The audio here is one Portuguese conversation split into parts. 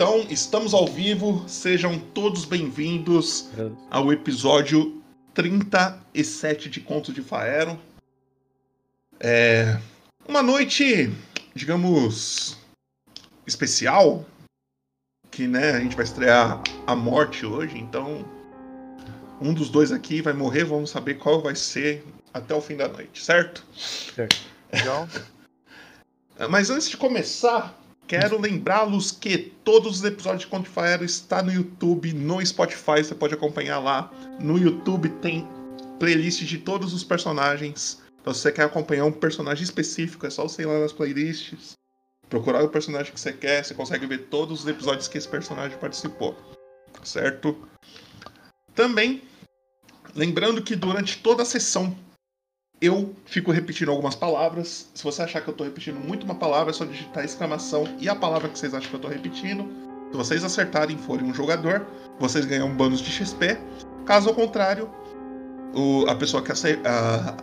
Então, estamos ao vivo, sejam todos bem-vindos ao episódio 37 de Contos de Faero. É uma noite, digamos, especial, que né, a gente vai estrear a morte hoje, então um dos dois aqui vai morrer, vamos saber qual vai ser até o fim da noite, certo? Certo. Legal. Mas antes de começar, Quero lembrá-los que todos os episódios de de Faero está no YouTube, no Spotify, você pode acompanhar lá. No YouTube tem playlist de todos os personagens. Então, se você quer acompanhar um personagem específico, é só você ir lá nas playlists, procurar o personagem que você quer, você consegue ver todos os episódios que esse personagem participou. Certo? Também, lembrando que durante toda a sessão eu fico repetindo algumas palavras. Se você achar que eu tô repetindo muito uma palavra, é só digitar exclamação e a palavra que vocês acham que eu tô repetindo. Se vocês acertarem e forem um jogador, vocês ganham um bônus de XP. Caso ao contrário, o, a pessoa que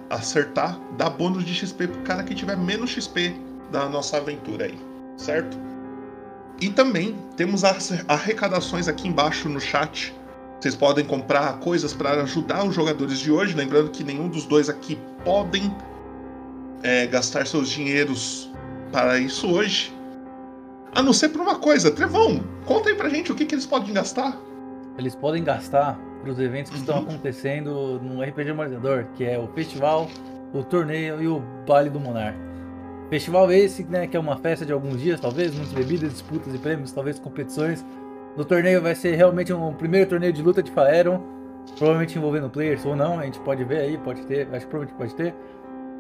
acertar dá bônus de XP pro cara que tiver menos XP da nossa aventura aí, certo? E também temos as arrecadações aqui embaixo no chat vocês podem comprar coisas para ajudar os jogadores de hoje. Lembrando que nenhum dos dois aqui podem é, gastar seus dinheiros para isso hoje. A não ser por uma coisa. Trevão, conta aí pra gente o que, que eles podem gastar. Eles podem gastar para os eventos que uhum. estão acontecendo no RPG Mordedor, que é o festival, o torneio e o baile do Monarca. Festival esse, né, que é uma festa de alguns dias, talvez, muitas bebidas, disputas e prêmios, talvez competições no torneio vai ser realmente um primeiro torneio de luta de Faeron, provavelmente envolvendo players ou não, a gente pode ver aí, pode ter, acho que provavelmente pode ter.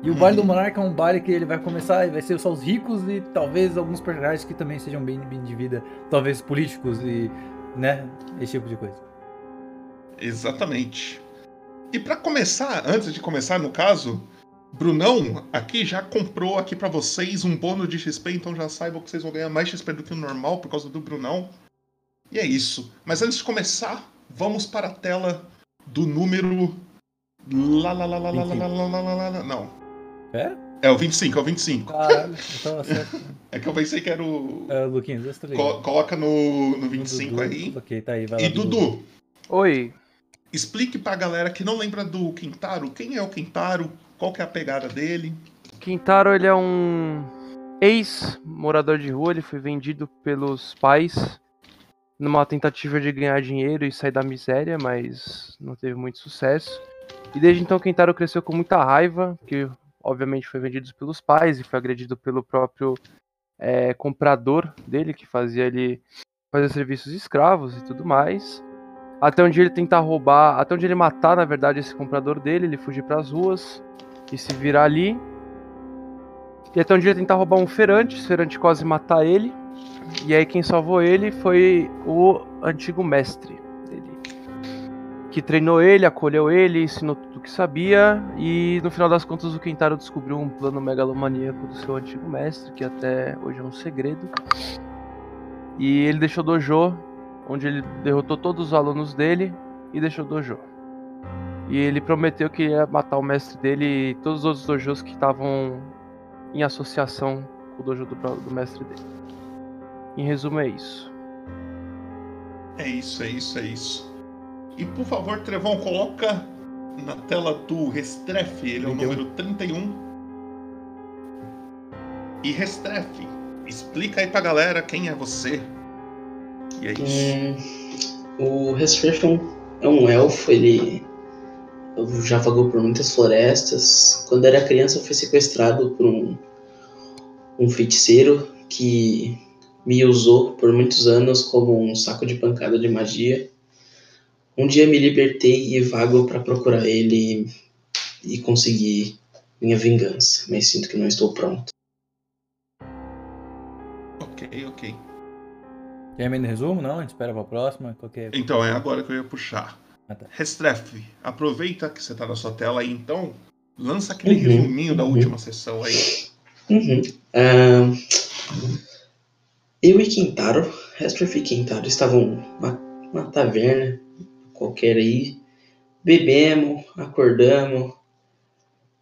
E o uhum. baile do Monarca é um baile que ele vai começar e vai ser só os ricos e talvez alguns personagens que também sejam bem, bem de vida, talvez políticos e, né, esse tipo de coisa. Exatamente. E para começar, antes de começar no caso, Brunão aqui já comprou aqui para vocês um bônus de XP, então já saibam que vocês vão ganhar mais XP do que o normal por causa do Brunão. E é isso. Mas antes de começar, vamos para a tela do número. Lá, lá, lá, lá, lá, lá, lá, lá, lá, lá, Não. É? É o 25, é o 25. Caralho, então certo. é que eu pensei que era o. É, Luquinhas, tá Co coloca no, no 25 no aí. Ok, tá aí, vai lá. E Dudu. Oi. Explique pra galera que não lembra do Quintaro. Quem é o Quintaro? Qual que é a pegada dele? Quintaro, ele é um ex-morador de rua. Ele foi vendido pelos pais numa tentativa de ganhar dinheiro e sair da miséria, mas não teve muito sucesso. E desde então Kentaro cresceu com muita raiva, que obviamente foi vendido pelos pais e foi agredido pelo próprio é, comprador dele, que fazia ele fazer serviços escravos e tudo mais. Até onde ele tentar roubar, até onde ele matar, na verdade, esse comprador dele, ele fugir para as ruas e se virar ali. E até onde ele tentar roubar um ferante, ferante quase matar ele. E aí quem salvou ele foi o antigo mestre dele. Que treinou ele, acolheu ele, ensinou tudo o que sabia. E no final das contas o Kentaro descobriu um plano megalomaníaco do seu antigo mestre, que até hoje é um segredo. E ele deixou dojo, onde ele derrotou todos os alunos dele e deixou dojo. E ele prometeu que ia matar o mestre dele e todos os outros dojos que estavam em associação com o dojo do, do mestre dele. Em resumo, é isso. É isso, é isso, é isso. E por favor, Trevão, coloca na tela do Restrefe, ele é o número 31. E Restrefe, explica aí pra galera quem é você. E é isso. Hum, o Restrefe é um, é um elfo, ele já vagou por muitas florestas. Quando era criança, foi sequestrado por um, um feiticeiro que me usou por muitos anos como um saco de pancada de magia. Um dia me libertei e vago para procurar ele e conseguir minha vingança, mas sinto que não estou pronto. Ok, ok. Quer meio resumo? Não? A gente espera para a próxima? Qualquer... Então, é agora que eu ia puxar. Ah, tá. Restrefe, aproveita que você está na sua tela aí, então, lança aquele uhum, resuminho uhum. da última sessão aí. Uhum. Uh... Eu e Quintaro, Restreff e Quintaro, estavam numa taverna qualquer aí. Bebemos, acordamos,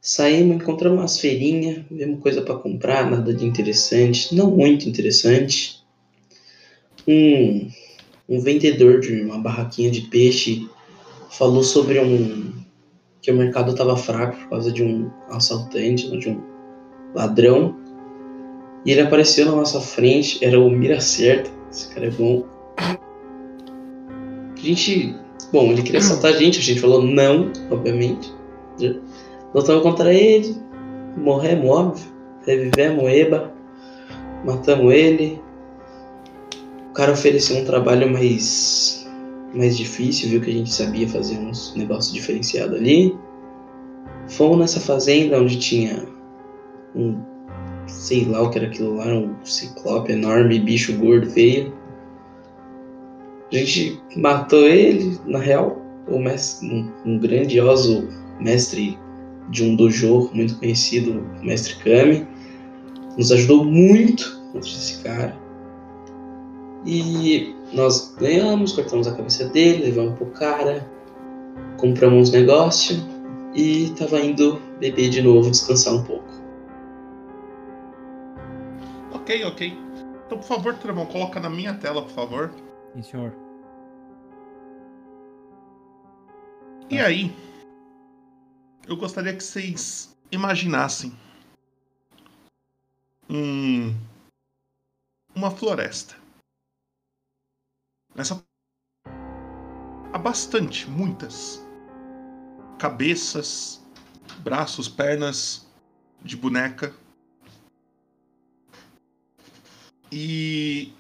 saímos, encontramos umas feirinhas, vimos coisa para comprar, nada de interessante, não muito interessante. um, um vendedor de uma barraquinha de peixe falou sobre um que o mercado estava fraco por causa de um assaltante, de um ladrão. E ele apareceu na nossa frente, era o Mira Certa. Esse cara é bom. A gente. Bom, ele queria assaltar a gente, a gente falou não, obviamente. Lutamos contra ele, morremos, óbvio. Revivemos Eba, matamos ele. O cara ofereceu um trabalho mais, mais difícil, viu que a gente sabia fazer uns negócios diferenciados ali. Fomos nessa fazenda onde tinha um, sei lá o que era aquilo lá, um ciclope enorme, bicho gordo, feio. A gente matou ele, na real, o mestre, um, um grandioso mestre de um dojo muito conhecido, o mestre Kami, nos ajudou muito contra esse cara. E nós ganhamos, cortamos a cabeça dele, levamos pro cara, compramos uns negócios e tava indo beber de novo, descansar um pouco. Ok, ok. Então, por favor, Tremão, coloca na minha tela, por favor. Sim, senhor. E aí, eu gostaria que vocês imaginassem um, uma floresta. Nessa há bastante, muitas cabeças, braços, pernas de boneca. E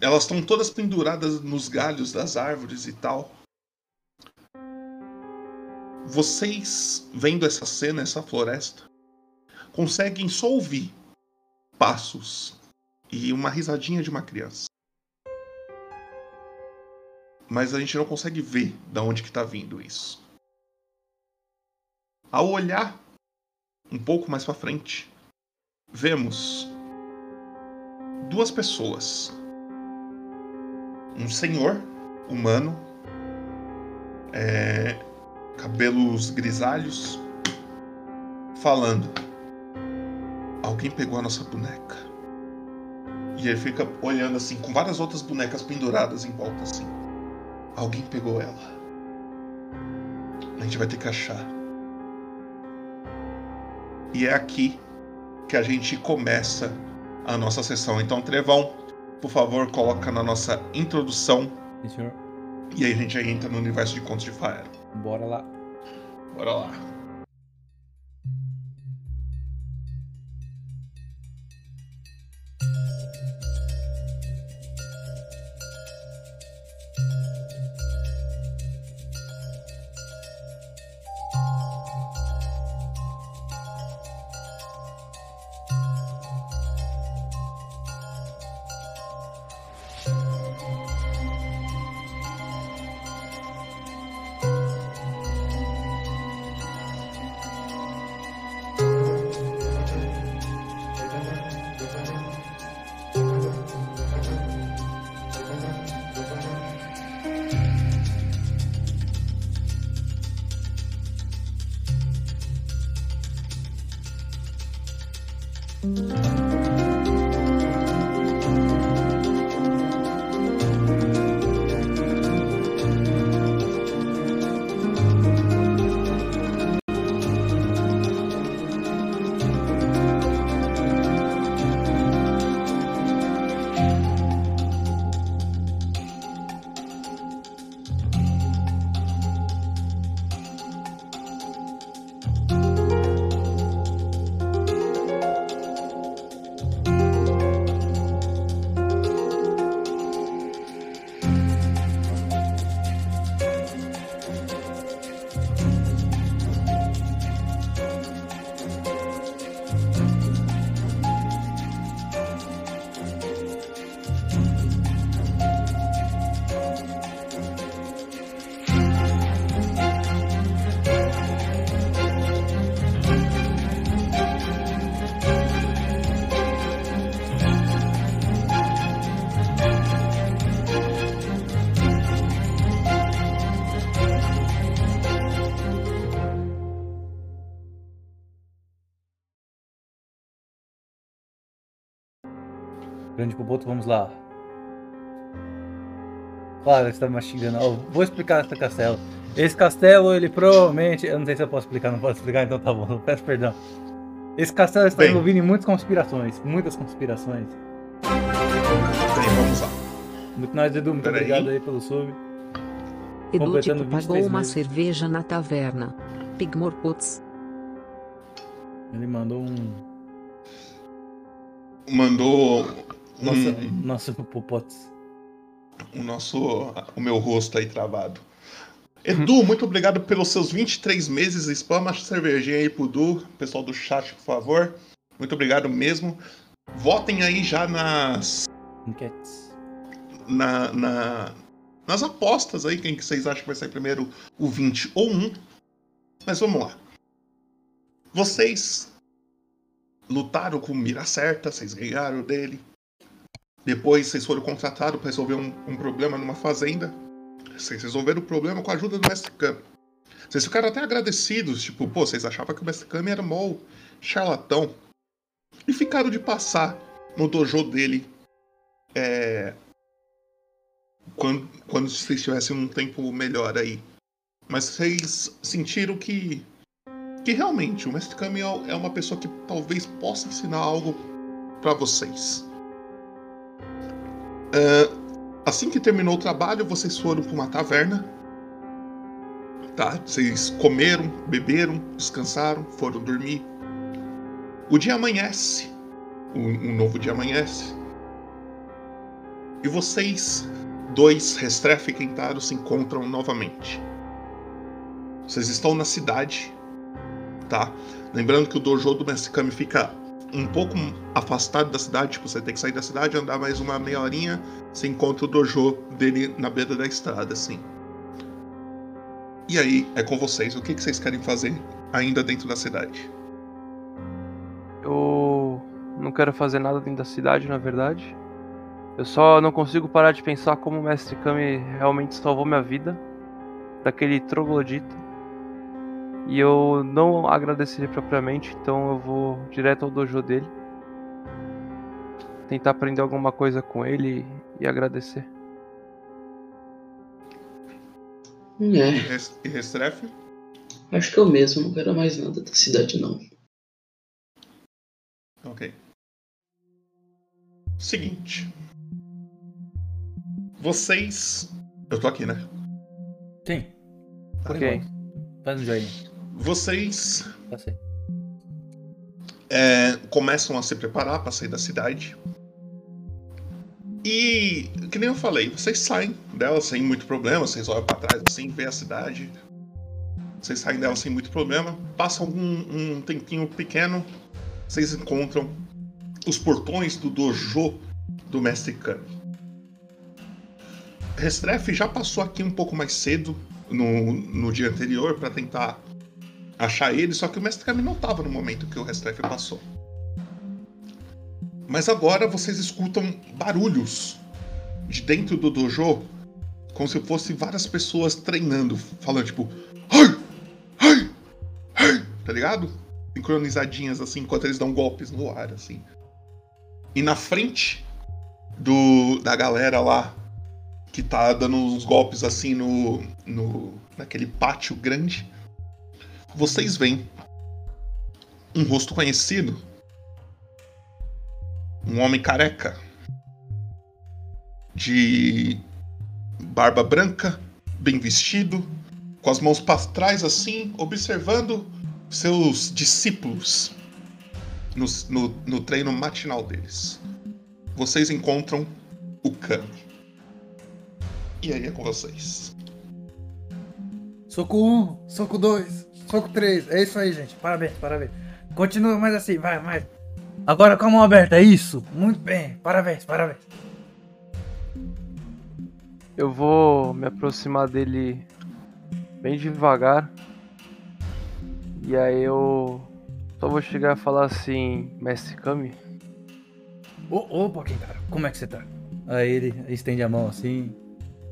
elas estão todas penduradas nos galhos das árvores e tal. Vocês, vendo essa cena, essa floresta, conseguem só ouvir passos e uma risadinha de uma criança. Mas a gente não consegue ver da onde que tá vindo isso. Ao olhar um pouco mais para frente, vemos duas pessoas. Um senhor humano, é, cabelos grisalhos, falando: Alguém pegou a nossa boneca. E ele fica olhando assim, com várias outras bonecas penduradas em volta assim. Alguém pegou ela. A gente vai ter que achar. E é aqui que a gente começa a nossa sessão. Então, Trevão, por favor, coloca na nossa introdução. Sim, senhor. E aí a gente já entra no universo de contos de Faero. Bora lá. Bora lá. Grande Popoto, vamos lá. Claro, você tá me mastigando. Ó, vou explicar esse castelo. Esse castelo, ele provavelmente. Eu não sei se eu posso explicar, não posso explicar, então tá bom, peço perdão. Esse castelo está Bem. envolvido em muitas conspirações. Muitas conspirações. Bem, vamos lá. Muito nós, Edu, muito Peraí. obrigado aí pelo sub. Edu tipo 23 pagou uma meses. cerveja na taverna. Pigmore Putz. Ele mandou um. Mandou Nossa, um, nosso Popotes. o nosso. o meu rosto aí travado. Edu, muito obrigado pelos seus 23 meses. Spama a cervejinha aí pro Du. Pessoal do chat, por favor. Muito obrigado mesmo. Votem aí já nas. Enquetes. na, na- nas apostas aí, quem que vocês acham que vai sair primeiro, o 20 ou 1. Mas vamos lá. Vocês lutaram com mira certa, vocês ganharam dele. Depois vocês foram contratados para resolver um, um problema numa fazenda. Vocês resolveram o problema com a ajuda do Mestre Kami. Vocês ficaram até agradecidos, tipo, pô, vocês achavam que o Mestre Kami era mó charlatão. E ficaram de passar no dojo dele é, quando, quando vocês tivessem um tempo melhor aí. Mas vocês sentiram que que realmente o Mestre Kami é é uma pessoa que talvez possa ensinar algo pra vocês. Ah, assim que terminou o trabalho, vocês foram pra uma taverna. Tá? Vocês comeram, beberam, descansaram, foram dormir. O dia amanhece. Um, um novo dia amanhece. E vocês, dois, Restrefe e Kentaro, se encontram novamente. Vocês estão na cidade, tá? Lembrando que o dojo do Mestre Kami fica um pouco afastado da cidade, tipo, você tem que sair da cidade, andar mais uma meia horinha, você encontra o dojo dele na beira da estrada, assim. E aí, é com vocês. O que, que vocês querem fazer ainda dentro da cidade? Eu não quero fazer nada dentro da cidade, na verdade. Eu só não consigo parar de pensar como o Mestre Kami realmente salvou minha vida daquele troglodita. E eu não agradeci ele propriamente, então eu vou direto ao dojo dele. Tentar aprender alguma coisa com ele e agradecer. E É, E Restrefe? acho que eu mesmo não quero mais nada da cidade, não. Ok. Seguinte. Vocês. Eu tô aqui, né? Sim. Por Ok. enquanto. Faz um joinha. Vocês é, começam a se preparar para sair da cidade. E, que nem eu falei, vocês saem dela sem muito problema, vocês olham para trás assim, vê a cidade. Vocês saem dela sem muito problema. Passam um, um tempinho pequeno, vocês encontram os portões do dojo do Mestre Kami. Restrefe já passou aqui um pouco mais cedo no, no dia anterior para tentar achar ele, só que o Mestre Kami não estava no momento que o Restrefe passou. Mas agora vocês escutam barulhos de dentro do dojo, como se fossem várias pessoas treinando, falando tipo, ai, ai, ai, tá ligado? Sincronizadinhas assim, enquanto eles dão golpes no ar, assim. E na frente do da galera lá que tá dando uns golpes assim no, no naquele pátio grande, vocês veem um rosto conhecido. Um homem careca. De barba branca, bem vestido, com as mãos para trás assim, observando seus discípulos no, no, no treino matinal deles. Vocês encontram o Kami. E aí é com vocês. Soco 1, um, soco 2, soco 3. É isso aí, gente. Parabéns, parabéns. Continua mais assim, vai, mais. Agora com a mão aberta, é isso. Muito bem, parabéns, parabéns. Eu vou me aproximar dele bem devagar. E aí eu só vou chegar e falar assim, Mestre Kami, Ô, opa, Kentaro, como é que você tá? Aí ele estende a mão assim.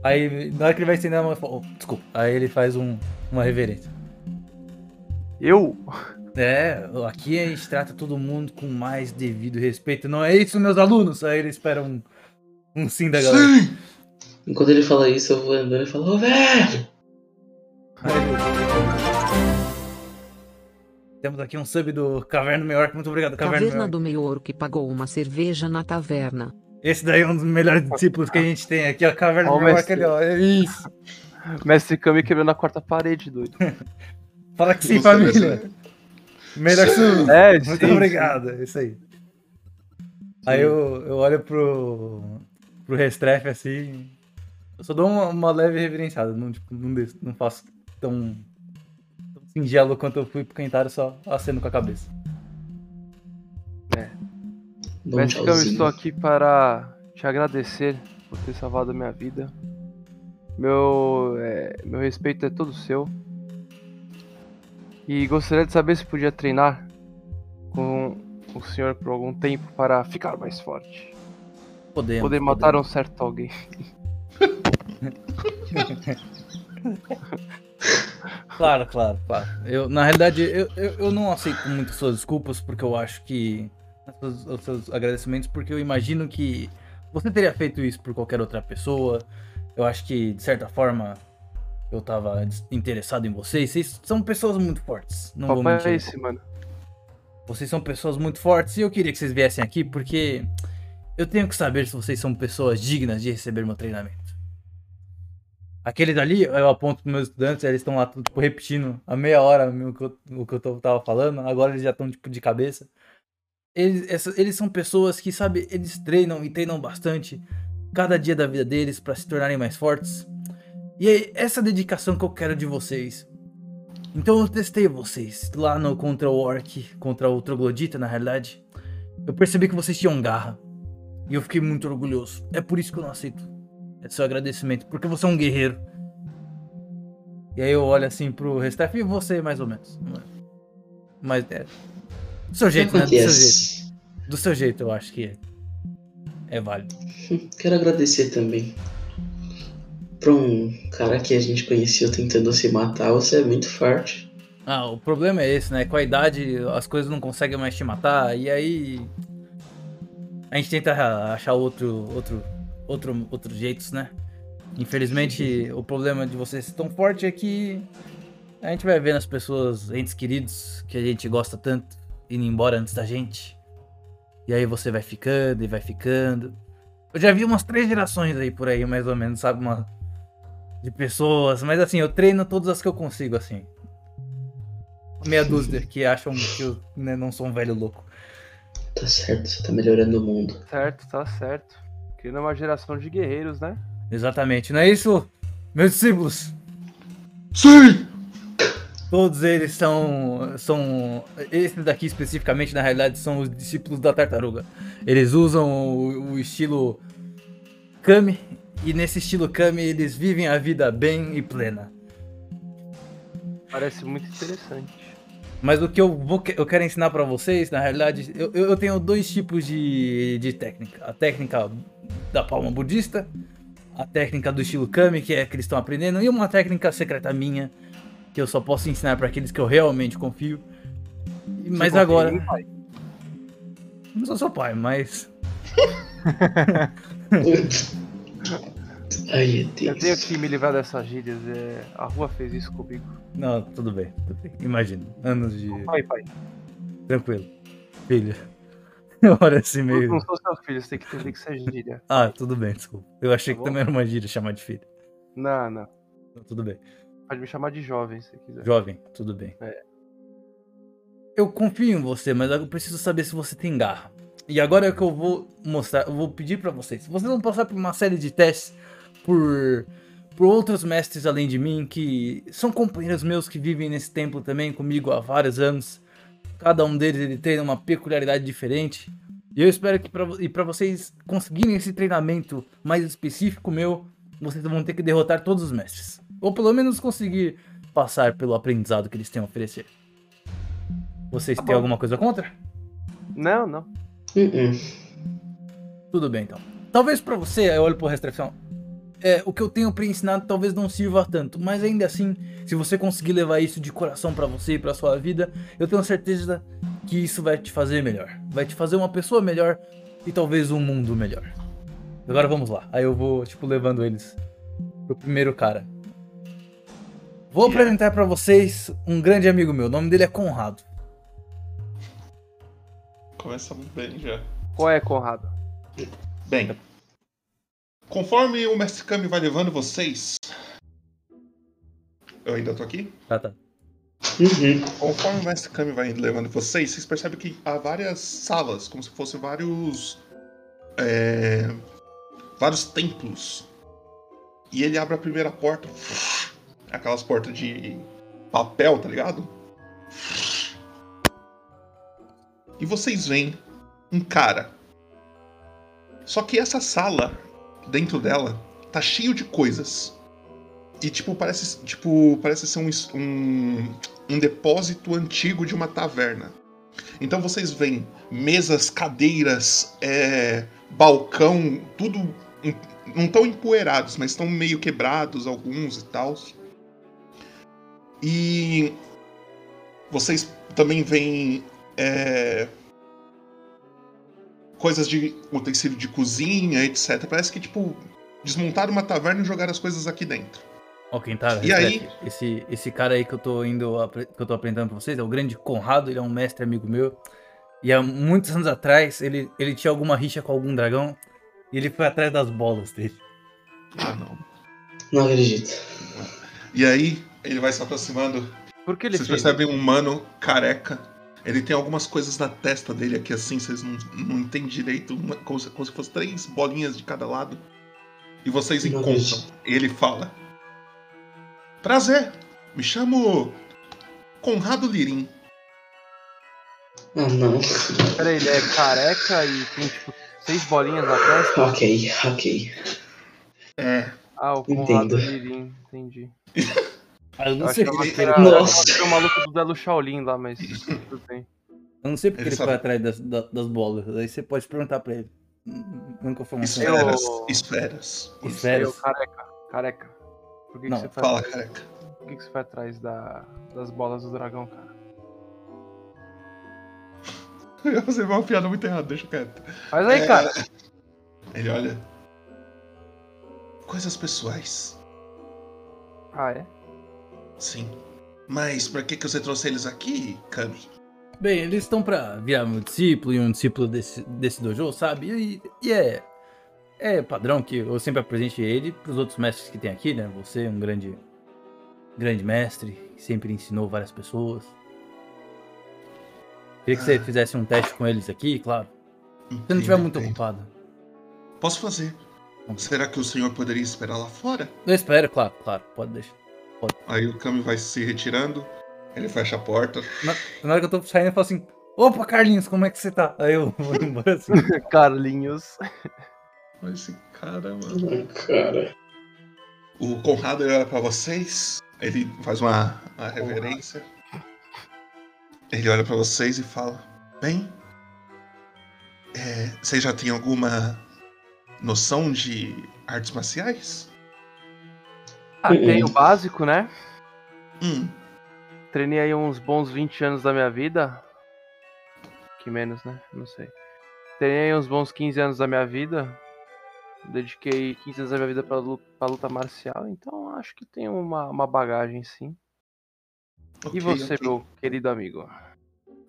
Aí, na hora que ele vai estender a mão, ele fala, "Oh, desculpa. Aí ele faz um, uma reverência. Eu? É, aqui a gente trata todo mundo com mais devido respeito. Não é isso, meus alunos? Aí eles esperam um, um sim da galera. Sim! Enquanto ele fala isso, eu vou andando e falo, ô velho! Temos aqui um sub do Caverna do York. Muito obrigado, Caverna, Caverna do Meio que pagou uma cerveja na taverna. Esse daí é um dos melhores discípulos que a gente tem aqui, ó. Caverna Ó, do York, mestre. ali, ó. É Isso. Mestre Kami quebrando a quarta parede, doido. Fala que sim, família. Melhor sub. É, Muito sim, obrigado, é isso aí. Aí eu, eu olho pro, pro Restrefe assim. Eu só dou uma, uma leve reverenciada. Não, tipo, não, des- não faço tão, tão singelo quanto eu fui pro Quentário, só aceno com a cabeça. Dá um Mestre tchauzinho. estou aqui para te agradecer por ter salvado a minha vida. Meu, é, meu respeito é todo seu. E gostaria de saber se podia treinar com o senhor por algum tempo para ficar mais forte. Podemos. Poder matar um certo alguém. Claro, claro, claro. Eu, na realidade, eu, eu, eu não aceito muito suas desculpas, porque eu acho que. Os os seus agradecimentos, porque eu imagino que você teria feito isso por qualquer outra pessoa. Eu acho que, de certa forma, eu tava interessado em vocês. Vocês são pessoas muito fortes. Não vou Papai mentir. é esse, mano. Vocês são pessoas muito fortes e eu queria que vocês viessem aqui porque eu tenho que saber se vocês são pessoas dignas de receber meu treinamento. Aqueles ali, eu aponto pros meus estudantes, eles estão lá tipo, repetindo a meia hora o que eu, o que eu tava falando, agora eles já estão tipo de cabeça. Eles, essa- eles são pessoas que, sabe, eles treinam e treinam bastante cada dia da vida deles para se tornarem mais fortes. E é essa dedicação que eu quero de vocês. Então eu testei vocês lá no contra o Orc, contra o Troglodita, na realidade. Eu percebi que vocês tinham garra. E eu fiquei muito orgulhoso. É por isso que eu não aceito. É seu agradecimento, porque você é um guerreiro. E aí eu olho assim pro Restef e você, mais ou menos. Mas é. Do seu jeito, né? Do seu jeito. Do seu jeito, eu acho que é. É válido. Quero agradecer também. Pra um cara que a gente conheceu tentando se matar, você é muito forte. Ah, o problema é esse, né? Com a idade, as coisas não conseguem mais te matar, e aí. A gente tenta achar outro. outro. outro. outros jeitos, né? Infelizmente, o problema de você ser tão forte é que a gente vai vendo as pessoas, entes queridos, que a gente gosta tanto, indo embora antes da gente. E aí você vai ficando e vai ficando. Eu já vi umas três gerações aí por aí, mais ou menos, sabe? Uma, de pessoas. Mas assim, eu treino todas as que eu consigo, assim. Meia dúzia que acham que eu né, não sou um velho louco. Tá certo, você tá melhorando o mundo. Certo, tá certo. Criando uma geração de guerreiros, né? Exatamente, não é isso? Meus discípulos, Sim! todos eles são. são. Esses daqui especificamente, na realidade, são os discípulos da tartaruga. Eles usam o, o estilo Kami, e nesse estilo Kami eles vivem a vida bem e plena. Parece muito interessante. Mas o que eu, vou, eu quero ensinar pra vocês, na realidade, eu, eu tenho dois tipos de, de técnica. A técnica da palma budista, a técnica do estilo Kami, que é que eles estão aprendendo, e uma técnica secreta minha, que eu só posso ensinar pra aqueles que eu realmente confio. Mas Você confia agora. em mim, pai? Não sou seu pai, mas. Ai, Eu Deus. tenho que me livrar dessas gírias. É... A rua fez isso comigo. Não, tudo bem, tudo bem. Imagino. Anos de. Pai, pai. Tranquilo. Filho. Olha assim Eu meio. não sou seu filho, você tem que entender que isso é gíria. Ah, tudo bem, desculpa. Eu achei Tá que também era uma gíria chamar de filho. Não, não. Então, tudo bem. Pode me chamar de jovem se quiser. Jovem, tudo bem. É. Eu confio em você, mas eu preciso saber se você tem garra. E agora é que eu vou mostrar, eu vou pedir pra vocês. Vocês vão passar por uma série de testes por por outros mestres além de mim que são companheiros meus que vivem nesse templo também comigo há vários anos. Cada um deles ele tem uma peculiaridade diferente. E eu espero que para para vocês conseguirem esse treinamento mais específico meu, vocês vão ter que derrotar todos os mestres. Ou pelo menos conseguir passar pelo aprendizado que eles têm a oferecer. Vocês Tá têm alguma coisa contra? Não, não. Uh-uh. Tudo bem então. Talvez pra você, eu olho pro Restrição. é, o que eu tenho pra ensinar talvez não sirva tanto, mas ainda assim, se você conseguir levar isso de coração pra você e pra sua vida, eu tenho certeza que isso vai te fazer melhor. Vai te fazer uma pessoa melhor e talvez um mundo melhor. Agora vamos lá. Aí eu vou, tipo, levando eles pro primeiro cara. Vou apresentar pra vocês um grande amigo meu. O nome dele é Conrado. Começa muito bem já. Qual é, Conrado? Bem, conforme o Mestre Kami vai levando vocês. Eu ainda tô aqui? Tá, tá. Uhum. Conforme o Mestre Kami vai levando vocês, vocês percebem que há várias salas, como se fossem vários. é, vários templos. E ele abre a primeira porta. Aquelas portas de papel, tá ligado? E vocês veem um cara. Só que essa sala, dentro dela, tá cheio de coisas. E tipo, parece, tipo, parece ser um, um, um depósito antigo de uma taverna. Então vocês veem mesas, cadeiras, é, balcão, tudo não estão empoeirados, mas estão meio quebrados alguns e tal. E vocês também veem é, coisas de utensílio de cozinha, etc. Parece que tipo desmontaram uma taverna e jogaram as coisas aqui dentro. Ó, quem tá. E aí? Esse, esse cara aí que eu tô indo. que eu tô apresentando pra vocês é o grande Conrado, ele é um mestre amigo meu. E há muitos anos atrás, ele, ele tinha alguma rixa com algum dragão. E ele foi atrás das bolas dele. Ah, não. Não acredito. E aí ele vai se aproximando Por que ele Vocês fez? percebem um humano careca. Ele tem algumas coisas na testa dele aqui assim, vocês não, não entendem direito, uma- como, se, como se fosse três bolinhas de cada lado. E vocês Não encontram. acredito. Ele fala: Prazer, me chamo Conrado Lirim. Ah, não. Peraí, ele é careca e tem tipo seis bolinhas na testa? Ok, ok. É, Ah, o Entendo. Conrado Lirim, entendi. Ah, eu não Eu sei porque que ele, era, Nossa. que era o maluco do Delo Shaolin lá, mas tudo bem. eu não sei porque Ele ele, foi atrás das, da- das bolas. Aí você pode perguntar pra ele. Nunca foi uma esferas, Eu- esferas. Esferas. careca, careca. Por que, que Não, você faz Fala, atrás- careca. Por que, que você foi atrás da, das bolas do dragão, cara? Eu ia fazer uma piada muito errada, deixa quieto. Faz aí, É. cara. Ele olha. Coisas pessoais. Ah, é? Sim. Mas pra que, que você trouxe eles aqui, Kami? Bem, eles estão pra virar meu discípulo e um discípulo desse, desse dojo, sabe? E, e é. É padrão que eu sempre apresente ele pros outros mestres que tem aqui, né? Você, um grande. Grande mestre, que sempre ensinou várias pessoas. Queria que você Ah. fizesse um teste com eles aqui, claro. Se você não Entendo, estiver muito entendo. ocupado. Posso fazer. Será que o senhor poderia esperar lá fora? Eu espero, claro, claro, pode deixar. Aí o Kami vai se retirando, ele fecha a porta. Na, na hora que eu tô saindo, eu falo assim: Opa, Carlinhos, como é que você tá? Aí eu vou embora assim. Carlinhos. Olha esse cara, mano. Cara. O Conrado ele olha pra vocês, ele faz uma, uma reverência. Ele olha pra vocês e fala: Bem, é, vocês já têm alguma noção de artes marciais? Ah, tem o básico, né? Hum, Treinei aí uns bons 20 anos da minha vida. Que menos, né? Não sei. Treinei uns bons 15 anos da minha vida. Dediquei 15 anos da minha vida pra luta, pra luta marcial. Então acho que tem uma, uma bagagem sim. ok, e você, ok. meu querido amigo?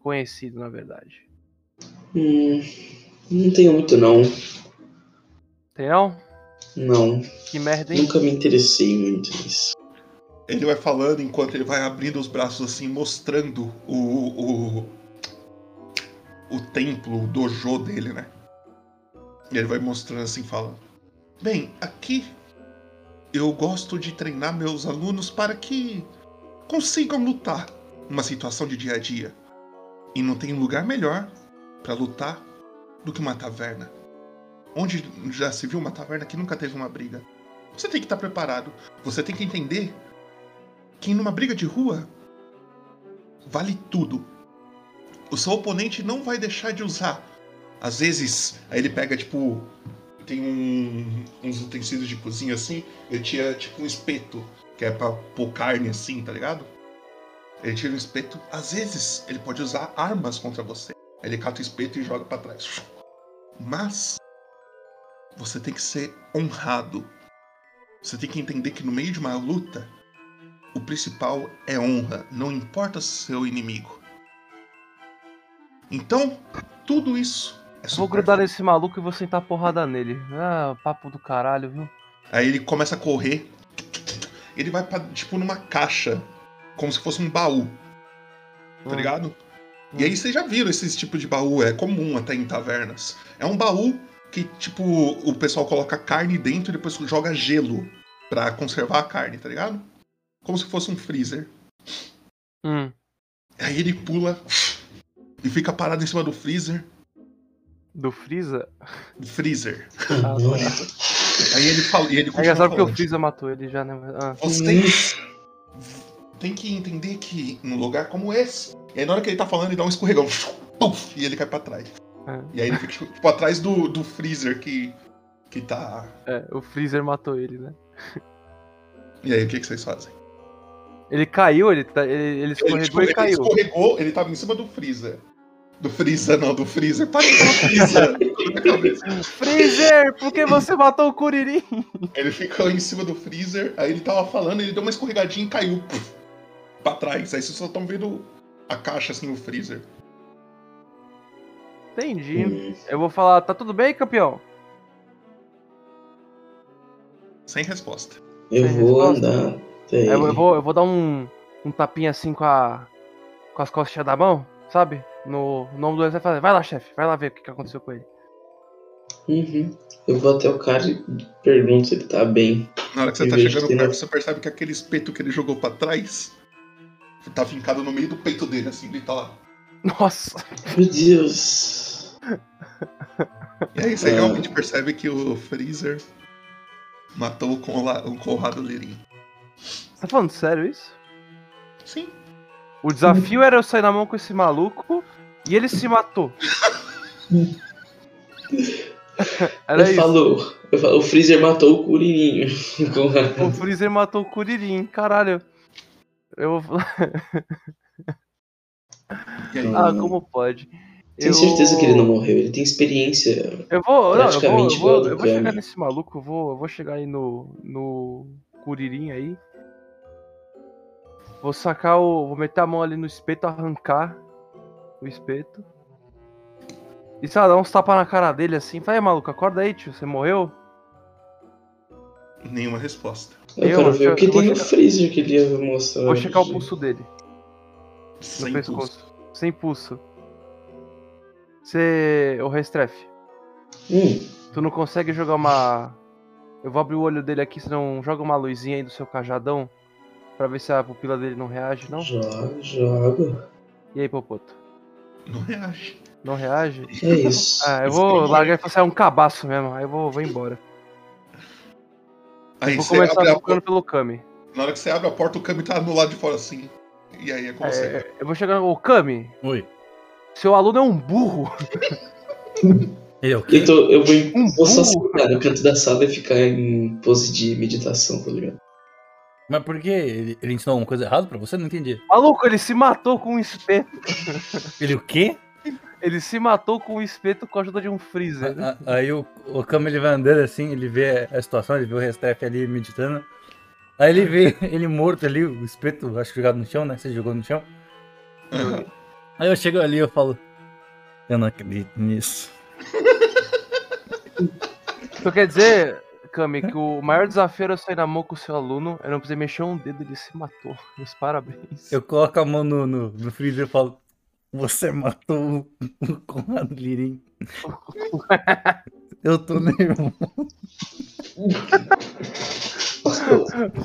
Conhecido, na verdade. Hum, não tenho muito não. Tem não? Não. Que merda, hein? Nunca me interessei muito nisso. Ele vai falando enquanto ele vai abrindo os braços assim, mostrando o. o, o templo, o dojo dele, né? E ele vai mostrando assim, fala: Bem, aqui eu gosto de treinar meus alunos para que consigam lutar numa situação de dia a dia. E não tem lugar melhor para lutar do que uma taverna. Onde já se viu uma taverna que nunca teve uma briga. Você tem que estar preparado. Você tem que entender que numa briga de rua vale tudo. O seu oponente não vai deixar de usar. Às vezes, aí ele pega tipo tem um- uns utensílios de cozinha assim. Ele tinha tipo um espeto, que é pra pôr carne assim, tá ligado? Ele tira o espeto. Às vezes, ele pode usar armas contra você. Ele cata o espeto e joga pra trás. Mas você tem que ser honrado. Você tem que entender que no meio de uma luta, o principal é honra, não importa seu inimigo. Então, tudo isso é Vou grudar nesse maluco e vou sentar porrada nele. Ah, papo do caralho, viu? Aí ele começa a correr. Ele vai pra, tipo, numa caixa. Como se fosse um baú. Tá Hum. ligado? E aí vocês já viram esse tipo de baú, é comum até em tavernas. É um baú que, tipo, o pessoal coloca carne dentro e depois joga gelo pra conservar a carne, tá ligado? Como se fosse um freezer. Hum. Aí ele pula e fica parado em cima do freezer. Do Freeza? Freezer. Ah, Não. Aí ele fala. E ele É engraçado porque o. Freeza matou ele já, né? Ah. Você tem, tem que entender que num lugar como esse. E aí na hora que ele tá falando, ele dá um escorregão. Puf, e ele cai pra trás. É. E aí ele fica tipo atrás do, do freezer que. que tá. É, o Freezer matou ele, né? E aí, o que, que vocês fazem? Ele caiu, ele, tá- ele, ele Ele, escorregou tipo, e ele caiu. escorregou, ele tava em cima do freezer. Do freezer, não, do freezer. Falar freezer. Freezer, por que você matou o Kuririn? ele ficou em cima do freezer, aí ele tava falando, ele deu uma escorregadinha e caiu. Puf, pra trás. Aí vocês só estão vendo a caixa assim, o freezer. Entendi. Hum, Eu vou falar, tá tudo bem, campeão? Sem resposta. Eu Sem vou resposta? andar É, Eu, eu vou, eu vou dar um, um tapinha assim com a. com as costas da mão, sabe? No nome do exército fazer. Vai lá, chefe, vai lá ver o que, que aconteceu com ele. Uhum. Eu vou até o cara e pergunto se ele tá bem. Na hora que você Eu tá chegando perto, na- você percebe que aquele espeto que ele jogou pra trás tá fincado no meio do peito dele, assim, ele tá lá. Nossa! Meu Deus. E aí você Ah. realmente percebe que o Freezer matou o, Conla- o Conrado Lirin. Você tá falando sério isso? Sim. O desafio era eu sair na mão com esse maluco e ele se matou. Era eu isso. falo, eu falo, o Freezer matou o Curirinho. O Freezer matou o Kuririn, caralho. Eu vou. Aí? Ah, como pode? Tenho Eu- certeza que ele não morreu, ele tem experiência. Eu vou, não, eu vou, eu Praticamente vou, do eu vou chegar nesse maluco, eu vou, eu vou chegar aí no, no Kuririn aí. Vou sacar o. Vou meter a mão ali no espeto, arrancar o espeto. E sei lá, dar uns tapas na cara dele assim. Fala aí, maluco, acorda aí, tio, você morreu? Nenhuma resposta. Eu, Eu quero ver o que tem no chegar- Freezer que ele ia mostrar. Vou checar o pulso dele, Sem pescoço. pulso. Sem pulso. Você. Ô Restrefe, Hum, tu não consegue jogar uma. Eu vou abrir o olho dele aqui, você não joga uma luzinha aí do seu cajadão? Pra ver se a pupila dele não reage, não? joga, joga. E aí, Popoto? Não reage. Não reage? É isso. Ah, eu vou largar e assim, é um cabaço mesmo. Aí eu vou, vou embora. Aí vou você começar tocando porta. pelo Kami. Na hora que você abre a porta, o Kami tá no lado de fora assim. E aí é com você. É, eu vou chegar. Ô, Kami, Oi. Seu aluno é um burro. Ele é o quê? Então eu vou, Um vou só sentar no canto da sala e ficar em pose de meditação, tá ligado? Mas por que? Ele, ele ensinou alguma coisa errada pra você? Não entendi. Maluco, ele se matou com um espeto. Ele o quê? Ele se matou com um espeto com a ajuda de um freezer. A- a- Aí o, o Kama ele vai andando assim, ele vê a situação, ele vê o Restrefe ali meditando. Aí ele vê ele morto ali, o espeto, acho que jogado no chão, né? Você jogou no chão. Aí eu chego ali e eu falo, eu não acredito nisso. Então quer dizer, Kami, que o maior desafio era eu sair na mão com o seu aluno, eu não precisei mexer um dedo, ele se matou. Meus parabéns. Eu coloco a mão no, no, no freezer e falo, você matou o, Conrado Lirim. eu tô nervoso.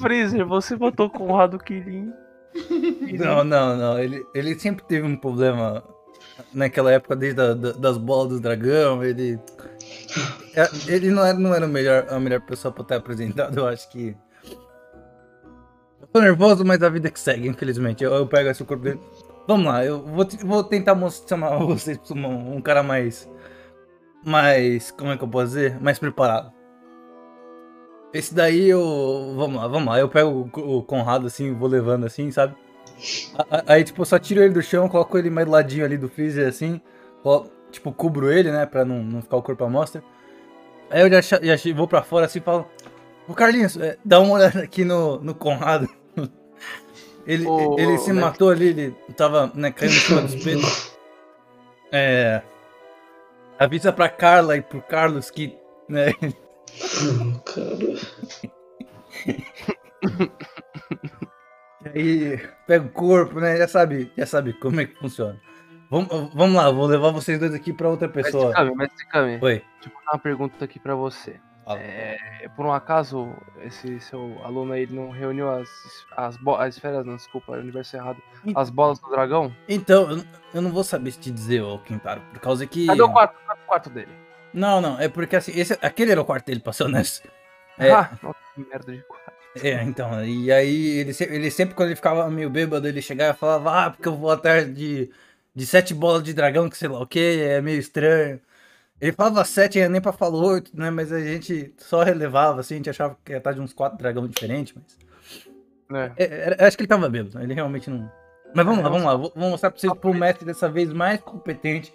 Freezer, você matou o Conrado Kirin. Não, não, não. Ele, ele sempre teve um problema naquela época, desde a, da- das bolas do dragão. Ele. é, Ele não era, não era o melhor, a melhor pessoa pra estar apresentado, eu acho que. Tô nervoso, mas a vida que segue, infelizmente. Eu, eu pego esse corpo dele. Vamos lá, eu vou, vou tentar chamar vocês pra um, um cara mais. mais. Como é que eu posso dizer? Mais preparado. Esse daí eu. Vamos lá, vamos lá. Eu pego o, Conrado assim, vou levando assim, sabe? Aí, tipo, eu só tiro ele do chão, coloco ele mais do ladinho ali do freezer assim. Tipo, cubro ele, né? Pra não, não ficar o corpo à mostra. Aí eu já, já vou pra fora assim e falo. Ô Carlinhos, é, dá uma olhada aqui no, no Conrado. Ele, Ô, ele se Neto. matou ali, ele tava né, caindo em cima do espelho. É. Avisa pra Carla e pro Carlos que. Né, Ah, cara. aí pega o corpo, né? Já sabe, já sabe como é que funciona. Vamos, vamos lá, vou levar vocês dois aqui pra outra Mestre pessoa. Kami, Mestre Kami, Oi. deixa eu fazer uma pergunta aqui pra você. É, por um acaso, esse seu aluno aí não reuniu as, as, as esferas, não, desculpa, o universo errado. As bolas do dragão? Então, eu, eu não vou saber te dizer, ô Quintaro, por causa que. Cadê o quarto, cadê o quarto dele? Não, não, é porque assim, esse, aquele era o quarto dele, ser honesto. É. Ah, nossa, que merda de quarto. É, então, e aí ele, ele sempre quando ele ficava meio bêbado, ele chegava e falava, ah, porque eu vou atrás de, de sete bolas de dragão, que sei lá o que, é meio estranho. Ele falava sete, nem pra falar oito, né, mas a gente só relevava, assim, a gente achava que ia estar de uns quatro dragões diferentes, mas... É, era- acho que ele tava bêbado, ele realmente não... Mas vamos lá, vamos lá, vou, vou mostrar pra vocês pro mestre dessa vez mais competente.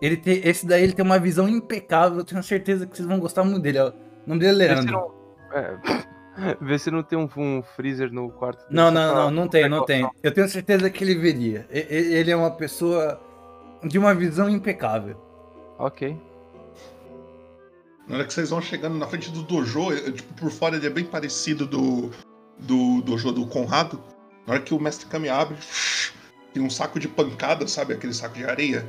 Ele tem, esse daí ele tem uma visão impecável, eu tenho certeza que vocês vão gostar muito dele, ó. O nome dele é Leandro. não, é, vê se não tem um, um freezer no quarto dele. Não, não, não, não tem, não tem. Eu tenho certeza que ele veria. Ele é uma pessoa de uma visão impecável. Ok. Na hora que vocês vão chegando na frente do dojo, tipo, por fora ele é bem parecido do, do dojo do Conrado. Na hora que o mestre Kami abre, tem um saco de pancada, sabe? Aquele saco de areia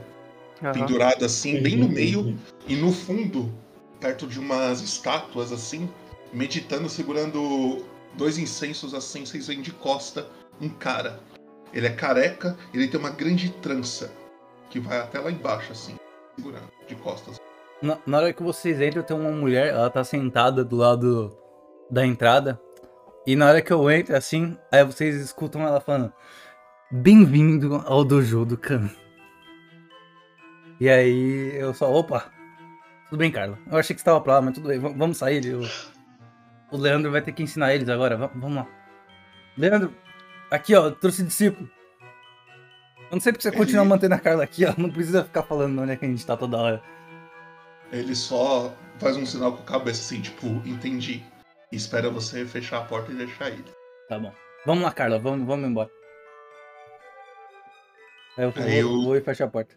Aham. pendurado assim, bem no Uhum, meio. uhum. E no fundo, perto de umas estátuas assim, meditando, segurando dois incensos assim, vocês veem de costa um cara. Ele é careca, ele tem uma grande trança que vai até lá embaixo assim, segurando de costas. Na, na hora que vocês entram, tem uma mulher, ela tá sentada do lado da entrada. E na hora que eu entro, assim, aí vocês escutam ela falando: Bem-vindo ao dojo do Khan. E aí eu só, opa, tudo bem, Carla? Eu achei que você tava pra lá, mas tudo bem, v- vamos sair. eu- O Leandro vai ter que ensinar eles agora, va- vamos lá. Leandro, aqui ó, trouxe discípulo. Eu não sei porque você Ele- continua mantendo a Carla aqui, ó. Não precisa ficar falando onde é que a gente tá toda hora. Ele só faz um sinal com a cabeça assim, tipo, entendi. E espera você fechar a porta e deixar ele. Tá bom. Vamos lá, Carla, vamos, vamos embora. Aí eu vou, eu- vou e fecho a porta.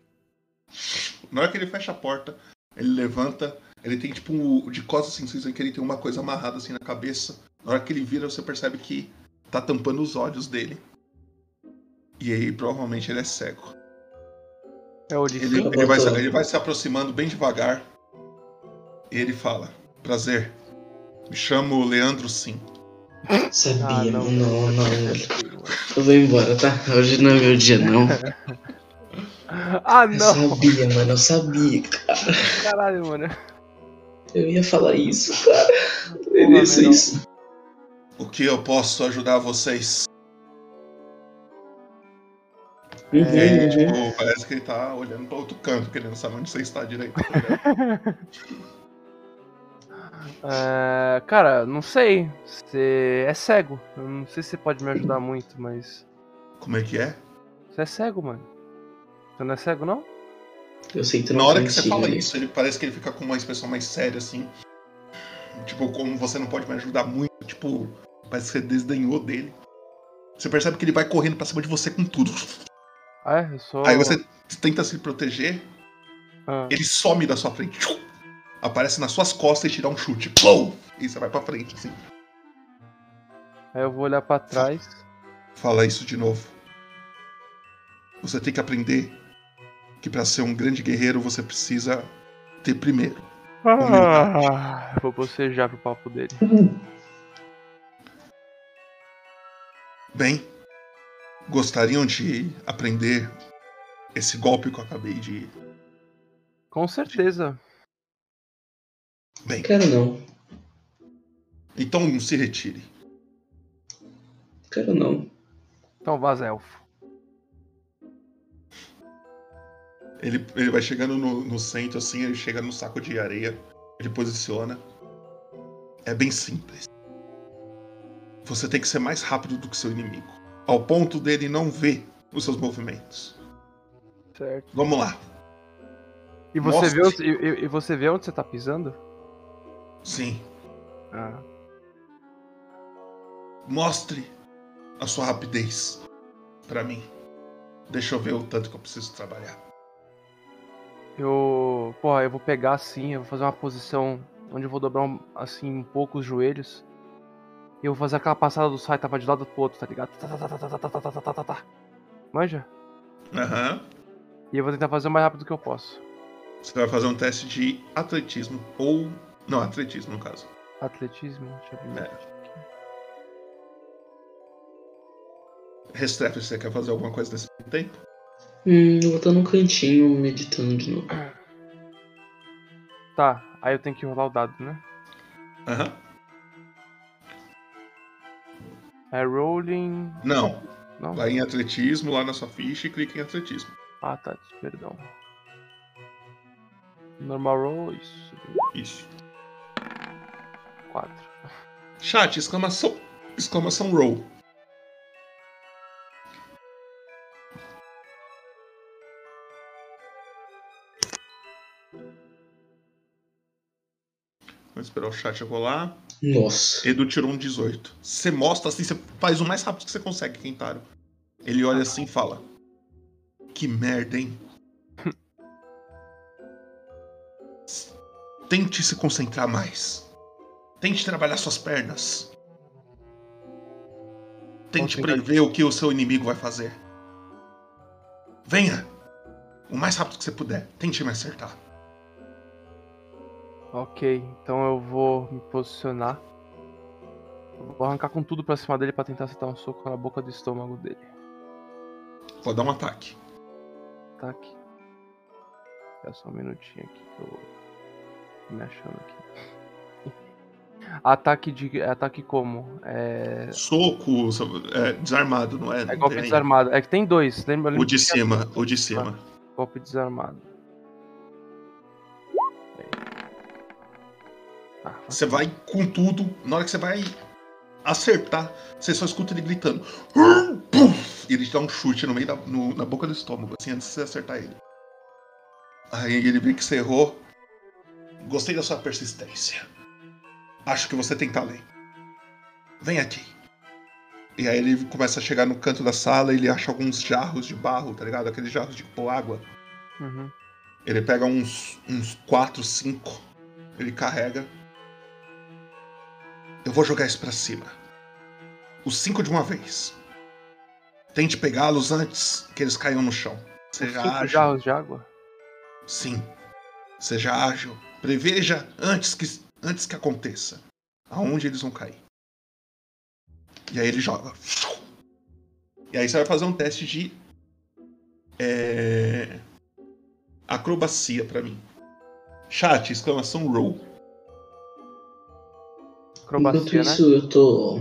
Na hora que ele fecha a porta, ele levanta, ele tem tipo um, de costas assim, vocês veem que ele tem uma coisa amarrada assim na cabeça. Na hora que ele vira, você percebe que tá tampando os olhos dele. E aí provavelmente ele é cego. É o Ele, ele vai, ele vai se aproximando bem devagar. E ele fala: Prazer, me chamo Leandro Sim. Sabia, Ah, não. não, não, não. Eu vou embora, tá? Hoje não é meu dia, não. Ah, Eu não! sabia, mano, eu sabia, cara. Caralho, mano. Eu ia falar isso, cara. Eu ia isso, não. isso. O que eu posso ajudar vocês? Uhum, E aí, uhum. tipo, parece que ele tá olhando pra outro canto, querendo saber onde você está direito. É, cara, não sei. Você é cego. Eu não sei se você pode me ajudar muito, mas. Como é que é? Você é cego, mano. Você não é cego, não? Eu sei que tu Na hora que você fala né? isso, ele parece que ele fica com uma expressão mais séria, assim. Tipo, como você não pode me ajudar muito, tipo, parece que você desdenhou dele. Você percebe que ele vai correndo pra cima de você com tudo. Ah, é? Eu sou. Aí você tenta se proteger, Ah, ele some da sua frente. Aparece nas suas costas e te dá um chute. Plou! E você vai pra frente, assim. Aí eu vou olhar pra trás. Fala isso de novo. Você tem que aprender que pra ser um grande guerreiro você precisa ter primeiro. Ah, vou bocejar pro papo dele. Bem, gostariam de aprender esse golpe que eu acabei de. Com certeza. Bem, Quero não. então se retire. Quero não. Então vaza, elfo. Ele, ele vai chegando no, no centro, assim, ele chega no saco de areia, ele posiciona. É bem simples. Você tem que ser mais rápido do que seu inimigo. Ao ponto dele não ver os seus movimentos. Certo. Vamos lá. E você, vê, onde- e, e- você vê onde você tá pisando? Sim. Ah. Mostre a sua rapidez pra mim. Deixa eu ver o tanto que eu preciso trabalhar eu, porra, eu vou pegar assim, eu vou fazer uma posição onde eu vou dobrar assim um pouco os joelhos. E eu vou fazer aquela passada do sai tava de lado pro outro, tá ligado? Manja? Aham. E eu vou tentar fazer o mais rápido que eu posso. Você vai fazer um teste de atletismo ou. Não, atletismo no caso. Atletismo? Deixa eu ver. Restrefe, você quer fazer alguma coisa nesse tempo? Hum, eu vou estar num cantinho meditando de novo. Tá, aí eu tenho que rolar o dado, né? Aham. É rolling. Não. Não? Vai em atletismo lá na sua ficha e clica em atletismo. Ah, tá, perdão. Normal roll, isso. Isso. 4. Chat, exclamação. Exclamação roll. Vamos esperar o chat rolar. Nossa. Edu tirou um 18. Você mostra assim, você faz o mais rápido que você consegue, Kentaro. Ele olha assim e fala: Que merda, hein? Tente se concentrar mais. Tente trabalhar suas pernas. Tente prever o que o seu inimigo vai fazer. Venha! O mais rápido que você puder. Tente me acertar. Ok, então eu vou me posicionar. Vou arrancar com tudo pra cima dele pra tentar acertar um soco na boca do estômago dele. Vou dar um ataque. Aqui. Espera só um minutinho aqui que eu vou me achando aqui. Ataque de. Ataque como? É. Soco, é, desarmado, não é? É golpe tem. desarmado. É que tem dois, lembra? O de cima, o de cima. Golpe desarmado. Você vai com tudo, na hora que você vai acertar, você só escuta ele gritando. E ele te dá um chute no meio da no- na boca do estômago, assim, antes de você acertar ele. Aí ele vê que você errou. Gostei da sua persistência. Acho que você tem talento. Vem aqui. E aí ele começa a chegar no canto da sala e ele acha alguns jarros de barro, tá ligado? Aqueles jarros de pôr água. Uhum. Ele pega uns, uns 4, 5. Ele carrega. Eu vou jogar isso pra cima. Os cinco de uma vez. Tente pegá-los antes que eles caiam no chão. Seja Cinco ágil. jarros de água? Sim. Seja ágil. Preveja antes que, antes que aconteça. Aonde eles vão cair. E aí ele joga. E aí você vai fazer um teste de. é, acrobacia pra mim. Chat, exclamação roll. Enquanto Acrobacia, né? isso, eu tô.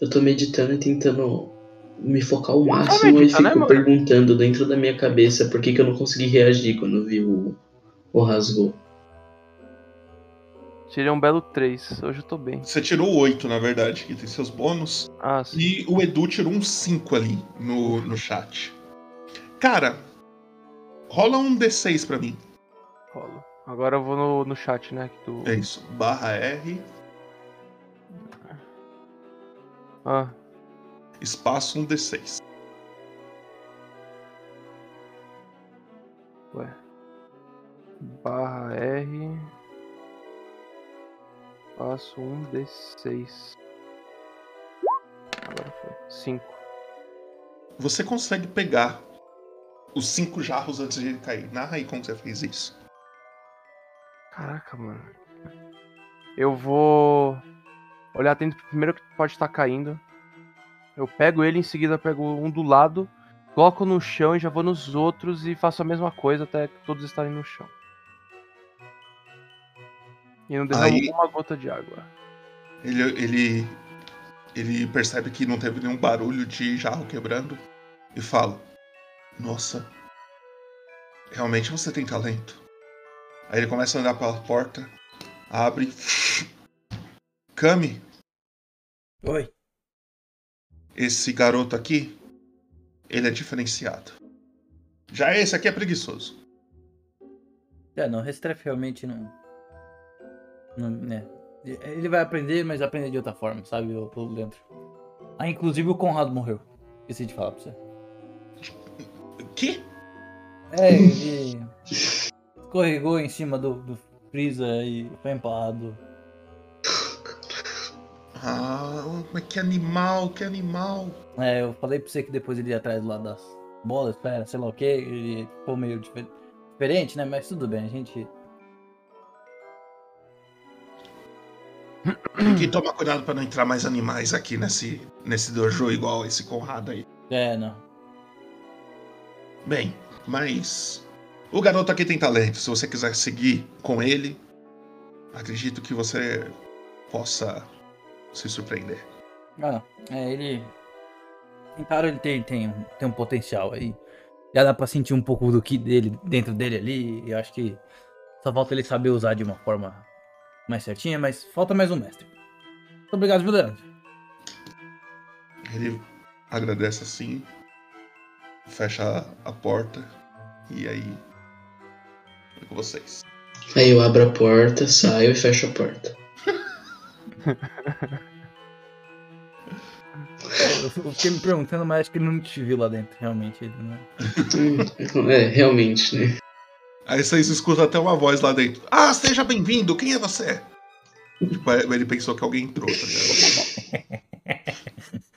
Eu tô meditando e tentando me focar ao máximo e medita, fico né, perguntando dentro da minha cabeça por que, que eu não consegui reagir quando vi o, o rasgo. Tirei um belo 3. Hoje eu tô bem. Você tirou 8, na verdade, que tem seus bônus. Ah, sim. E o Edu tirou um 5 ali no, no chat. Cara, rola um D6 pra mim. Rolo. Agora eu vou no, no chat, né? do- É isso. Barra R, Ah, espaço um D6. ué. Barra R. Faço um D6. Agora foi. 5. Você consegue pegar os cinco jarros antes de ele cair. Narra aí como você fez isso. Caraca, mano. Eu vou olhar atento pro primeiro que pode estar caindo. Eu pego ele, em seguida pego um do lado, coloco no chão e já vou nos outros e faço a mesma coisa até que todos estarem no chão. E não derramo Aí- uma gota de água. Ele, ele, ele percebe que não teve nenhum barulho de jarro quebrando e fala: Nossa, Realmente você tem talento. Aí ele começa a andar pela porta, abre. Kami, Oi. esse garoto aqui, ele é diferenciado. Já esse aqui é preguiçoso. É, não, Restrefe realmente não. não né. Ele vai aprender, mas aprender de outra forma, sabe, o, o Leandro? Ah, inclusive o Conrado morreu. Esqueci de falar pra você. O quê? É, ele escorregou em cima do, do Freeza e foi empalado. Ah, mas que animal, que animal. É, eu falei pra você que depois ele ia atrás lá das bolas, espera, sei lá o que, ele ficou meio difer- diferente, né? Mas tudo bem, a gente. Tem que tomar cuidado pra não entrar mais animais aqui nesse, nesse dojo igual esse Conrado aí. É, não. Bem, mas o garoto aqui tem talento. Se você quiser seguir com ele, acredito que você possa se surpreender. Ah, não. É, ele. Claro, ele tem, tem, tem um potencial aí. Já dá pra sentir um pouco do que dele dentro dele ali. E eu acho que só falta ele saber usar de uma forma mais certinha, mas falta mais um mestre. Muito obrigado, viu, Leandro? Ele agradece assim, fecha a porta e aí é com vocês. Aí eu abro a porta, saio e fecho a porta. Eu, fiquei me perguntando, mas acho que ele não te viu lá dentro, realmente. Ele não... Hum, é, realmente, né? Aí vocês escutam até uma voz lá dentro. Ah, seja bem-vindo, quem é você? Tipo, ele pensou que alguém entrou, tá ligado?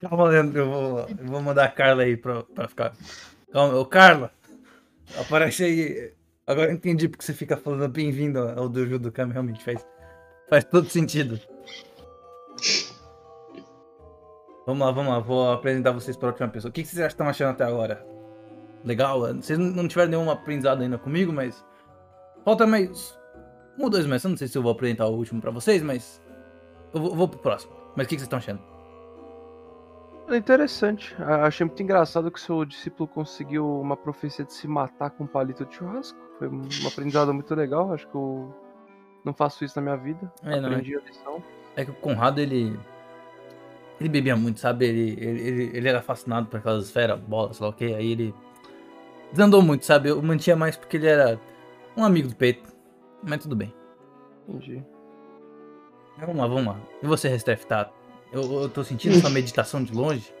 Calma, Leandro, eu vou, eu vou mandar a Carla aí pra, pra ficar. Calma, ô Carla! Aparece aí. Agora eu entendi porque você fica falando bem-vindo ao dojo do Kami, realmente faz, faz todo sentido. Vamos lá, vamos lá, vou apresentar vocês para a última pessoa. O que vocês estão achando até agora? Legal? Vocês não tiveram nenhum aprendizado ainda comigo, mas. Falta mais. Um ou dois meses. Eu não sei se eu vou apresentar o último pra vocês, mas. Eu vou, vou pro próximo. Mas o que vocês estão achando? É interessante. Achei muito engraçado que seu discípulo conseguiu uma profecia de se matar com um palito de churrasco. Foi um aprendizado muito legal. Acho que eu não faço isso na minha vida. É, não é? Aprendi a lição. É que o Conrado, ele. Ele bebia muito, sabe? Ele, ele, ele, ele era fascinado por aquelas esferas, bolas, sei lá o que. Aí ele. Desandou muito, sabe? Eu mantinha mais porque ele era um amigo do peito. Mas tudo bem. Entendi. Vamos lá, vamos lá. E você, Restef, tá? Eu, eu tô sentindo essa meditação de longe.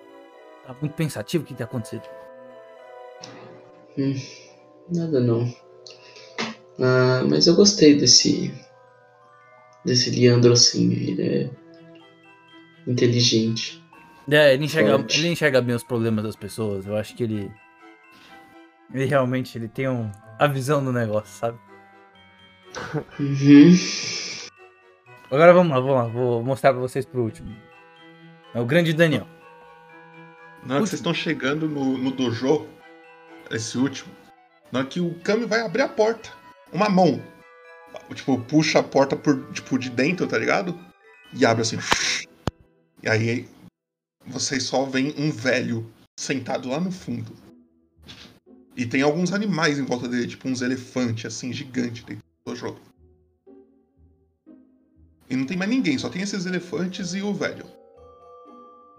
Tá muito pensativo o que tá acontecendo. Hum, nada não. Ah, mas eu gostei desse. Desse Leandro assim. Ele é. inteligente. É, ele enxerga, Forte. ele enxerga bem os problemas das pessoas. Eu acho que ele. Ele realmente ele tem um, a visão do negócio, sabe? Uhum. Agora vamos lá, vamos lá. Vou mostrar pra vocês pro último. É o grande Daniel. Na hora que vocês estão chegando no, no dojo, esse último, na hora que o Kami vai abrir a porta, uma mão, tipo, puxa a porta por, tipo, de dentro, tá ligado? E abre assim. E aí vocês só veem um velho sentado lá no fundo. E tem alguns animais em volta dele, tipo uns elefantes, assim, gigantes dentro do dojo. E não tem mais ninguém, só tem esses elefantes e o velho.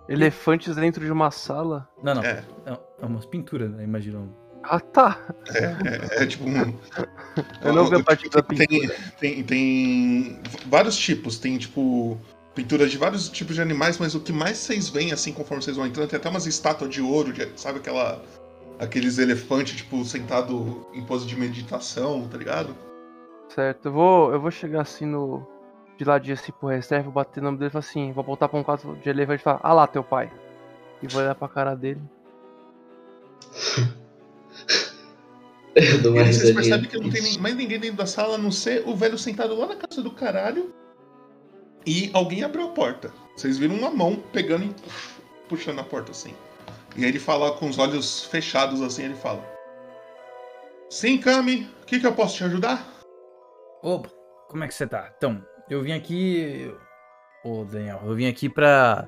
Elefantes dentro de uma sala. Não, não. É. É, é umas pinturas, né? Imagino. Ah, tá. É, é, é tipo um. Eu não vi a parte da pintura. Tem, tem, tem vários tipos, tem tipo pinturas de vários tipos de animais, mas o que mais vocês veem assim conforme vocês vão entrando, tem até umas estátuas de ouro, de- sabe aquela aqueles elefantes tipo sentado em pose de meditação, tá ligado? Certo. Eu vou, eu vou chegar assim no. De ladinho assim pro Restef, vou bater o nome dele e falar assim, vou voltar pra um quadro de elefante e falar, ah lá, teu pai. E vou olhar pra cara dele. Eu dou E uma vocês percebem que não tem nem- mais ninguém dentro da sala, a não ser o velho sentado lá na casa do caralho. E alguém abriu a porta. Vocês viram uma mão pegando e puxando a porta assim. E aí ele fala com os olhos fechados assim, ele fala. Sim, Kami, o que, que eu posso te ajudar? Opa, como é que você tá? Então, eu vim aqui. Ô, Daniel, eu vim aqui pra.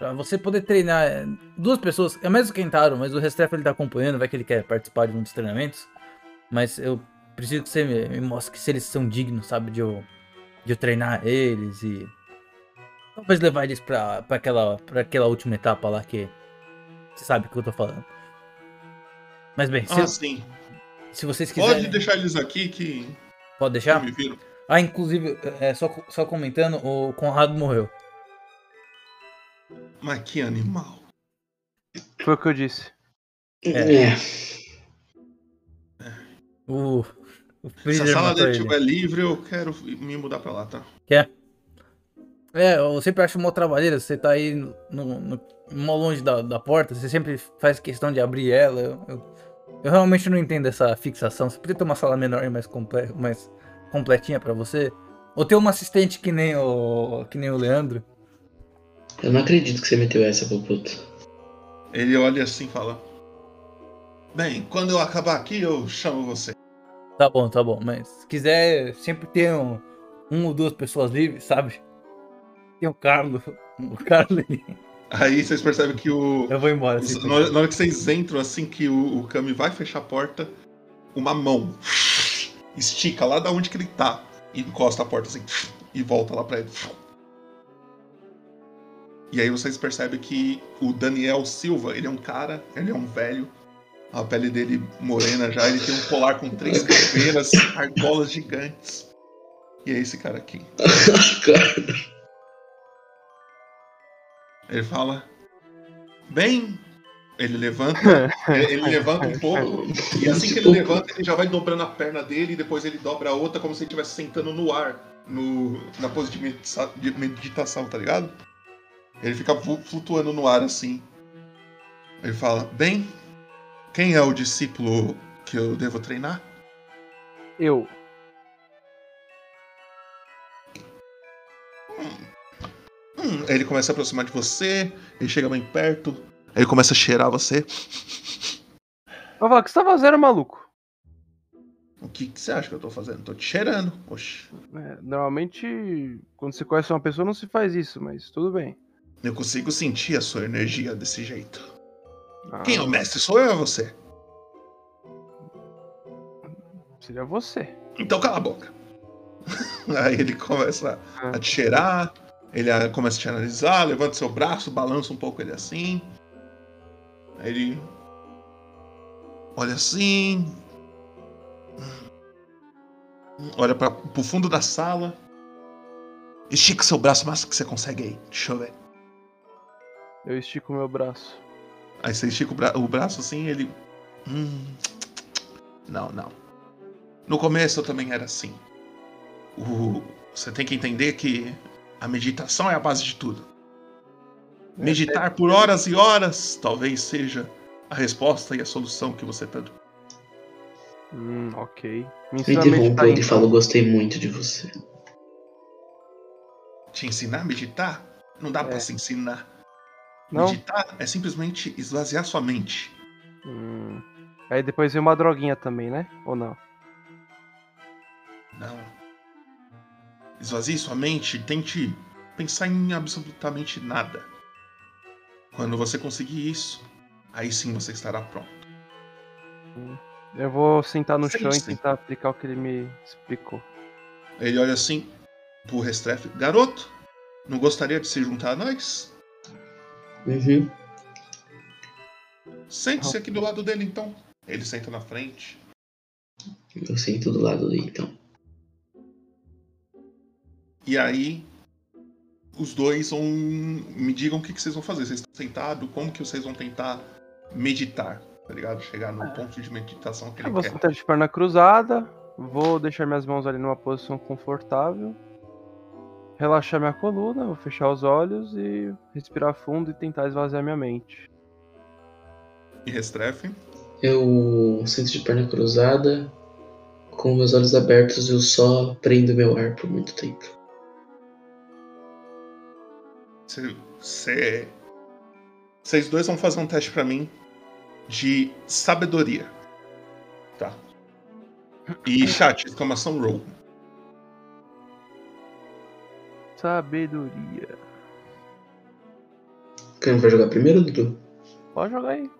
Pra você poder treinar é, duas pessoas. É mais o Kentaro, mas o Restrepo ele tá acompanhando, vai que ele quer participar de um dos treinamentos. Mas eu preciso que você me, me mostre que se eles são dignos, sabe? De eu, de eu treinar eles e. Talvez levar eles pra, pra, aquela, pra aquela última etapa lá que. Você sabe o que eu tô falando. Mas bem, se, Ah, sim. se vocês Pode quiserem. deixar eles aqui que Pode deixar? Ah, inclusive, é, só, só comentando, o Conrado morreu. Mas que animal. Foi o que eu disse. É. É. O Se a sala ele. estiver livre, eu quero me mudar pra lá, tá? É, eu sempre acho mó trabalheira, você tá aí no, no, no- mó longe da, da porta, você sempre faz questão de abrir ela. Eu, eu, eu realmente não entendo essa fixação. Você podia ter uma sala menor e mais, comple mais completinha pra você? Ou ter uma assistente que nem o, que nem o Leandro? Eu não acredito que você meteu essa, Popoto. Ele olha assim e fala: Bem, quando eu acabar aqui, eu chamo você. Tá bom, tá bom, mas se quiser sempre ter um, um ou duas pessoas livres, sabe? Tem o Carlos, o Carlos ali. Aí vocês percebem que o. Eu vou embora. assim, Na hora, na hora que vocês entram, assim que o, o Kami vai fechar a porta, uma mão estica lá da onde que ele tá e encosta a porta assim e volta lá pra ele. E aí vocês percebem que o Daniel Silva, ele é um cara, ele é um velho, a pele dele morena já, ele tem um colar com três caveiras, argolas gigantes. E é esse cara aqui. Ele fala: Bem, ele levanta, ele levanta um pouco, e assim que ele levanta, ele já vai dobrando a perna dele, e depois ele dobra a outra, como se ele estivesse sentando no ar, no, na pose de meditação, tá ligado? Ele fica flutuando no ar assim. Ele fala: Bem, quem é o discípulo que eu devo treinar? Eu. Hum, aí ele começa a aproximar de você, ele chega bem perto, aí ele começa a cheirar você. Eu falo, o que você tá fazendo, maluco? O que, que você acha que eu tô fazendo? Tô te cheirando. Oxi. É, normalmente, quando você conhece uma pessoa, não se faz isso, mas tudo bem. Eu consigo sentir a sua energia desse jeito. Ah, Quem é o mestre? Sou eu ou é você? Seria você. Então cala a boca. Aí ele começa a te cheirar, ele ah, começa a te analisar, levanta seu braço, balança um pouco ele assim. Aí ele olha assim. Olha para pro fundo da sala. Estica seu braço o máximo que você consegue aí. Deixa eu ver. Eu estico meu braço. Aí você estica o, bra- o braço assim ele. Hum, não, não. No começo eu também era assim. O- você tem que entender que a meditação é a base de tudo. Meditar por horas e horas talvez seja a resposta e a solução que você tanto. Hum, ok. Me me ele e então. falo, gostei muito de você. Te ensinar a meditar? Não dá pra É. se ensinar. Não? Meditar é simplesmente esvaziar sua mente. Hum. Aí depois vem uma droguinha também, né? Ou não? Não. Esvazie sua mente e tente pensar em absolutamente nada. Quando você conseguir isso, aí sim você estará pronto. Eu vou sentar no chão e tentar aplicar o que ele me explicou. Ele olha assim pro Restrefe. Garoto, não gostaria de se juntar a nós? Uhum. Sente-se aqui do lado dele então. Ele senta na frente. Eu sento do lado dele, então. E aí, os dois vão. Me digam o que, que vocês vão fazer. Vocês estão sentados? Como que vocês vão tentar meditar? Tá ligado? Chegar no ponto de meditação que Eu ele vou quer. sentar de perna cruzada, vou deixar minhas mãos ali numa posição confortável, relaxar minha coluna, vou fechar os olhos e respirar fundo e tentar esvaziar minha mente. E Restrefe. Eu sento de perna cruzada, com meus olhos abertos, eu só prendo meu ar por muito tempo. Cê- cê- Vocês dois vão fazer um teste pra mim de sabedoria. Tá. E chat, exclamação roll. Sabedoria. Quem vai jogar primeiro, Dudu? Pode jogar aí.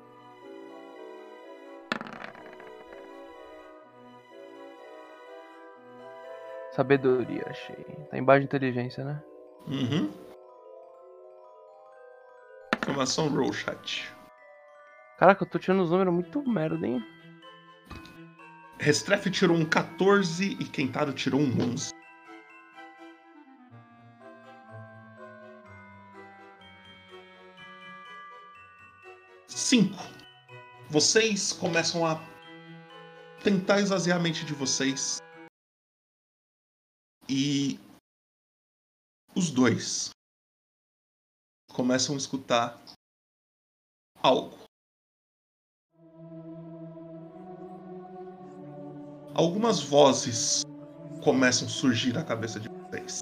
Sabedoria, achei. Tá embaixo de inteligência, né? Uhum. Informação roll chat. Caraca, eu tô tirando os números muito merda, hein? Restreff tirou um 14 e Kentaro tirou um 11. Cinco. Vocês começam a tentar esvaziar a mente de vocês. E os dois começam a escutar algo. Algumas vozes começam a surgir na cabeça de vocês.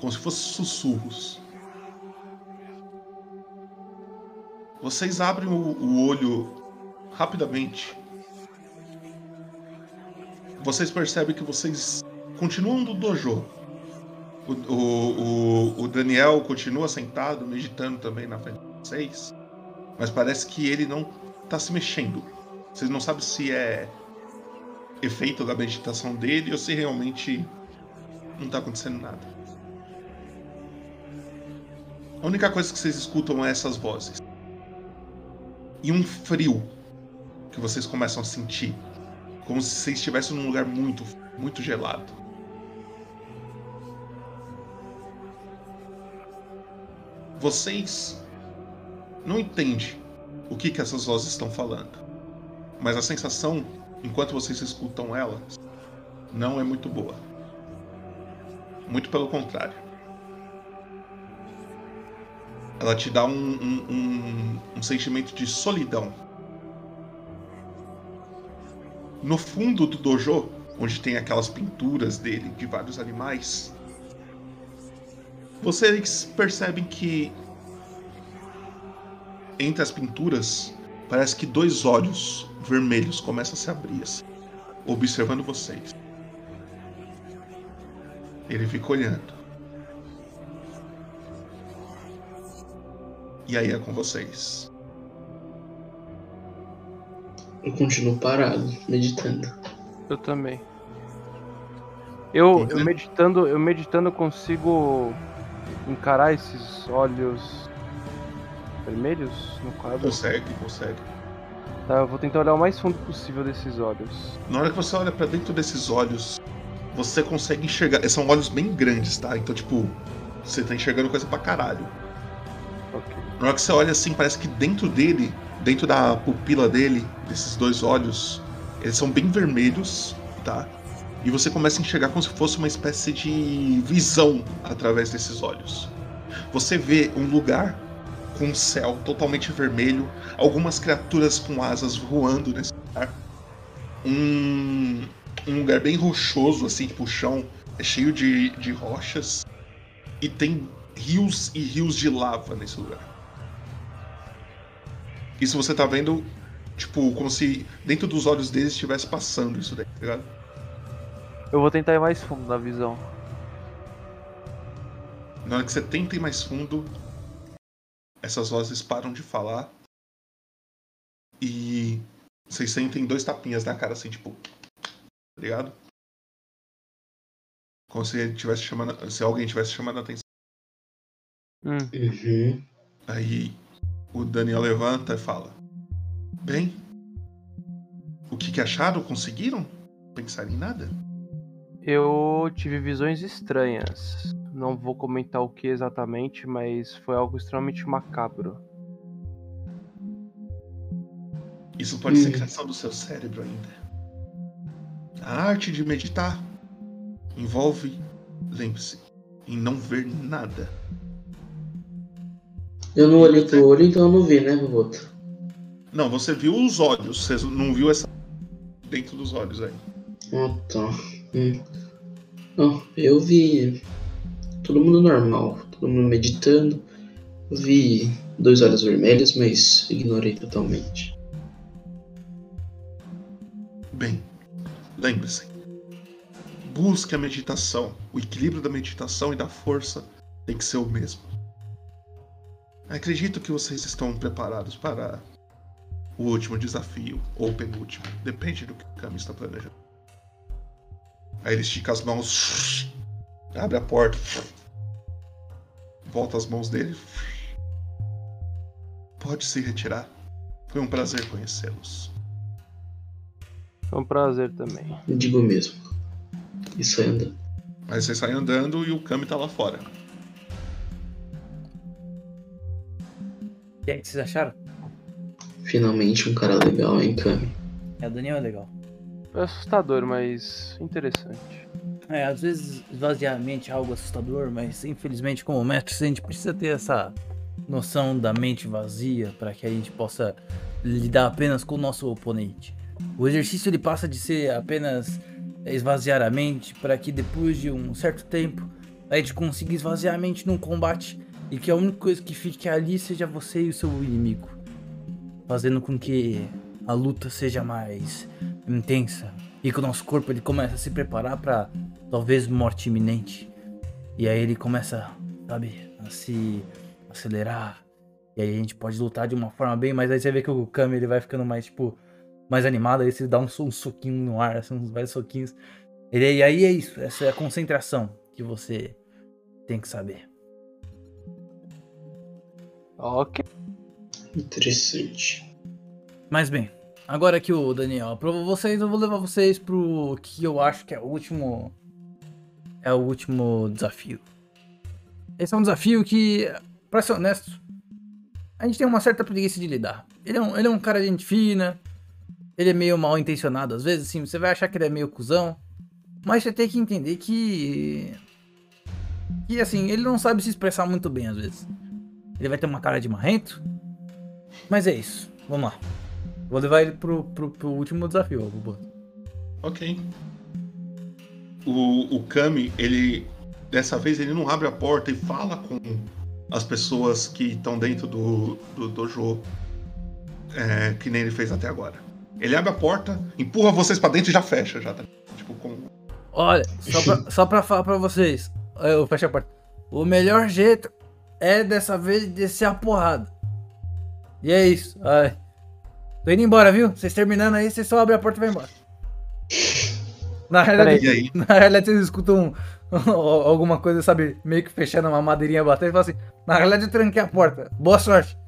Como se fossem sussurros. Vocês abrem o, o olho rapidamente. Vocês percebem que vocês continuam no dojo. O, o, o Daniel continua sentado, meditando também na frente de vocês. Mas parece que ele não está se mexendo. Vocês não sabem se é efeito da meditação dele ou se realmente não está acontecendo nada. A única coisa que vocês escutam é essas vozes. E um frio que vocês começam a sentir. Como se vocês estivessem num lugar muito, muito gelado. Vocês não entendem o que, que essas vozes estão falando. Mas a sensação, enquanto vocês escutam elas, não é muito boa. Muito pelo contrário. Ela te dá um, um, um, um sentimento de solidão. No fundo do dojo, onde tem aquelas pinturas dele de vários animais, vocês percebem que entre as pinturas parece que dois olhos vermelhos começam a se abrir, assim, observando vocês. Ele fica olhando. E aí é com vocês. Eu continuo parado, meditando. Eu também. Eu, eu meditando, eu meditando consigo encarar esses olhos vermelhos no quadro. Consegue, consegue. Tá, eu vou tentar olhar o mais fundo possível desses olhos. Na hora que você olha pra dentro desses olhos, você consegue enxergar. São olhos bem grandes, tá? Então, tipo, você tá enxergando coisa pra caralho. Na hora que você olha assim, parece que dentro dele, dentro da pupila dele, desses dois olhos, eles são bem vermelhos, tá? E você começa a enxergar como se fosse uma espécie de visão através desses olhos. Você vê um lugar com um céu totalmente vermelho, algumas criaturas com asas voando nesse lugar. Um, um lugar bem rochoso, assim, tipo o chão é cheio de, de rochas. E tem rios e rios de lava nesse lugar. Isso você tá vendo, tipo, como se dentro dos olhos deles estivesse passando isso daí, tá ligado? Eu vou tentar ir mais fundo na visão. Na hora que você tenta ir mais fundo, essas vozes param de falar. E vocês sentem dois tapinhas na cara, assim, tipo. Tá ligado? Como se tivesse chamando. Se alguém tivesse chamando a atenção. Hum, Uhum. Aí o Daniel levanta e fala: Bem, o que, que acharam? Conseguiram? Pensar em nada? eu tive visões estranhas. Não vou comentar o que exatamente, mas foi algo extremamente macabro. Isso pode ser Hum. criação do seu cérebro ainda. A arte de meditar envolve, lembre-se, em não ver nada. Eu não olhei pro olho, então eu não vi, né, Boboto? Não, você viu os olhos, você não viu essa dentro dos olhos aí. Ah, tá. Hum. Não, eu vi todo mundo normal, todo mundo meditando. Eu vi dois olhos vermelhos, mas ignorei totalmente. Bem, lembre-se. Busque a meditação. O equilíbrio da meditação e da força tem que ser o mesmo. Acredito que vocês estão preparados para o último desafio, ou o penúltimo. Depende do que o Kami está planejando. Aí ele estica as mãos, abre a porta, volta as mãos dele. Pode se retirar. Foi um prazer conhecê-los. Foi um prazer também. Digo mesmo. Isso aí anda. Aí vocês saem andando e o Kami tá lá fora. E aí, o que vocês acharam? Finalmente um cara legal, hein, Kami? É, o Daniel é legal. É assustador, mas interessante. É, às vezes esvaziar a mente é algo assustador, mas infelizmente, como mestre, a gente precisa ter essa noção da mente vazia para que a gente possa lidar apenas com o nosso oponente. O exercício ele passa de ser apenas esvaziar a mente para que depois de um certo tempo a gente consiga esvaziar a mente num combate e que a única coisa que fique ali seja você e o seu inimigo, fazendo com que a luta seja mais intensa e que o nosso corpo ele começa a se preparar para talvez morte iminente. E aí ele começa, sabe, a se acelerar. E aí a gente pode lutar de uma forma bem, mas aí você vê que o Kami ele vai ficando mais tipo mais animado, aí você dá um, um soquinho no ar, assim, uns vários soquinhos. E aí é isso, essa é a concentração que você tem que saber. Ok. Interessante. Mas bem, agora que o Daniel aprovou vocês, eu vou levar vocês pro que eu acho que é o último. É o último desafio. Esse é um desafio que, pra ser honesto, a gente tem uma certa preguiça de lidar. Ele é um, ele é um cara de gente fina, ele é meio mal intencionado às vezes, assim, você vai achar que ele é meio cuzão, mas você tem que entender que. Que assim, ele não sabe se expressar muito bem às vezes. Ele vai ter uma cara de marrento, mas é isso, vamos lá. Vou levar ele pro, pro, pro último desafio, Bubu. Ok. O, o Kami, ele. Dessa vez ele não abre a porta e fala com as pessoas que estão dentro do, do dojo. é, que nem ele fez até agora. Ele abre a porta, empurra vocês pra dentro e já fecha, já tá. Tipo, com. Olha, só pra, só pra falar pra vocês, eu fecho a porta. O melhor jeito é dessa vez descer a porrada. E é isso. Ai. Tô indo embora, viu? Vocês terminando aí, vocês só abrem a porta e vai embora. Na realidade, na realidade vocês escutam alguma coisa, sabe, meio que fechando uma madeirinha batendo e falam assim: Na realidade eu tranquei a porta. Boa sorte.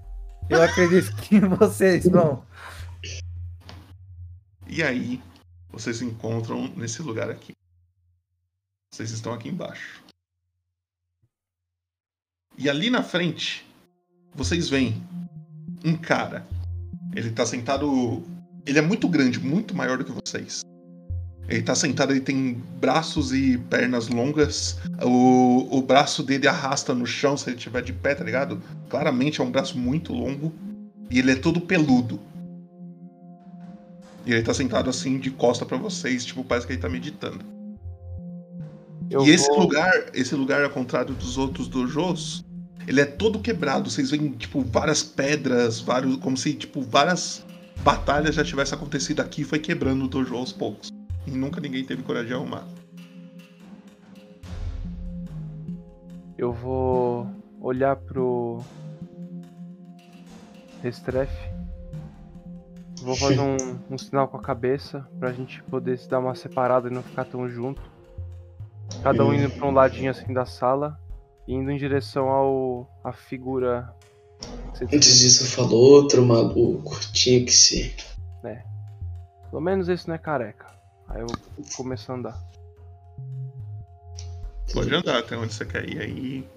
Eu acredito que vocês vão. E aí, vocês se encontram nesse lugar aqui. Vocês estão aqui embaixo. E ali na frente, vocês veem um cara. Ele tá sentado. Ele é muito grande, muito maior do que vocês. Ele tá sentado, ele tem braços e pernas longas. O, o braço dele arrasta no chão se ele estiver de pé, tá ligado? Claramente é um braço muito longo. E ele é todo peludo. E ele tá sentado assim, de costa pra vocês, tipo, parece que ele tá meditando. Eu e esse vou- lugar, esse lugar, ao contrário dos outros dojos, ele é todo quebrado. Vocês veem, tipo, várias pedras, vários. Como se, tipo, várias batalhas já tivessem acontecido aqui e foi quebrando o dojo aos poucos. E nunca ninguém teve coragem de arrumar. Eu vou olhar pro Restrefe. Vou fazer um, um sinal com a cabeça pra gente poder se dar uma separada e não ficar tão junto. Cada um indo pra um ladinho assim da sala e indo em direção ao a figura. Antes disso, falou outro maluco. Tinha que ser. Pelo menos esse não é careca. Aí eu começo a andar. Pode andar até onde você quer ir aí.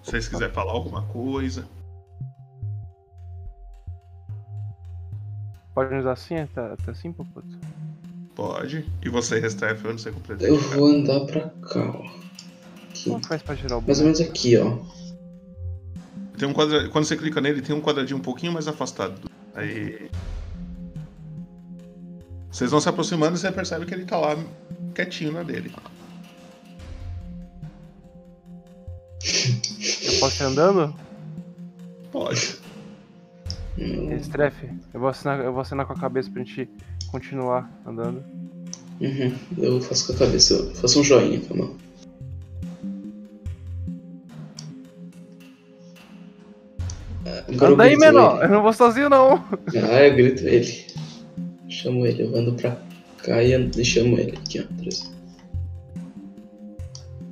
Se vocês quiserem falar alguma coisa. Pode nos dar assim até, até assim, Popoto? Pode. E você, Restrefe, onde você completa? Eu vou andar pra cá, ó. Aqui. Como faz pra girar o Mais ou menos aqui, ó. Tem um quadra... Quando você clica nele, tem um quadradinho um pouquinho mais afastado. Aí. Vocês vão se aproximando e você percebe que ele tá lá quietinho na dele. Eu posso ir andando? Pode. Estrefe, eu vou assinar, eu vou assinar com a cabeça pra gente continuar andando. Uhum. Eu faço com a cabeça. Eu faço um joinha com a mão. Ah, agora Anda aí, menor! ele. Eu não vou sozinho, não! Ah, eu grito ele. Chamo ele, eu ando pra cá e ando- e chamo ele aqui, ó. exemplo.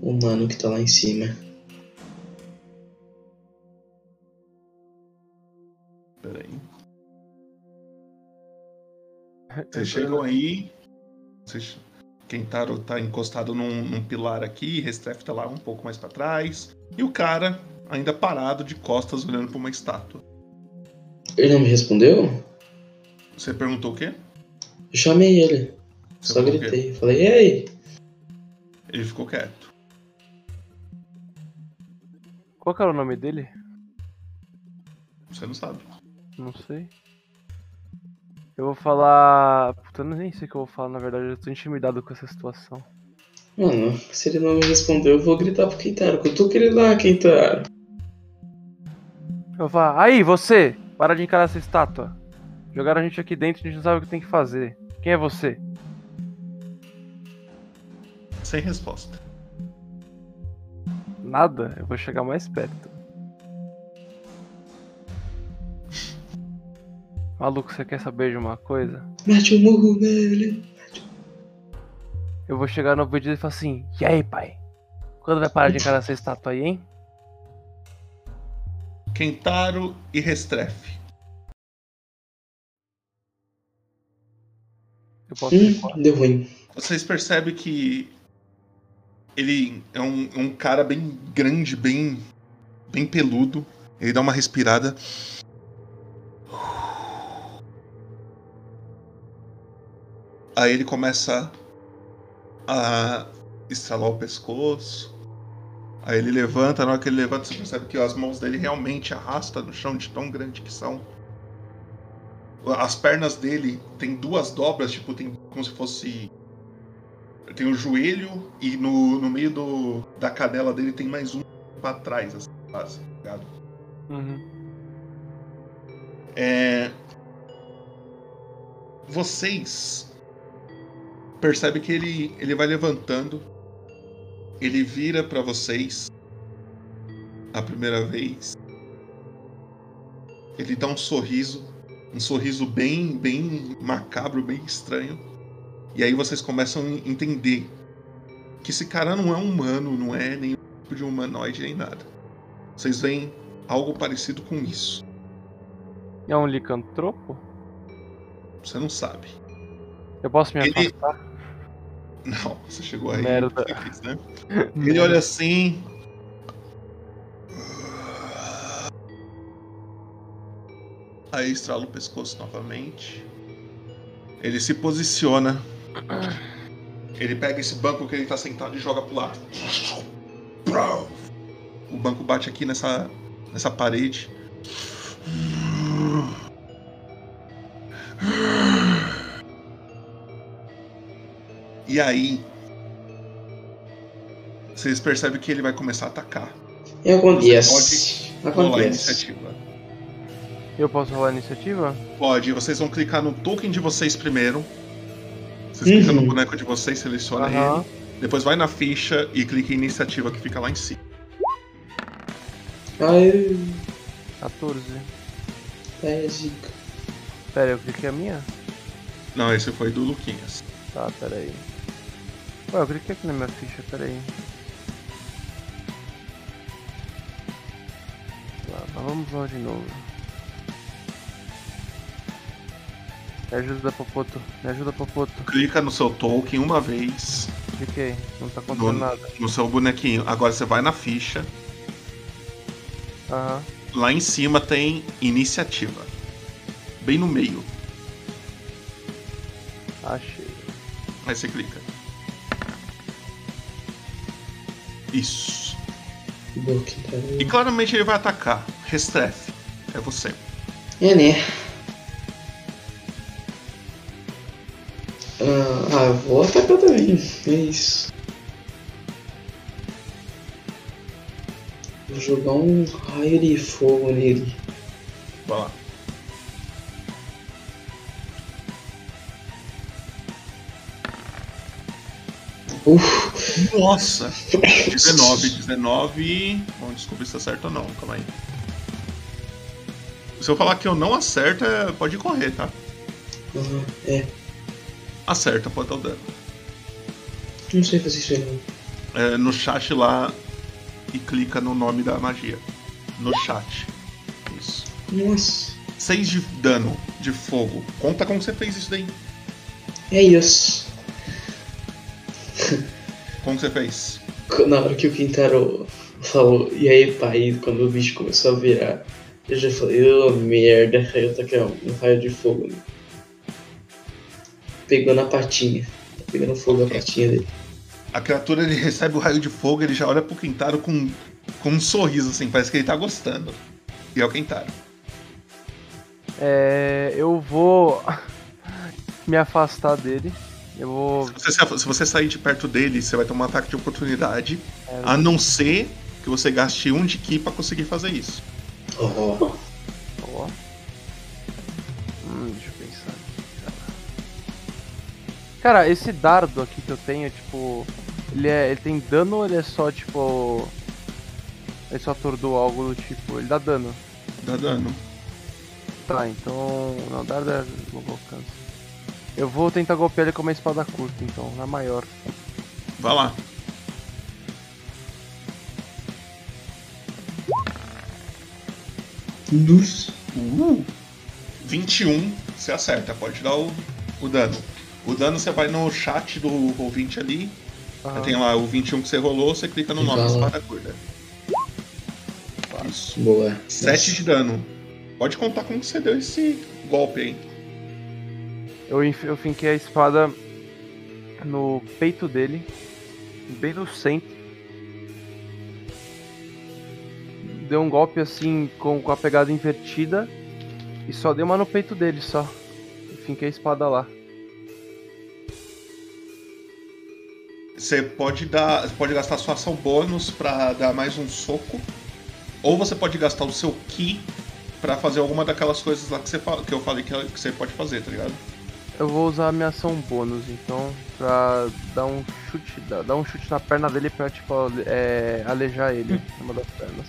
humano que tá lá em cima. Peraí. Vocês chegam aí. Vocês... Kentaro tá encostado num, num pilar aqui, Restreff tá lá um pouco mais pra trás. E o cara ainda parado de costas olhando pra uma estátua. Ele não me respondeu? Você perguntou o quê? Eu chamei ele. Você Só gritei. Falei, ei! Ele ficou quieto. Qual que era o nome dele? Você não sabe. Não sei. Eu vou falar. Puta, eu nem sei o que eu vou falar, na verdade. Eu tô intimidado com essa situação. Mano, se ele não me respondeu, eu vou gritar pro Kentaro. Que eu tô querendo lá, Kentaro. Eu vou falar, aí, você! Para de encarar essa estátua. Jogaram a gente aqui dentro, a gente não sabe o que tem que fazer. Quem é você? Sem resposta. Nada, eu vou chegar mais perto. Maluco, você quer saber de uma coisa? Mete o murro nele. Eu vou chegar no vídeo e falar assim: E aí, pai? Quando vai parar de encarar essa estátua aí, hein? Kentaro e Restreff. Eu posso Hum, deu ruim. Vocês percebem que ele é um, um cara bem grande, bem, bem peludo. Ele dá uma respirada. Aí ele começa a estralar o pescoço. Aí ele levanta, na hora que ele levanta, você percebe que as mãos dele realmente arrastam no chão de tão grande que são. As pernas dele tem duas dobras, tipo, tem como se fosse. Tem o joelho e no, no meio do, da canela dele tem mais um pra trás, assim, quase, tá ligado? Uhum. É... Vocês percebem que ele, ele vai levantando, ele vira pra vocês a primeira vez, ele dá um sorriso, um sorriso bem, bem macabro, bem estranho, e aí vocês começam a entender que esse cara não é um humano, não é nenhum tipo de humanoide nem nada. Vocês veem algo parecido com isso. É um licantropo? Você não sabe. Eu posso me Ele- afastar? Não, você chegou aí. Merda. né? Ele olha assim. Aí estrala o pescoço novamente. Ele se posiciona. Ele pega esse banco que ele tá sentado e joga pro lado. O banco bate aqui nessa, nessa parede. E aí. Vocês percebem que ele vai começar a atacar. E acontece. Você Yes. Rolar a iniciativa. Eu posso rolar a iniciativa? Pode, vocês vão clicar no token de vocês primeiro. Vocês clicam no Uhum. boneco de vocês, seleciona Aham. ele. Depois vai na ficha e clica em iniciativa que fica lá em cima. Ai, 14. é zica. Pera, eu cliquei a minha? Não, esse foi do Luquinhas. Tá, pera aí. Ué, eu cliquei aqui na minha ficha, pera aí. Lá, vamos lá de novo. Me ajuda, Popoto. Me ajuda, Popoto. Clica no seu token uma vez, Cliquei. Não tá acontecendo No- nada. no seu bonequinho. Agora você vai na ficha. Aham. Lá em cima tem iniciativa. Bem no meio. Achei. Aí você clica. Isso. Kentaro. E claramente ele vai atacar. Restrefe. É você. É, né? Ah, ah, vou atacar também. É isso. Vou jogar um raio de fogo nele. Vai lá. Uf, Nossa! 19, 19. Vamos descobrir se acerta ou não. Calma aí. Se eu falar que eu não acerto, é- pode correr, tá? Aham, é. Acerta, pode dar o dano. Não sei fazer isso aí não. é, no chat lá e clica no nome da magia. No chat. Isso. Nossa. 6 de dano de fogo. Conta como você fez isso daí. É isso. Como você fez? Na hora que o Quintaro falou, e aí pai, quando o bicho começou a virar, eu já falei, ô merda, aí eu taquei um, um raio de fogo. Né? Pegou na patinha. Tá pegando fogo na patinha dele. A criatura ele recebe o raio de fogo, ele já olha pro Quintaro com, com um sorriso assim, parece que ele tá gostando. E é o Quintaro. É, eu vou me afastar dele. Eu vou. Se você, se você sair de perto dele, você vai tomar um ataque de oportunidade. É, A não ser que você gaste um de ki pra conseguir fazer isso. Oh, Ó. Hum, deixa eu pensar aqui, cara. Cara, esse dardo aqui que eu tenho, tipo. Ele, é, ele tem dano ou ele é só tipo. Ele só atordoa algo do tipo. Ele dá dano. Dá dano. Tá, então. Não, dardo é longo alcance. Eu vou tentar golpear ele com uma espada curta, então, na maior. Vai lá. Uh, 21, você acerta, pode dar o, o dano. O dano você vai no chat do ouvinte ali, Aham. tem lá o 21 que você rolou, você clica no E nome espada curta. Isso. Boa. 7 de dano. Pode contar como você deu esse golpe aí. Eu, eu finquei a espada no peito dele, bem no centro. Deu um golpe assim com, com a pegada invertida e só dei uma no peito dele só. Eu finquei a espada lá. Você pode dar, pode gastar sua ação bônus pra dar mais um soco, ou você pode gastar o seu ki pra fazer alguma daquelas coisas lá que, você, que eu falei que, que você pode fazer, tá ligado? Eu vou usar a minha ação bônus então pra dar um chute, dar, um chute na perna dele pra tipo é, alejar ele, numa das pernas.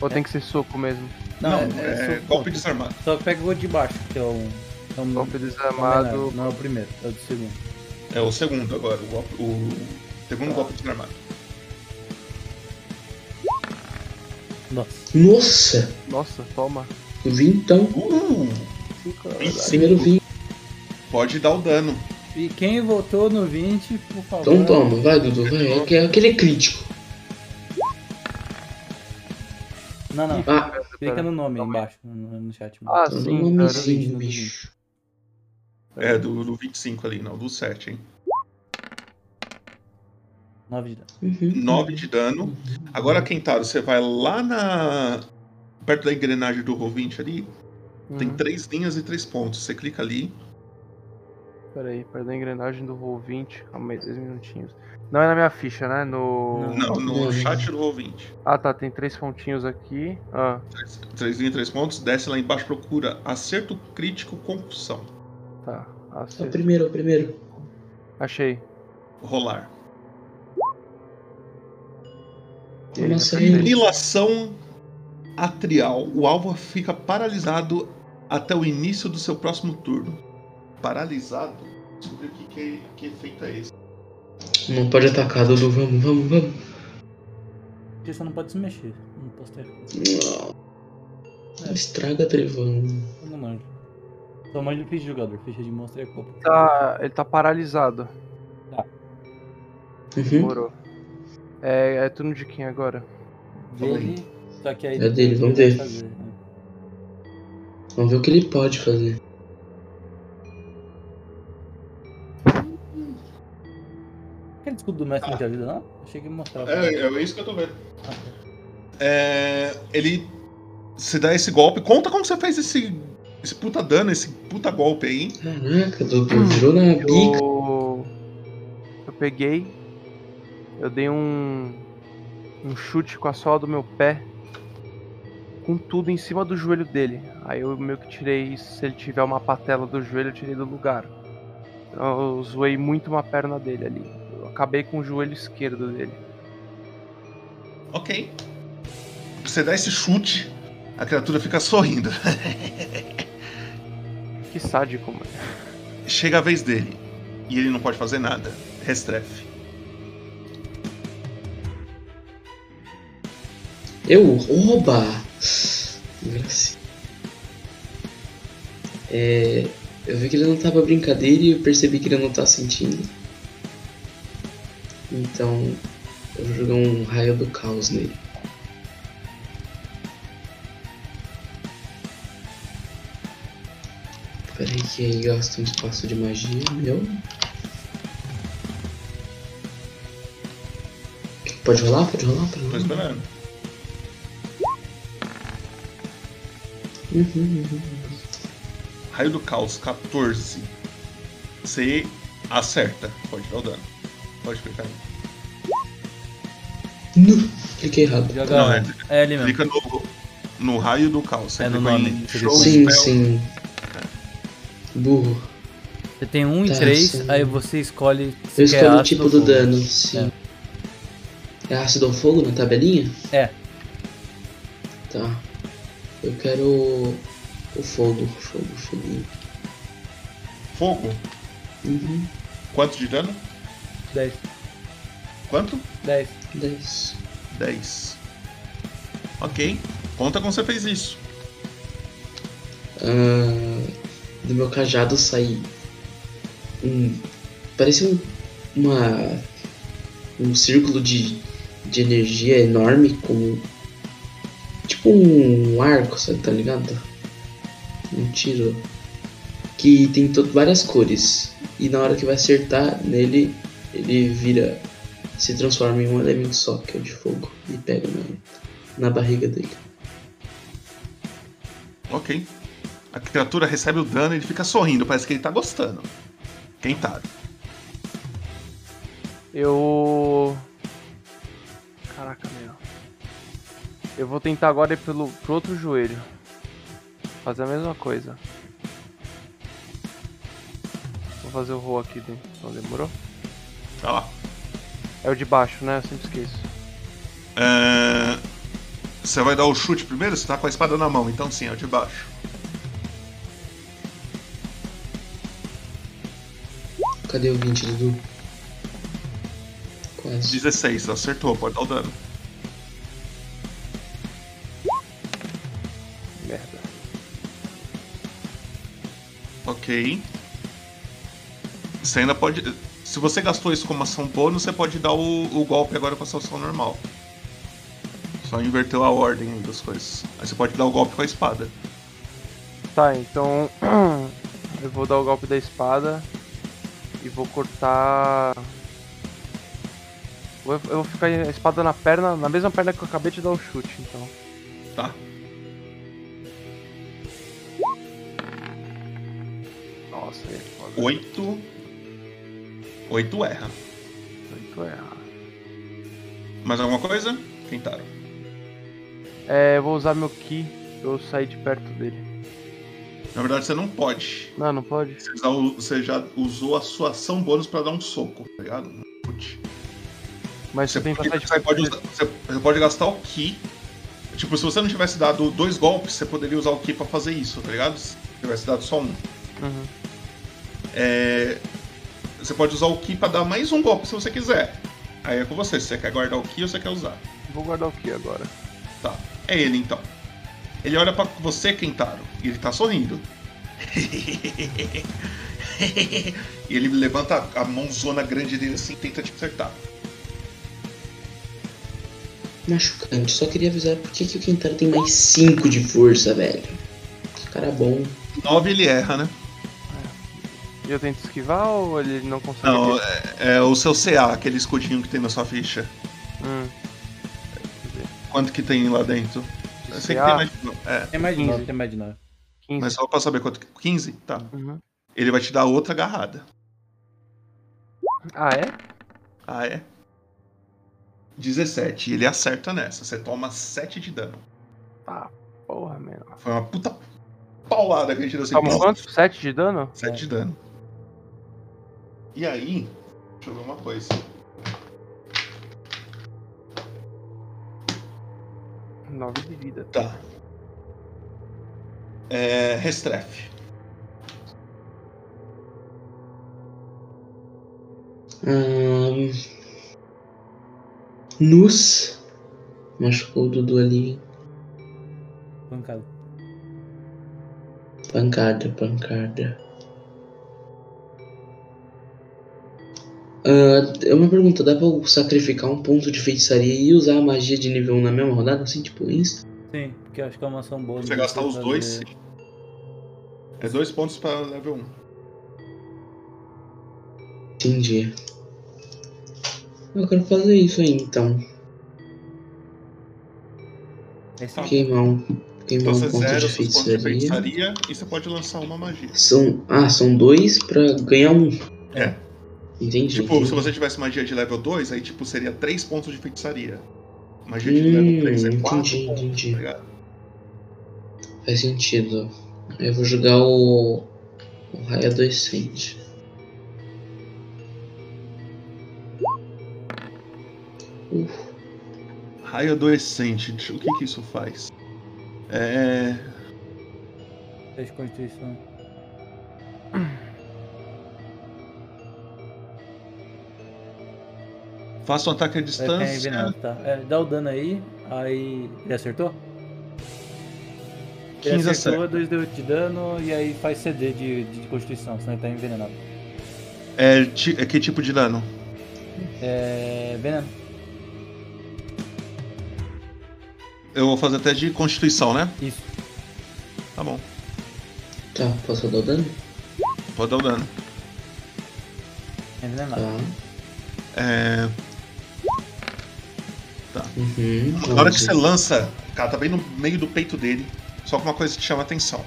Ou tem que ser soco mesmo? Não, Não, é, é, é golpe desarmado. Só pega o de baixo, que é o. É um, Golpe é desarmado. não é o primeiro, é o do segundo. É o segundo agora, o, golpe- o segundo golpe desarmado. Nossa. Nossa. Nossa, toma. Vintão. Uh, Primeiro vim. pode dar o dano. E quem votou no 20, por favor. Então toma, vai Dudu, vai. É que- é aquele crítico. Não, não. Ah, Clica no nome aí embaixo, no, no chat. mano. Ah, tá no sim, cara. nomezinho, bicho. É, do, do 25 ali, não, do 7, hein? 9 de dano. Uhum. 9 de dano. Agora, Kentaro, você vai lá na. Perto da engrenagem do Roll20 ali, tem Uhum. três linhas e três pontos. Você clica ali. Peraí, perdi a engrenagem do roll 20. Calma aí, dois minutinhos. Não é na minha ficha, né? No. Não. No chat do Roll20. Ah tá, tem três pontinhos aqui. Ah, Três, três linhas e três pontos. Desce lá embaixo, procura acerto crítico concussão. tá. É o Acerto. primeiro, é o primeiro. Achei. Rolar. Aí, Anilação atrial. O alvo fica paralisado até o início do seu próximo turno. Paralisado? Descobrir o que, que, que efeito é esse. Não pode atacar, Dudu. Vamos, vamos, vamos. Porque você não pode se mexer. Não posso ter. Não. Estraga trevão. Não manjo. Só manjo ficha de jogador, ficha de monstro é copa. Tá, ele tá paralisado. Uhum. Demorou. É, é turno de quem agora? Dele, só que aí. É dele, vamos ele ver. fazer, né? Vamos ver o que ele pode fazer. Aquele escudo do mestre não tinha vida, não? Achei que mostrava. É, é isso que eu tô vendo. É, ele. Você dá esse golpe. Conta como você fez esse. Esse puta dano, esse puta golpe aí. Caraca, Dudu, virou na bica. Eu. Eu peguei. Eu dei um. Um chute com a sola do meu pé. Com tudo em cima do joelho dele. Aí eu meio que tirei. Se ele tiver uma patela do joelho, eu tirei do lugar. Então eu zoei muito uma perna dele ali. Eu acabei com o joelho esquerdo dele. Ok. Você dá esse chute, a criatura fica sorrindo. Que sádico, mano. Chega a vez dele. E ele não pode fazer nada. Restrefe. Eu? Oba! É, eu vi que ele não tava brincadeira e eu percebi que ele não tá sentindo. Então, eu vou jogar um raio do caos nele. Peraí que aí gasta um espaço de magia meu. Pode rolar? Pode rolar? Pode Tô rolar? esperando. Uhum, uhum. Raio do Caos, 14. Você acerta. Pode dar o dano. Pode clicar. Nu! Cliquei errado. Joga. Não, é- é ali mesmo. Clica no, no raio do caos. Você É no nome, show Sim, spell. sim. Burro. Você tem um e Tá, três, sim. aí você escolhe Eu escolho o tipo do fogo. dano, sim. É. ácido ou fogo na tabelinha? É. Tá. Eu quero o, fogo. Fogo, foguinho. Fogo. Uhum. Quanto de dano? 10. Quanto? 10. 10. 10. Ok. Conta como você fez isso. Ah, do meu cajado sai um. Parece um. Uma. Um círculo de, de energia enorme, como. Tipo um arco, sabe, tá ligado? Um tiro. Que tem várias cores. E na hora que vai acertar nele, ele vira. Se transforma em um elemento só, que é o de fogo. E pega na, na barriga dele. Ok. A criatura recebe o dano e ele fica sorrindo. Parece que ele tá gostando. Quem tá? Eu. Eu vou tentar agora ir pelo, pro outro joelho. Fazer a mesma coisa. Vou fazer o roll aqui dentro. Não demorou? Tá lá. É o de baixo, né? Eu sempre esqueço. É, Você vai dar o chute primeiro? Você tá com a espada na mão, então sim, é o de baixo. Cadê o 20, Dudu? Quase. 16, acertou, pode dar o dano. Ok. Você ainda pode. Se você gastou isso como ação bônus, você pode dar o, o golpe agora com a sua ação normal. Só inverteu a ordem das coisas. Aí você pode dar o golpe com a espada. Tá, então. Eu vou dar o golpe da espada. E vou cortar. Eu vou ficar a espada na perna, na mesma perna que eu acabei de dar o chute, então. Tá? 8. 8 erra. Oito é. Mais alguma coisa? Tentaram. É, eu vou usar meu ki eu sair de perto dele. Na verdade, você não pode. Não, não pode? Você já, você já usou a sua ação bônus pra dar um soco, tá ligado? Chute. Mas Você tem que pode, de você, pode usar- você- você pode gastar o Ki. Tipo, se você não tivesse dado dois golpes, você poderia usar o Ki pra fazer isso, tá ligado? Se tivesse dado só um. Uhum. É, Você pode usar o Ki pra dar mais um golpe se você quiser. Aí é com você, se você quer guardar o Ki ou você quer usar. Vou guardar o ki agora. Tá. É ele então. Ele olha pra você, Kentaro, e ele tá sorrindo. e ele levanta a mãozona grande dele assim e tenta te acertar. Machucante. Só queria avisar por que, que o Kentaro tem mais 5 de força, velho. Que cara bom. 9 ele erra, né? E eu tento esquivar ou ele não consegue? Não, é, é o seu CA, aquele escudinho que tem na sua ficha. Hum. Quanto que tem lá dentro? Eu sei que tem mais. É, Tem mais de 15. 9, tem mais de 9. 15. mas só pra saber quanto. que- 15? Tá. Uhum. Ele vai te dar outra agarrada. Ah, é? Ah, é? 17. E ele acerta nessa. Você toma 7 de dano. Ah, porra, meu. Foi uma puta paulada que a gente deu assim. Toma quanto? 7 de dano? 7 de dano. E aí, deixa eu ver uma coisa. Nove de vida. Tá. É. Restrefe. Ahn, Nus. Machucou o Dudu ali. Pancada. Pancada, pancada. Ah, é uma pergunta, dá pra eu sacrificar um ponto de feitiçaria e usar a magia de nível 1 na mesma rodada? Assim, tipo, insta? Sim, porque eu acho que é uma ação boa. Você gastar os Fazer- dois, sim. É dois pontos pra level 1. Entendi. Eu quero fazer isso aí, então. Tá. Queimar um, queimar Então um ponto de feitiçaria e você pode lançar uma magia. São, ah, são dois pra ganhar um. É. Entendi. Tipo, entendi. se você tivesse magia de level 2, aí tipo seria 3 pontos de feitiçaria. Magia de Hum, level 3 é 4 entendi, pontos, entendi. tá? Faz sentido. Eu vou jogar o. O raio adoecente. Uf, Raio adoecente, deixa- o que que isso faz? É. Teste Faça um ataque à distância. envenenado, tá? É, dá o dano aí, aí. Ele acertou? Ele 15 acertou, acerta. 2 deu de dano e aí faz CD de, de constituição, senão ele tá envenenado. É, ti- é que tipo de dano? É. Veneno. Eu vou fazer teste de constituição, né? Isso. Tá bom. tá, posso dar o dano? Pode dar o dano. Envenenado. Tá. É. Uhum. Na hora que onze. você lança, cara, tá bem no meio do peito dele. Só que uma coisa que chama atenção.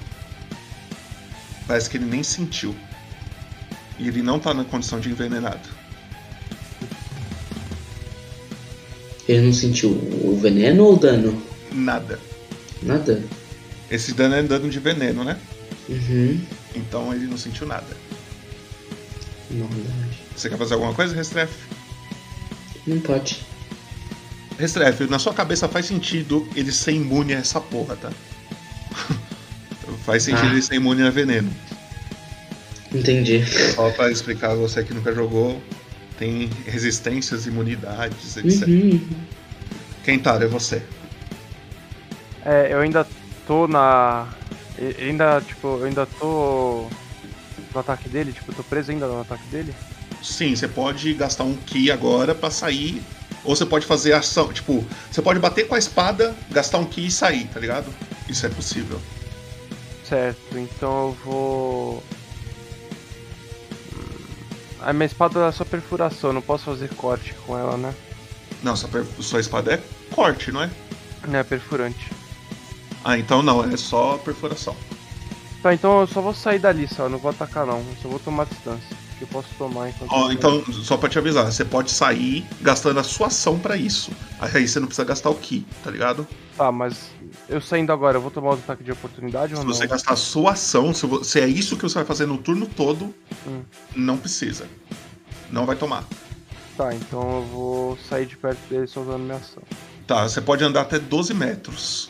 Parece que ele nem sentiu. E ele não tá na condição de envenenado. Ele não sentiu o veneno ou o dano? Nada. Nada? Esse dano é dano de veneno, né? Uhum. Então ele não sentiu nada. Maldade. Você quer fazer alguma coisa, Restrefe? Não pode. Restrefe, na sua cabeça faz sentido ele ser imune a essa porra, tá? faz sentido Ah. ele ser imune a veneno. Entendi. Só pra explicar a você que nunca jogou, tem resistências, imunidades, etc. Uhum. Kentaro, é você. É, eu ainda tô na. e- Ainda, tipo, eu ainda tô no ataque dele, tipo, eu tô preso ainda no ataque dele. Sim, você pode gastar um Ki agora pra sair. Ou você pode fazer ação. Tipo, você pode bater com a espada, gastar um Ki e sair, tá ligado? Isso é possível. Certo, então eu vou. Hum, A minha espada é só perfuração, eu não posso fazer corte com ela, né? Não, sua, per- sua espada é corte, não é? Não é perfurante. Ah, então não, é só perfuração. Tá, então eu só vou sair dali só, não vou atacar não, eu só vou tomar distância. Que eu posso tomar enquanto. Ó, então, só pra te avisar, você pode sair gastando a sua ação pra isso. Aí você não precisa gastar o Ki, tá ligado? Tá, mas eu saindo agora, eu vou tomar os ataques de oportunidade ou Se não? você gastar a sua ação, se, vo- se é isso que você vai fazer no turno todo, Hum. não precisa. Não vai tomar. Tá, então eu vou sair de perto dele só usando minha ação. Tá, você pode andar até 12 metros.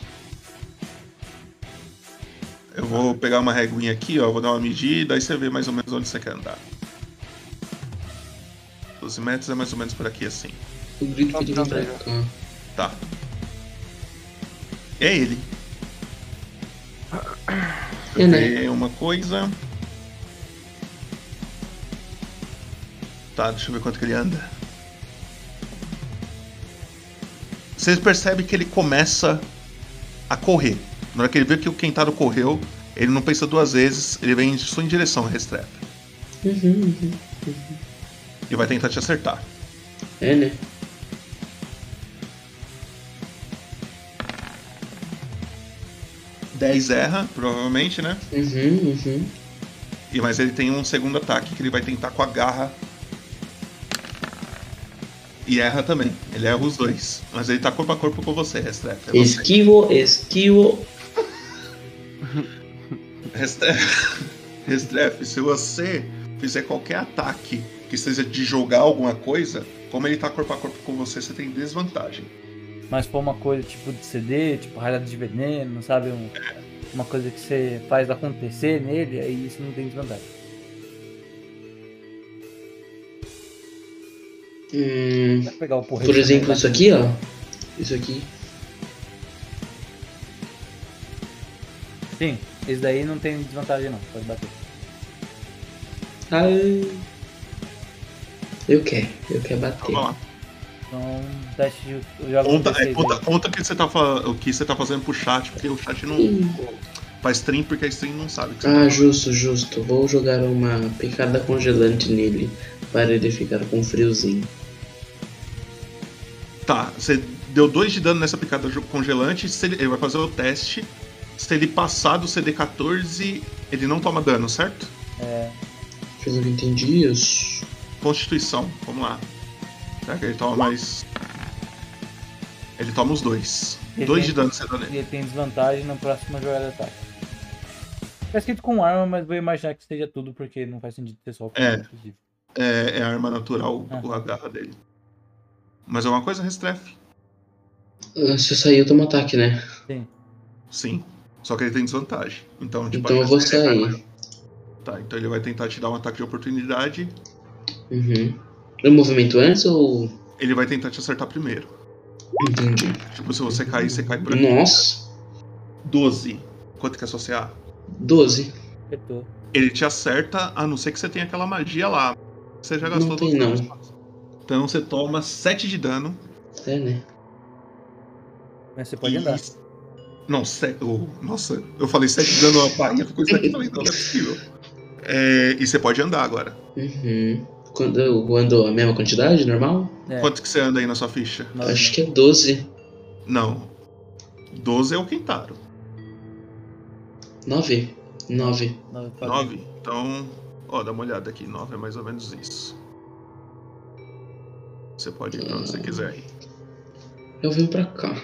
Eu vou pegar uma reguinha aqui, ó, vou dar uma medida, aí você vê mais ou menos onde você quer andar. 12 metros é mais ou menos por aqui assim. O grito que ele Tá, pra tá, cá. Tá. É ele. É, né? É uma coisa. Tá, deixa eu ver quanto que ele anda. Vocês percebem que ele começa a correr. Na hora que ele vê que o Kentaro correu, ele não pensa duas vezes, ele vem em sua em direção, Restrepe. Uhum, uhum. E vai tentar te acertar. É, né? Dez erra, provavelmente, né? Uhum, uhum. E mas ele tem um segundo ataque que ele vai tentar com a garra. E erra também. Ele erra os dois. Mas ele tá corpo a corpo com você, Restrefe. É você. Esquivo, esquivo. Restrefe, se você fizer qualquer ataque que seja de jogar alguma coisa, como ele tá corpo a corpo com você, você tem desvantagem. Mas for uma coisa tipo de CD, tipo ralhada de veneno, sabe? Um- uma coisa que você faz acontecer nele, aí isso não tem desvantagem. Hum, Vai pegar o porrete. por exemplo, também, isso aqui, ó. Isso aqui. Sim, esse daí não tem desvantagem não, pode bater. Ai. Eu quero, eu quero bater. Vamos lá. Então, teste de. Eu jogo Conta, é, D6 conta, que você tá, o que você tá fazendo pro chat, porque o chat não Ih. faz stream, porque a stream não sabe Ah, tá justo, justo. Vou jogar uma picada congelante nele para ele ficar com friozinho. Tá, você deu 2 de dano nessa picada congelante, se ele, ele vai fazer o teste. Se ele passar do CD14, ele não toma dano, certo? Pelo que eu entendi, isso. Constituição, vamos lá. Será que ele toma mais. Ele toma os dois. Ele 2 tem- de dano. E ele tem desvantagem na próxima jogada de ataque. Tá escrito com arma, mas vou imaginar que seja tudo, porque não faz sentido ter só o É. É, é a arma natural, Ah. a garra dele. Mais alguma coisa, Restrefe? Ah, Se eu sair, eu tomo ataque, né? Sim. Sim. Só que ele tem desvantagem. Então, tipo, Então eu vou é sair. Tá, então ele vai tentar te dar um ataque de oportunidade. Uhum. Eu movimento antes ou. Ele vai tentar te acertar primeiro. Entendi. Tipo, se você cair, você cai por aqui. Nossa. 12. Quanto que é associar? 12. Acertou. Ele te acerta, a não ser que você tenha aquela magia lá. Você já gastou Não tem, não. espaços. Então você toma 7 de dano. É, né? Mas você pode e- andar. Não, se... oh, nossa, eu falei 7 de dano na paia, ficou isso aqui, falei, não, não é possível. É, e você pode andar agora. Uhum. Quando eu ando a mesma quantidade, normal? É, Quanto que você anda aí na sua ficha? nove, Acho que é 12. Não. 12 é o Quintaro. 9? 9. nove, pode- 9? Então, ó, dá uma olhada aqui. 9 é mais ou menos isso. Você pode ir pra onde você quiser aí. Eu venho pra cá.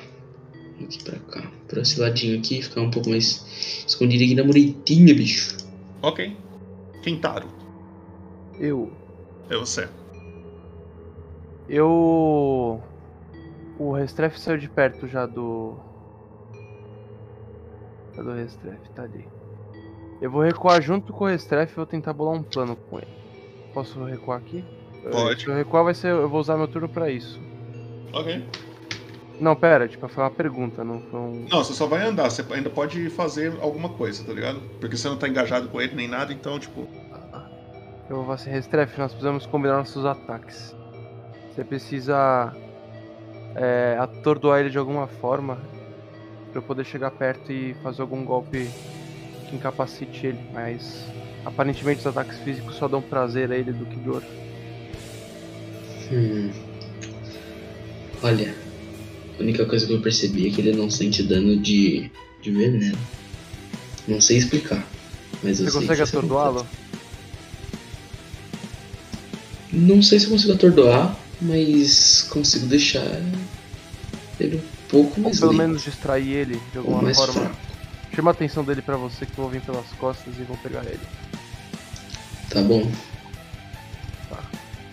Aqui pra cá. Por esse ladinho aqui, ficar um pouco mais escondido aqui na muretinha, bicho. Ok. Quintaro, Eu. É você. Eu. O Restrefe saiu de perto já do. Cadê o Restrefe? Tá ali. Eu vou recuar junto com o Restrefe e vou tentar bolar um plano com ele. Posso recuar aqui? Pode. Se eu recuar, vai ser. Eu vou usar meu turno pra isso. Ok. Não, pera, tipo, foi uma pergunta, não foi um. Não, você só vai andar, você ainda pode fazer alguma coisa, tá ligado? Porque você não tá engajado com ele nem nada, então, tipo. Eu vou assim, Restrefe, nós precisamos combinar nossos ataques. Você precisa é, atordoar ele de alguma forma pra eu poder chegar perto e fazer algum golpe que incapacite ele, mas aparentemente os ataques físicos só dão prazer a ele do que dor. Hum. Olha, a única coisa que eu percebi é que ele não sente dano de, de veneno. Não sei explicar. Mas eu Você consegue isso atordoá-lo? Não sei se eu consigo atordoar, mas consigo deixar ele um pouco Ou mais pelo lento, menos distrair ele de ou alguma mais forma? fraco. Chama a atenção dele pra você que eu vou vir pelas costas e vou pegar ele. Tá bom.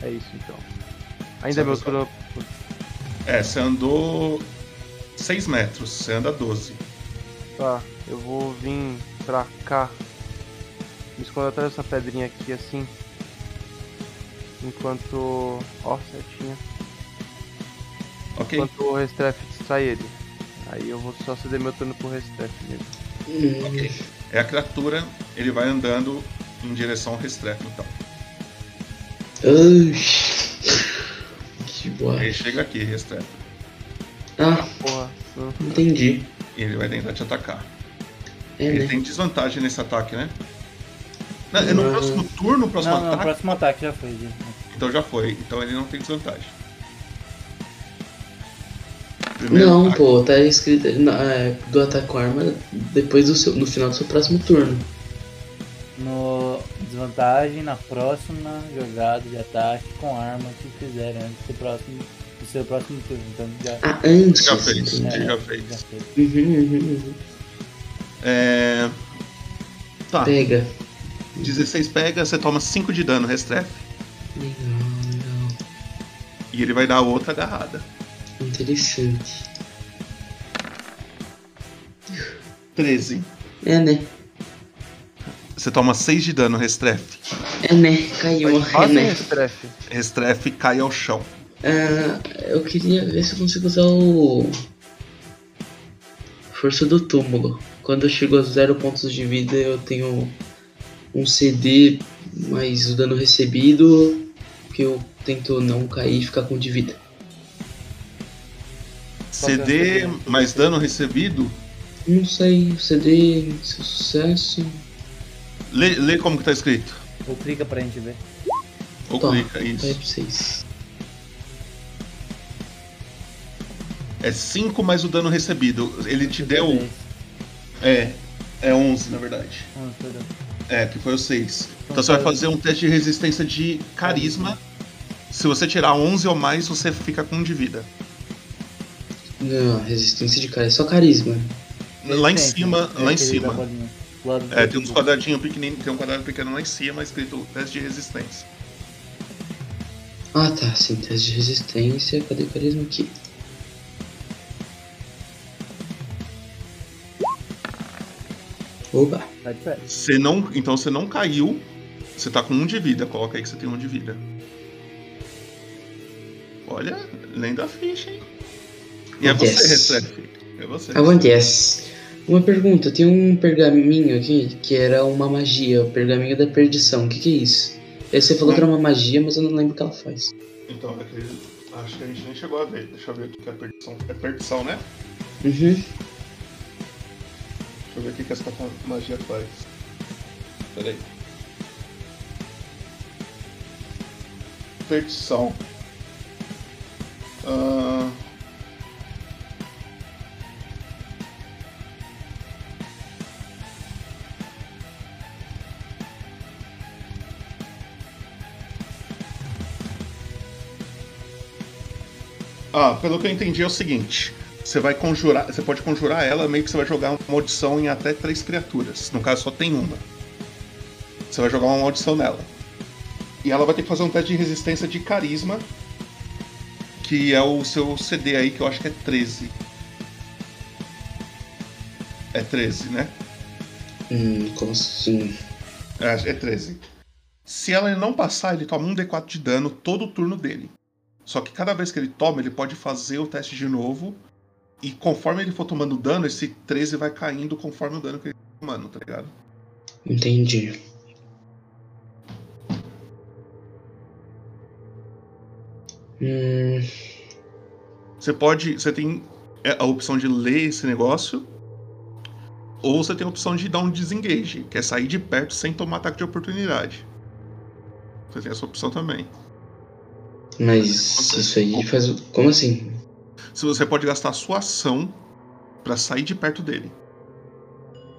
É isso então. Ainda é meu turno. É, você andou 6 metros, você anda 12. Tá, eu vou vir pra cá. Me esconder atrás dessa pedrinha aqui assim. Enquanto. Ó, certinho. Ok? Enquanto o Restrefe distrai ele. Aí eu vou só ceder meu turno pro Restrefe mesmo. Hum, Ok. É a criatura, ele vai andando em direção ao Restrefe, então. ai, que boa. Ele chega aqui, Restrefe. Ah, Porra. hum. entendi. E ele vai tentar te atacar. É, Ele né? tem desvantagem nesse ataque, né? Não, é no próximo turno, próximo Não, não, o ataque? próximo ataque já foi. já. Então já foi. Então ele não tem desvantagem. Primeiro Não, ataque. pô, tá escrito na- é, do ataque com arma depois do seu, no final do seu próximo turno. No desvantagem na próxima jogada de ataque com arma que fizerem antes do próximo do seu próximo turno. Então já, Ah, antes. Já fez. Ele já já fez. fez. Uhum, uhum, uhum. É... Tá, Pega. 16 pega, você toma 5 de dano, Restrefe. Legal, legal. E ele vai dar outra agarrada. Interessante. 13. É, né? Você toma 6 de dano, Restrefe. É, né? Caiu. É, né? Restrefe. Restrefe cai ao chão. Ah, eu queria ver se eu consigo usar o. Força do túmulo. Quando eu chego a zero pontos de vida, eu tenho um CD mais o dano recebido, que eu tento não cair e ficar com de vida. CD mais dano recebido. Não sei, CD, seu sucesso. Lê, lê como que tá escrito. Ou clica pra gente ver. Ou Tá, clica, Vai isso. pra vocês. É 5 mais o dano recebido. Ele te deu. É. É 11, na verdade. Onze, perdão. É, que foi o 6. Então você vai fazer um teste de resistência de carisma. Se você tirar 11 ou mais, você fica com 1 de vida. Não, resistência de cara, é só carisma. Lá em cima, é lá em cima. É, tem uns quadradinhos pequenininhos, tem um quadrado pequeno lá em cima escrito teste de resistência. Ah tá, sim, teste de resistência. Cadê o carisma aqui? Opa, Tá. Você não, então você não caiu, você tá com 1 de vida. Coloca aí que você tem 1 de vida. Olha, lenda a ficha, hein? E é você, recebe. É você. acontece. Uma pergunta, tem um pergaminho aqui que era uma magia, o pergaminho da perdição. O que, que é isso? Aí você falou que era uma magia, mas eu não lembro o que ela faz. Então, acho que a gente nem chegou a ver. Deixa eu ver o que é perdição. É perdição, né? Uhum. Deixa eu ver o que que essa magia faz. Pera aí. Perdição. Ah, Ah, pelo que eu entendi é o seguinte. Você vai conjurar. Você pode conjurar ela, meio que você vai jogar uma maldição em até três criaturas. No caso só tem uma. Você vai jogar uma maldição nela. E ela vai ter que fazer um teste de resistência de carisma. Que é o seu CD aí, que eu acho que é 13. É 13, né? Hum, como assim? É, é 13. Se ela não passar, ele toma um D4 de dano todo o turno dele. Só que cada vez que ele toma, ele pode fazer o teste de novo. E conforme ele for tomando dano, esse 13 vai caindo conforme o dano que ele tá tomando, tá ligado? Entendi. Hum, Você pode. Você tem é, a opção de ler esse negócio. Ou você tem a opção de dar um disengage, que é sair de perto sem tomar ataque de oportunidade. Você tem essa opção também. mas isso aí faz. Como assim? Se você pode gastar a sua ação pra sair de perto dele.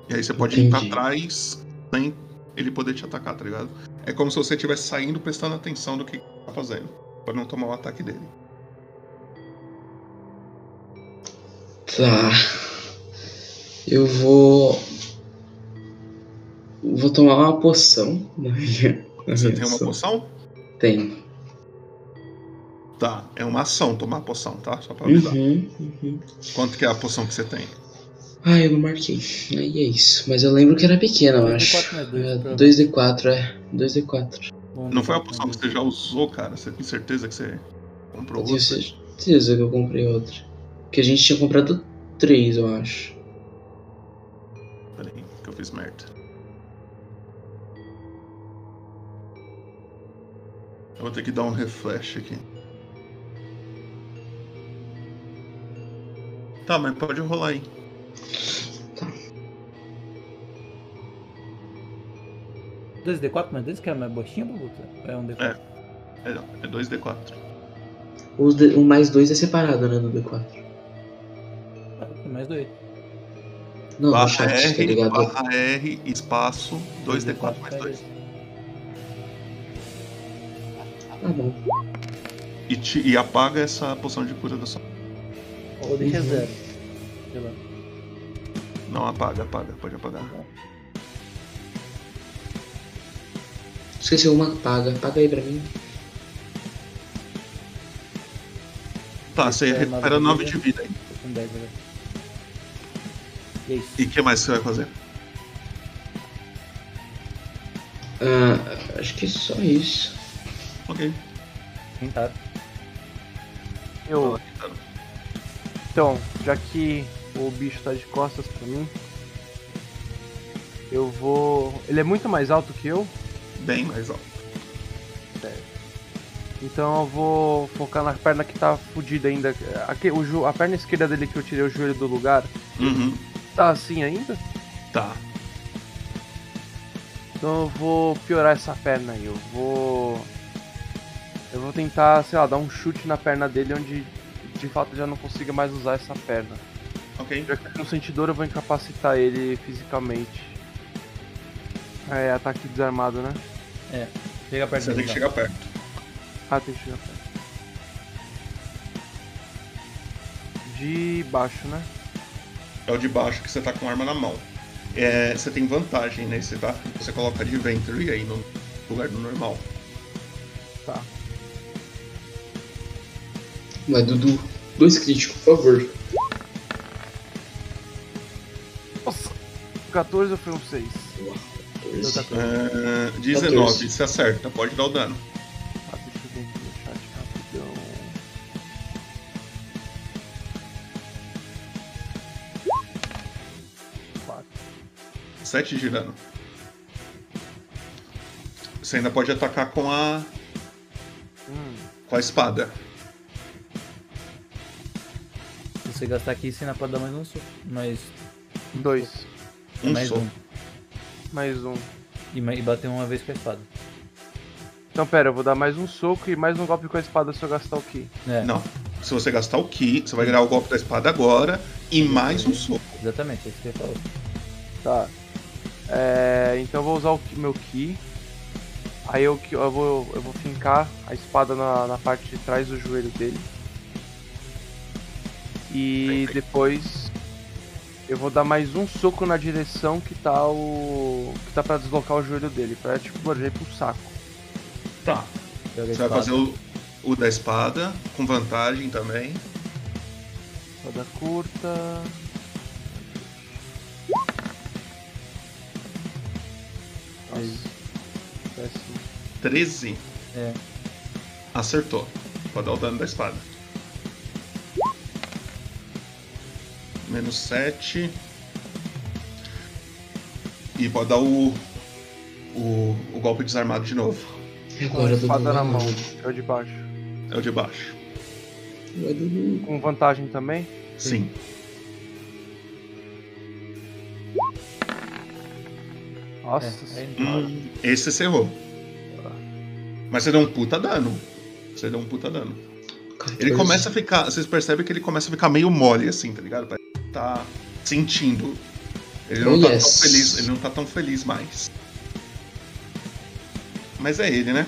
E aí você pode ir pra Entendi. trás sem ele poder te atacar, tá ligado? É como se você estivesse saindo prestando atenção do que tá fazendo. Pra não tomar o ataque dele. Tá. Eu vou. Vou tomar uma poção. Você tem uma poção? Tenho. Tá, é uma ação tomar a poção, tá? Só pra avisar. Uhum, uhum. Quanto que é a poção que você tem? Ah, eu não marquei. Aí é isso. Mas eu lembro que era pequena, eu 2D4 acho. mais dois, É, pra- 2D4, é. 2D4. Bom, Não foi a bom, poção que você já usou, cara? Você tem certeza que você comprou Eu tenho outra? certeza que eu comprei outra. Porque a gente tinha comprado três, eu acho. Peraí, que eu fiz merda. Eu vou ter que dar um refresh aqui. Tá, mas pode rolar aí. Tá. 2D4 mais 2 que é mais baixinho, Babuta? É um D4. É. É, não, é 2D4. O, D- o mais dois é separado, né, no D4. Ah, tem mais dois. Não, no Barra chat, tá R, ligado? barra R, espaço, 2D4 mais 2. Tá bom. E, te- e apaga essa poção de cura da sua. Ou deixa Uhum. zero. Sei lá. Não, apaga, apaga, pode apagar. Esqueci uma, paga. Paga aí pra mim. Tá, você Recupera recupera nove 9 de de vida aí. Tô com 10 agora. E é. E o que mais você vai fazer? Ah, acho que é só isso. Ok. Tentado. Eu. Então, já que o bicho tá de costas pra mim, eu vou. Ele é muito mais alto que eu, Bem mais alto. então eu vou focar na perna que tá fudida ainda. Aqui, o jo- A perna esquerda dele que eu tirei o joelho do lugar, Uhum. tá assim ainda? Tá. Então eu vou piorar essa perna aí. Eu vou. Eu vou tentar, sei lá, dar um chute na perna dele onde de fato já não consiga mais usar essa perna. Ok. Já que no sentidor eu vou incapacitar ele fisicamente. É, ataque desarmado, né? Chega perto Você tem que chegar perto. Ah, tem que chegar perto. De baixo, né? É o de baixo que você tá com a arma na mão. É, você tem vantagem nesse, tá? Você coloca Adventure aí no lugar do normal. Tá. Vai, Dudu. Dois críticos, por favor. Nossa! 14 ou foi um 6? 14. É, 19, você acerta, pode dar o dano. Ah, deixa eu ver aqui no chat rapidão. Quatro. 7 de dano. Você ainda pode atacar com a. Hum, com a espada. Você gastar aqui, você ainda pode dar mais um soco. Mais, dois. Um mais soco. um. Mais um. E, e bater uma vez com a espada. Então pera, eu vou dar mais um soco e mais um golpe com a espada se eu gastar o ki. É, Não. Se você gastar o Ki, você vai virar o golpe da espada agora e mais um soco. exatamente, é isso que eu falo. Tá. É, então eu vou usar o ki- meu ki. Aí eu, eu, vou, eu vou fincar a espada na, na parte de trás do joelho dele. E Perfeito. depois eu vou dar mais um soco na direção que tá o. que tá pra deslocar o joelho dele. Pra tipo, ir pro saco. Tá. Você vai fazer o, o da espada, com vantagem também. Espada curta. Nossa. Péssimo. 13. É. Acertou. Pode dar o dano da espada. Menos 7. E pode dar o, o. o golpe desarmado de novo. Com a agora, espada na mão. É o de baixo. É o de baixo. Com vantagem também? Sim. Nossa. É, é, Hum, esse você errou. Mas você deu um puta dano. Você deu um puta dano. Ele 14. começa a ficar. Vocês percebem que ele começa a ficar meio mole assim, tá ligado? Tá sentindo. Ele não Oh, tá yes. tão feliz. Ele não tá tão feliz mais. Mas é ele, né?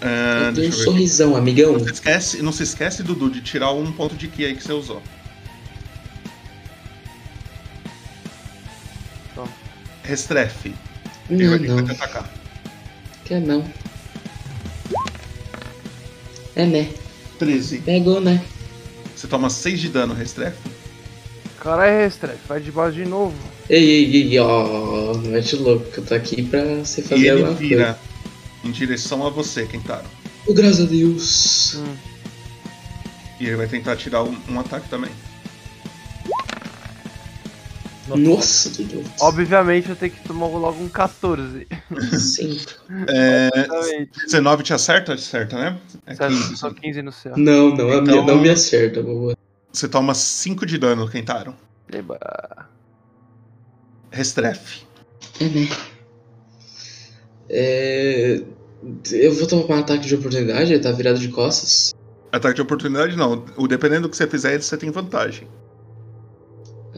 Ah, Eu tenho um ver. sorrisão, amigão. Não se esquece, não se esquece, Dudu, de tirar um ponto de ki aí que você usou. Restrefe. Ele vai Não, tentar não. te atacar. Quer não. É, né? 13. Pegou, né? Você toma 6 de dano, Restrefe. Caralho, Restrefe, vai de base de novo. Ei, ei, ei, ó. Não mete louco, que eu tô aqui pra você E fazer ele alguma vira em direção a você, Kentaro. coisa. Oh, graças a Deus. Hum. E ele vai tentar tirar um, um ataque também. Nossa, Dudu. Obviamente eu tenho que tomar logo um 14. Sim. É, Obviamente. 19 te acerta? Acerta, né? É Certo, 15. só 15 no céu. Não, não, a Então- minha não me acerta, boa. Você toma 5 de dano, Kentaro. Eba. Restrefe. É, né? É... Eu vou tomar um ataque de oportunidade, ele tá virado de costas. Ataque de oportunidade não. O dependendo do que você fizer, você tem vantagem.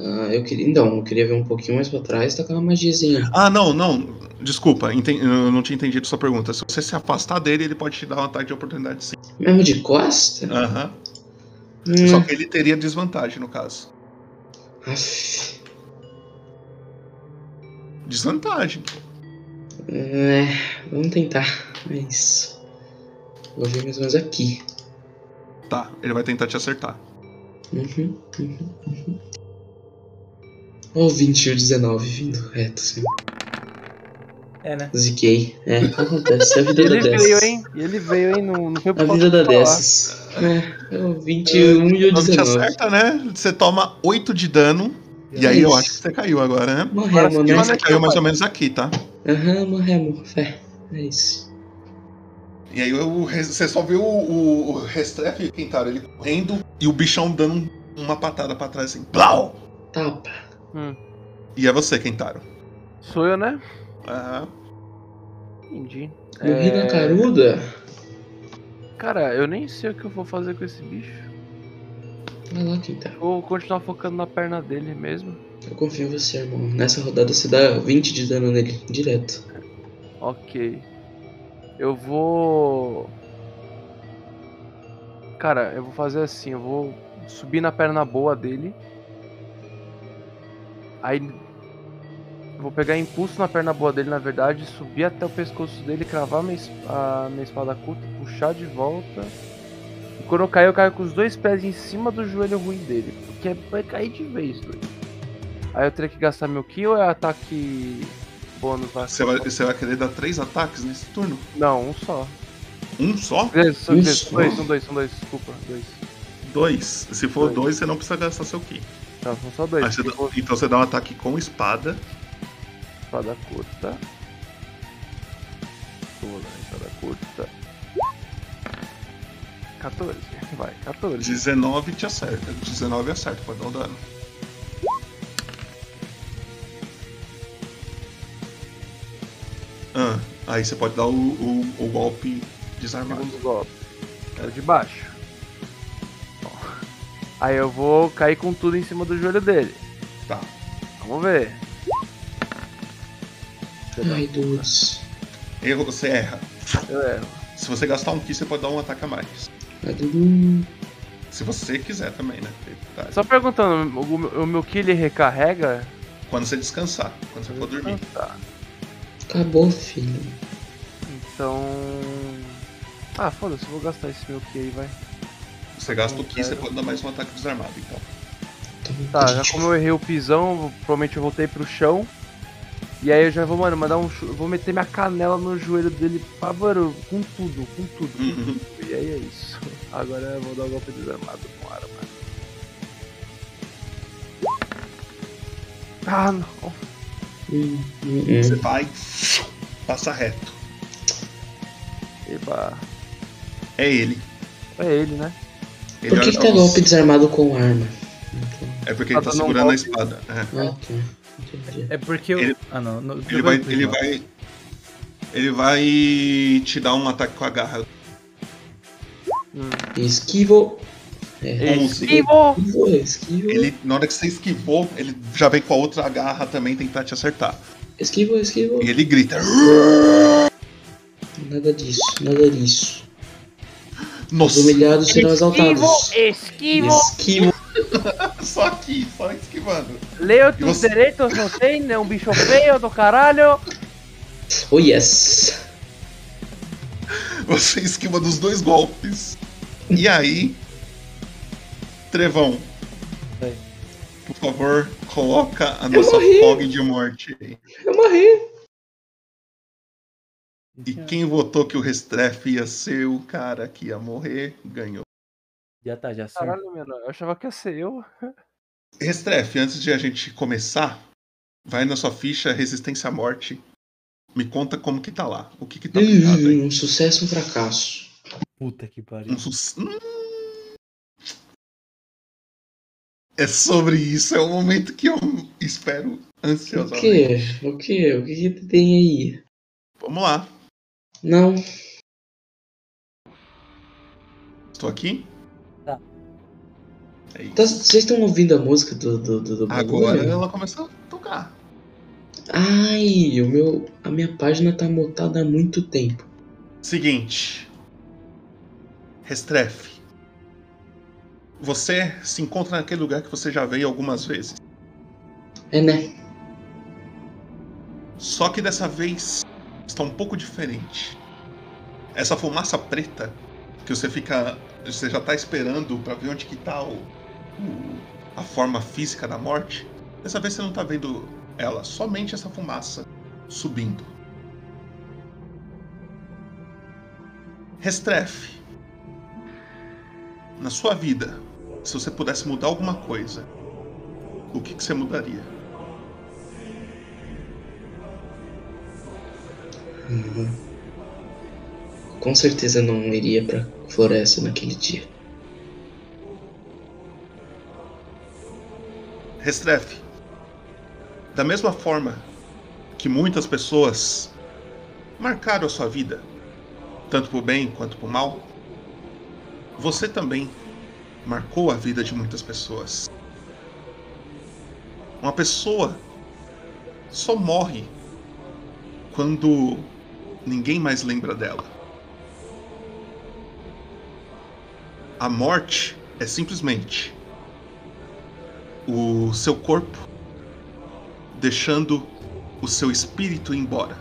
Ah, eu queria. Não, eu queria ver um pouquinho mais pra trás, tá uma magiazinha. Ah, não, não. Desculpa, enten- eu não tinha entendido sua pergunta. Se você se afastar dele, ele pode te dar um ataque de oportunidade sim. Mesmo de costa? Aham. Hum. Só que ele teria desvantagem no caso. Aff. Desvantagem. É, vamos tentar. Mas. Vou ver mais ou menos aqui. Tá, ele vai tentar te acertar. Uhum, uhum, uhum. Ó, o 20 e o 19 vindo reto, assim. É, né? Ziquei. É, acontece. A vida Ele da veio, dessas. hein? Ele veio, hein? Foi por A vida da dessas. É, é o 21 e o Não te 19. acerta, né? Você toma 8 de dano. E aí eu acho que você caiu agora, né? Morremos, né? Você caiu mais ou menos aqui, tá? Aham, morremos. Fé. É isso. E aí Res- você só viu o, o, o Restrefe, Quintaro, ele correndo e o bichão dando um- uma patada pra trás assim. Blau! Tapa. E é você, Quintaro. Sou eu, né? Ah, Entendi. Morri É, na caruda. Cara, eu nem sei o que eu vou fazer com esse bicho. Vai lá, Quinta. Vou continuar focando na perna dele mesmo. Eu confio em você, irmão. Nessa rodada você dá 20 de dano nele, direto. Ok. Eu vou. Cara, eu vou fazer assim, eu vou subir na perna boa dele. Aí vou pegar impulso na perna boa dele, na verdade, subir até o pescoço dele, cravar minha, a minha espada curta, puxar de volta. E quando eu cair, eu caio com os dois pés em cima do joelho ruim dele. Porque vai cair de vez, doido. Aí eu teria que gastar meu ki ou é ataque bônus? você, vai, você vai querer dar três ataques nesse turno? Não, um só. Um só? Dois, são Um dois, dois, dois, são dois, desculpa, dois. Dois. Se for Dois. dois, você não precisa gastar seu ki. Não, são só dois. Você dá- então você dá um ataque com espada. espada curta. Pula, espada curta. 14, vai, 14. 19 te acerta. 19 acerta, pode dar o dano. Ah, aí você pode dar o, o, o golpe desarmado. Segundo golpe. É o de baixo. Aí eu vou cair com tudo em cima do joelho dele. Tá. Vamos ver. Ai, duas. Erro, você erra. Eu erro. Se você gastar um ki, você pode dar um ataque a mais. Se você quiser também, né? Tá. Só perguntando, o, meu- o meu ki ele recarrega? Quando você descansar, quando você for dormir. Tá. Acabou, filho. Então. Ah, foda-se, eu vou gastar esse meu ki aí, vai. Você gasta o ki, você pode dar mais um ataque desarmado, então. Tá, já como eu errei o pisão, provavelmente eu voltei pro chão. E aí eu já vou, mano, mandar um. Vou meter minha canela no joelho dele, pá, mano, com tudo, com tudo, com Uhum. tudo. E aí é isso. Agora eu vou dar o golpe desarmado com arma. Ah, não. Você vai, passa reto. Eba. É ele. É ele, né? Ele Por que, que pra tá golpe desarmado com arma? É porque Tá ele tá um segurando a golpe. espada. É. Ah, tá. Entendi. É porque eu. Ele- Ah, não. não Ele vai, ele vai. Ele vai te dar um ataque com a garra. Hum. Esquivo. É. Esquivo! esquivo, esquivo. Ele, na hora que você esquivou, ele já vem com a outra garra também tentar te acertar. Esquivo, esquivo. E ele grita. Nada disso, nada disso. Os Nossa, humilhados serão exaltados. Esquivo! Esquivo. só aqui, só esquivando. Leo tus você- direitos, não tem? É um bicho feio do caralho. Oh, yes. Você esquiva dos dois golpes. E aí. Trevão. Oi. Por favor, coloca a nossa fog de morte aí. Eu morri. E quem votou que o Restrefe ia ser o cara que ia morrer, ganhou. Já tá, já sim. Caralho, mano, eu achava que ia ser eu. Restrefe, antes de a gente começar, vai na sua ficha Resistência à Morte. Me conta como que tá lá. O que que tá pintado aí. Hum, um sucesso, um fracasso. Puta que pariu. Um. Hum. É sobre isso, é o momento que eu espero O ansiosamente. que? O que? O que, que tem aí? Vamos lá. Não. Estou aqui? Tá. É. Tá- Vocês estão ouvindo a música do, do, do, do Agora bagulho? ela começou a tocar. Ai, o meu, a minha página tá mutada há muito tempo. Seguinte. Restrefe. Você se encontra naquele lugar que você já veio algumas vezes. É, né? Só que dessa vez está um pouco diferente. Essa fumaça preta que você fica, você já está esperando para ver onde que está o, o, a forma física da morte. Dessa vez você não está vendo ela, somente essa fumaça subindo. Restrefe. Na sua vida, se você pudesse mudar alguma coisa, o que, que você mudaria? Uhum. Com certeza não iria pra floresta naquele dia. Restrefe. Da mesma forma que muitas pessoas marcaram a sua vida, tanto por bem quanto por mal, você também marcou a vida de muitas pessoas. Uma pessoa só morre quando ninguém mais lembra dela. A morte é simplesmente o seu corpo deixando o seu espírito embora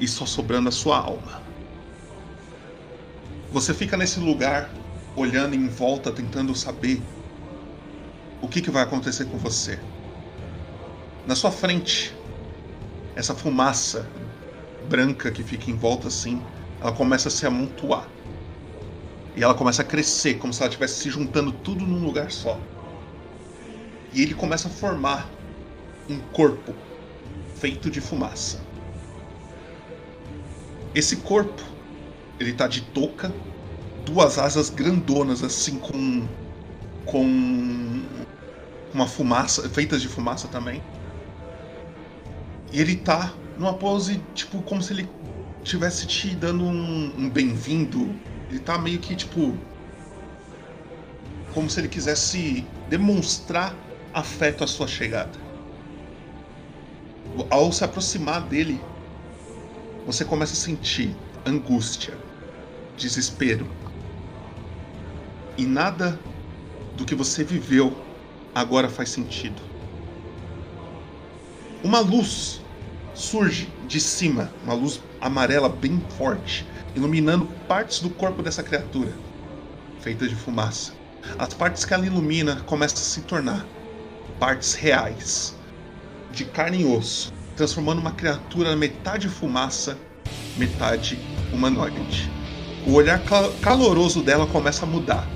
e só sobrando a sua alma. Você fica nesse lugar olhando em volta, tentando saber o que, que vai acontecer com você. Na sua frente, essa fumaça branca que fica em volta assim, ela começa a se amontoar. E ela começa a crescer, como se ela estivesse se juntando tudo num lugar só. E ele começa a formar um corpo feito de fumaça. Esse corpo, ele tá de touca, duas asas grandonas assim com com uma fumaça, feitas de fumaça também. E ele tá numa pose tipo como se ele tivesse te dando um, um bem-vindo. Ele tá meio que tipo como se ele quisesse demonstrar afeto à sua chegada. Ao se aproximar dele, você começa a sentir angústia, desespero. E nada do que você viveu agora faz sentido. Uma luz surge de cima, uma luz amarela bem forte, iluminando partes do corpo dessa criatura, feita de fumaça. As partes que ela ilumina começam a se tornar partes reais, de carne e osso, transformando uma criatura metade fumaça, metade humanoide. O olhar caloroso dela começa a mudar,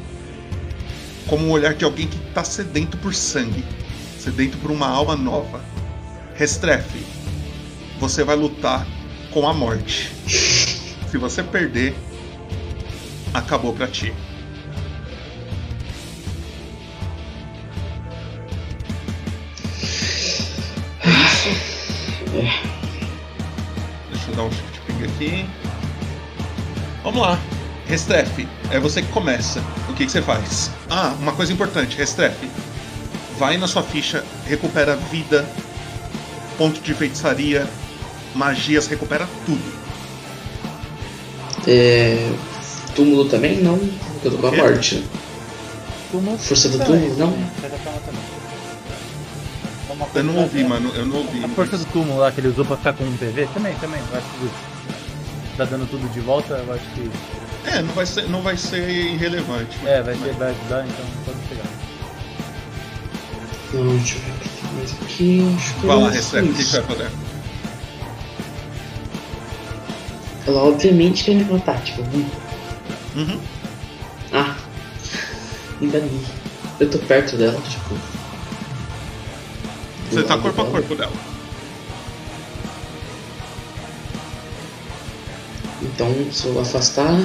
como o olhar de alguém que está sedento por sangue, sedento por uma alma nova. Restrefe, você vai lutar com a morte. Se você perder, acabou para ti. Deixa eu dar um shift ping aqui. Vamos lá. Restrefe, é você que começa. O que, que você faz? Ah, uma coisa importante, Restrefe. Vai na sua ficha, recupera vida, ponto de feitiçaria, magias, recupera tudo. É... Túmulo também? Não, eu tô com a morte. Túmulo Força do túmulo, não? Eu não ouvi, mano, eu não ouvi. A força do túmulo lá que ele usou pra ficar com um PV? Também, também. Eu acho que tá dando tudo de volta, eu acho que. É, não vai ser, não vai ser irrelevante. É, vai, ser, vai ajudar, então pode pegar. Não, deixa eu ver o que tem mais aqui. Vai lá, Restrefe, o que, você vai fazer? Ela obviamente matar, tipo, hum, Uhum. ah, enganei. Eu tô perto dela, tipo. Você tá corpo a dela. corpo dela. Então, se eu afastar.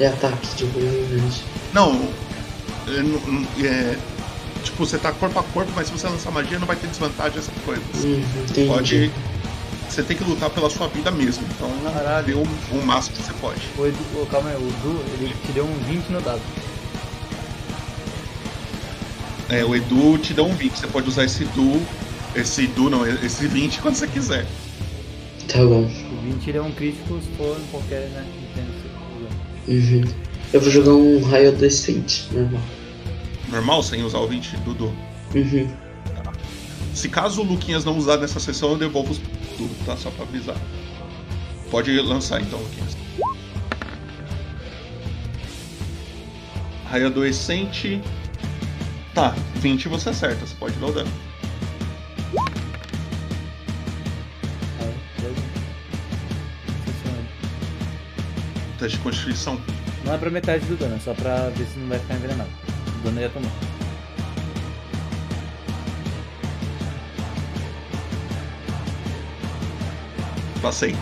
É ataque de verdade. Não, é, não- não- é, tipo, você tá corpo a corpo, mas se você lançar magia não vai ter desvantagem essas coisas. Hum, entendi. Pode. Você tem que lutar pela sua vida mesmo. Então Caralho. dê o, o máximo que você pode. O Edu, oh, calma aí, o Du, ele te deu um 20 no dado. É, o Edu te dá um 20. Você pode usar esse Du. Esse Du não, esse 20 quando você quiser. Tá bom. O 20 ele é um crítico se for em qualquer, né? Uhum. Eu vou jogar um raio adolescente, normal. Normal, sem usar o 20 do Du. Uhum. Se caso o Luquinhas não usar nessa sessão, eu devolvo os tudo, tá? Só pra avisar. Pode lançar então, Luquinhas. Raio adolescente. Tá, 20 você acerta, você pode dar o dano. Teste de constituição. Não é pra metade do dano, é só pra ver se não vai ficar envenenado. O dano ia tomar. Passei.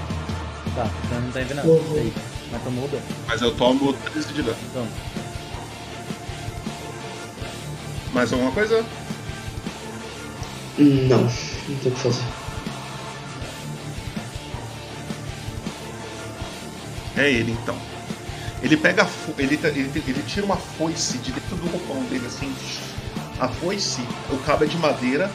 Tá, então não tá envenenado. Uhum. Seis. Mas tomou o dano. Mas eu tomo 13 de dano. Então, Mais alguma coisa? Não, não tem o que fazer. É ele então. Ele pega a fo... ele, ele, ele tira uma foice de dentro do roupão dele, assim. A foice, o cabo é de madeira,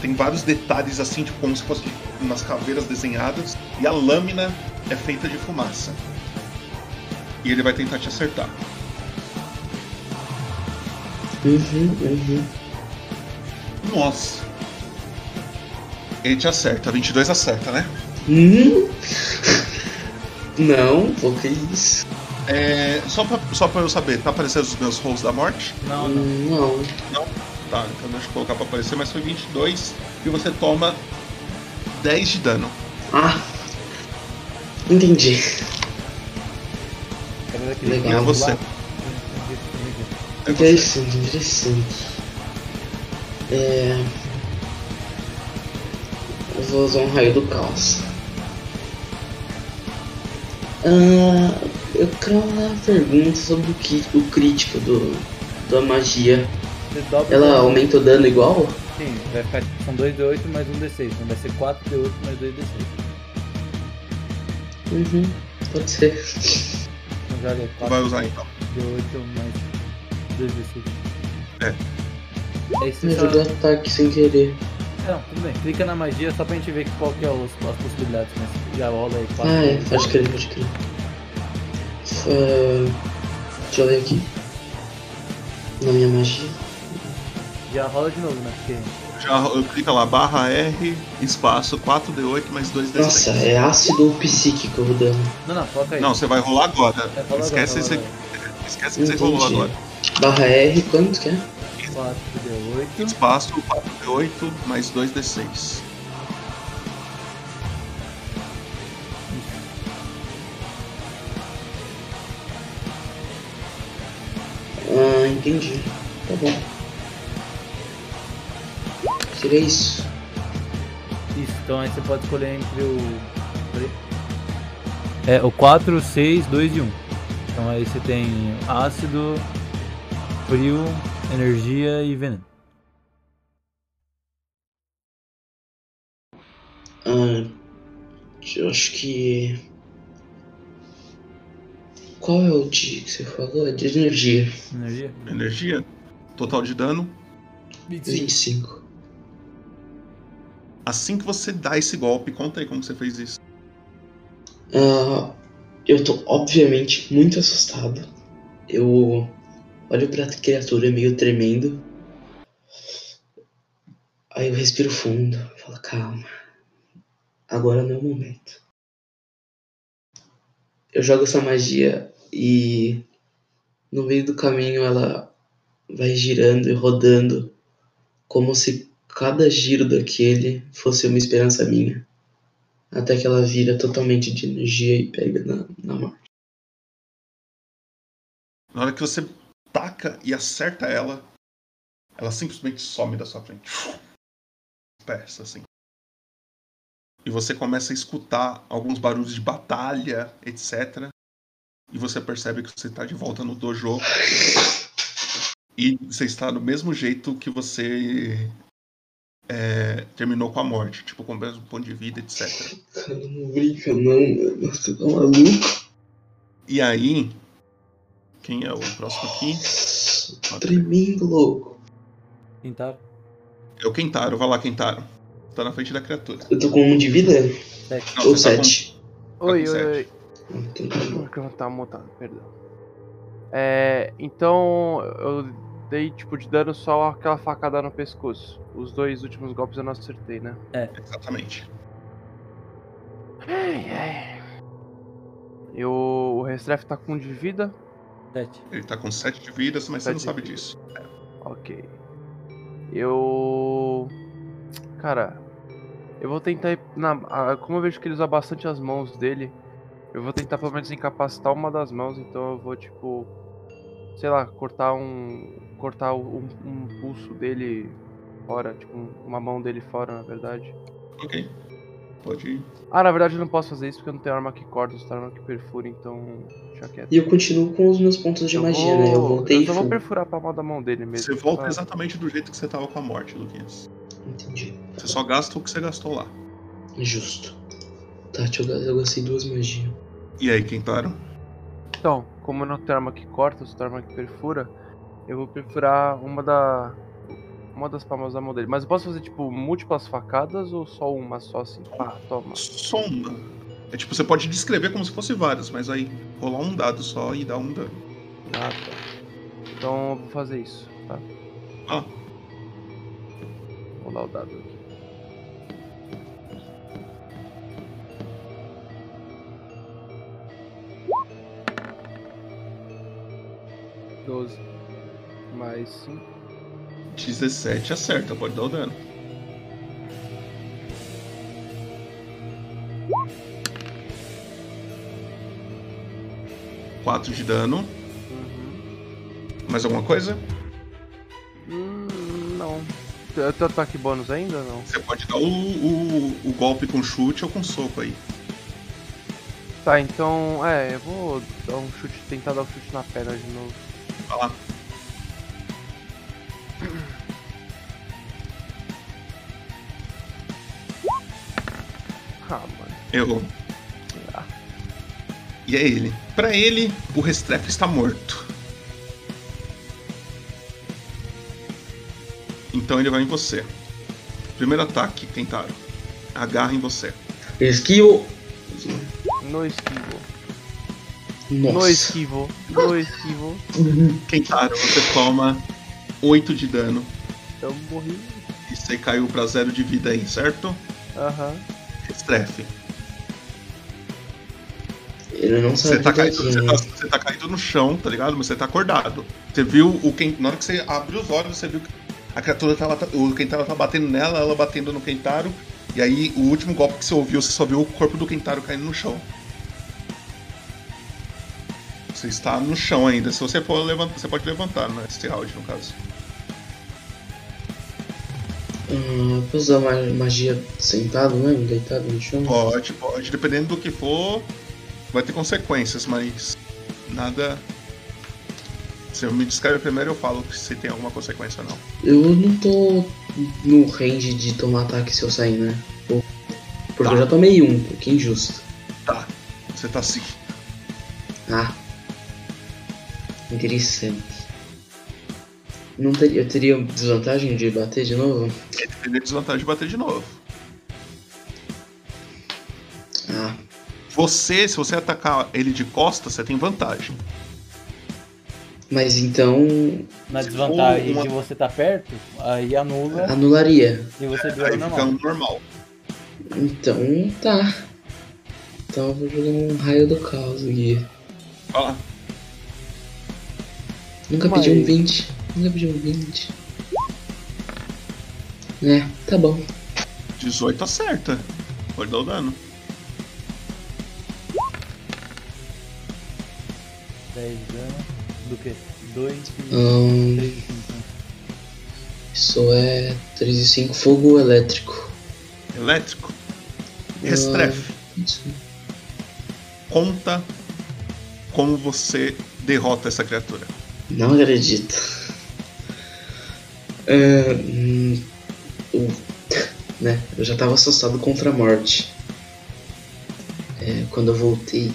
tem vários detalhes assim, tipo, como se fosse umas caveiras desenhadas, e a lâmina é feita de fumaça. E ele vai tentar te acertar. Uhum, uhum. Nossa. Ele te acerta, 22 acerta, né? Hum? Não, pô, que isso? É, só, pra, só pra eu saber, tá aparecendo os meus rolls da morte? não, não. Não. Tá, então deixa eu colocar pra aparecer, mas foi 22 e você toma 10 de dano. Ah! Entendi. Legal. É você. É. Interessante, interessante. É. Eu vou usar um raio do caos. Ah, eu quero uma pergunta sobre o, ki- o crítico do, da magia. Você dobra Ela aumenta o dano igual? Sim, vai ficar tipo, são 2d8 mais 1d6. Então vai ser 4d8 mais 2d6. Uhum, pode ser. Então joga 4 Vai usar então. d8 mais 2d6. É. Aí você Me só... ajudou ataque sem querer. Não, tudo bem. Clica na magia só pra gente ver qual que é os, as possibilidades. Mas já rola aí 4 Ah, é, pode crer, pode crer. Ah, deixa eu ler aqui. Na minha magia. Já rola de novo, né? Porque Já eu clica lá, barra R, espaço 4D8 mais 2D6. Nossa, é ácido psíquico o dano. Não, não, coloca aí. Não, você vai rolar agora. É, esquece, agora, esse, esquece que você rolou agora. Barra R, quanto que é? 4d8. Espaço 4D8 mais 2D6. Ah, entendi. Tá bom. Seria isso. Isso, então aí você pode escolher entre o. É, o 4, 6, 2 e 1. Então aí você tem ácido, frio, energia e veneno. Ah, eu acho que. Qual é o de que você falou? É de energia. Energia? Energia. Total de dano. 25. Assim que você dá esse golpe, conta aí como você fez isso. Ah, eu tô obviamente muito assustado. Eu olho pra criatura meio tremendo. Aí eu respiro fundo. Falo, calma. Agora não é o momento. Eu jogo essa magia e no meio do caminho ela vai girando e rodando como se cada giro daquele fosse uma esperança minha até que ela vira totalmente de energia e pega na, na morte. Na hora que você taca e acerta ela, ela simplesmente some da sua frente. Dispersa, assim. E você começa a escutar alguns barulhos de batalha, etc. E você percebe que você está de volta no dojo. E você está do mesmo jeito que você é, terminou com a morte. Tipo, com o mesmo ponto de vida, etc. Cara, não brinca não. Você tá maluco? E aí. Quem é o próximo aqui? Tô tremendo, louco. Tentaram? É o Kentaro. Vai lá, Kentaro. Tá na frente da criatura. Eu tô com um de vida? 7. Não, Ou tá com- sete? Oi, com oi, sete. oi. Então tá bom. Porque eu tava mutado, perdão. É, então eu dei tipo de dano só aquela facada no pescoço. Os dois últimos golpes eu não acertei, né? Exatamente. Ai, ai. E o, o Restref tá com um de vida. 7. Ele tá com 7 de vidas, mas você não Sete sabe disso. Ok. Eu. Cara, eu vou tentar ir na. Como eu vejo que ele usa bastante as mãos dele, Eu vou tentar pelo menos incapacitar uma das mãos, então eu vou tipo. Sei lá, cortar um. cortar um, um pulso dele fora, tipo, um- uma mão dele fora, na verdade. Ok. Pode ir. Ah, na verdade eu não posso fazer isso porque eu não tenho arma que corta, eu só tenho arma que perfura, então. Deixa quieto. E eu continuo com os meus pontos de Eu magia, vou- né? Eu voltei Eu só vou perfurar a palma da mão dele mesmo. Você volta tá? exatamente do jeito que você tava com a morte, Luquinhas. Entendi. Você só gasta o que você gastou lá. Justo. Tati, eu ga- eu gastei duas magias. E aí, Kentaro? Então, como eu não tenho arma que corta, eu só tenho arma que perfura, eu vou perfurar uma da. Uma das palmas da mão dele. Mas eu posso fazer, tipo, múltiplas facadas ou só uma só assim? Pá, toma. Só uma. É tipo, você pode descrever como se fosse várias, mas aí rolar um dado só e dar um dano. Ah, tá. Então eu vou fazer isso, tá? Ah. Vou dar o dado aqui. Doze. Mais cinco. 17 acerta, pode dar o dano. Quatro de dano. Uhum. Mais alguma coisa? Hum, não. Tenho ataque bônus ainda ou não? Você pode dar o, o, o golpe com chute ou com soco aí. Tá, então. É, eu vou dar um chute, tentar dar um chute na perna de novo. Lá. Ah, mano. Errou. Ah. E é ele. Pra ele, o Restrepo está morto. Então ele vai em você. Primeiro ataque, tentaram. Agarra em você. Esquivo. No esquivo. No Nossa. esquivo. No esquivo. Kentaro, você toma 8 de dano. Eu morri. E você caiu pra zero de vida aí, certo? Aham. Restrefe. Ele não Você sabe tá, que tá caído, você, né? tá, você tá caído no chão, tá ligado? Mas você tá acordado. Você viu o Ken... Na hora que você abriu os olhos, você viu que a criatura tava. O Kentaro tava batendo nela, ela batendo no Kentaro. E aí, o último golpe que você ouviu, você só viu o corpo do Kentaro caindo no chão. Você está no chão ainda. Se você for levantar, você pode levantar nesse round, no caso. Ah, posso usar ma- magia sentado mesmo, deitado no chão? Pode, pode. Dependendo do que for, vai ter consequências, mas nada. Se eu me descreve primeiro, eu falo se tem alguma consequência ou não. Eu não tô no range de tomar ataque se eu sair, né? Porque Tá. eu já tomei um, que injusto. Tá, você tá assim. Ah. Interessante. Não teria, eu teria desvantagem de bater de novo? É depender desvantagem de bater de novo. Ah, Você, se você atacar ele de costas, você tem vantagem. mas então Na Se desvantagem uma- de você estar perto, aí anula anularia. e você Aí vira fica normal. normal. Então tá. Então eu vou jogar um raio do caos aqui. Vai lá. Nunca Mas- pedi um 20. Nunca pedi um 20. É, tá bom. 18 acerta. Pode dar o dano. 10 de dano. Do que? 2 e Ahn, 3 e 5. isso é 3 e 5 fogo elétrico. Elétrico. Restrefe. Isso. Conta como você derrota essa criatura. Não acredito. É, hum, né, eu já tava assustado contra a morte. É, quando eu voltei,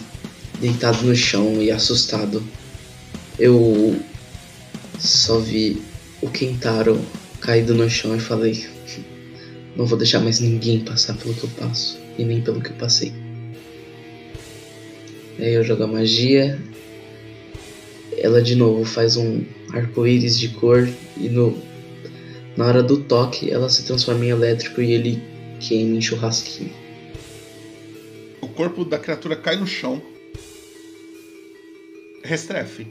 deitado no chão e assustado, eu só vi o Kentaro caído no chão e falei: Não vou deixar mais ninguém passar pelo que eu passo, e nem pelo que eu passei. Aí eu jogo a magia ela de novo faz um arco-íris de cor e no na hora do toque ela se transforma em elétrico e ele queima em churrasquinho. O corpo da criatura cai no chão. Restrefe.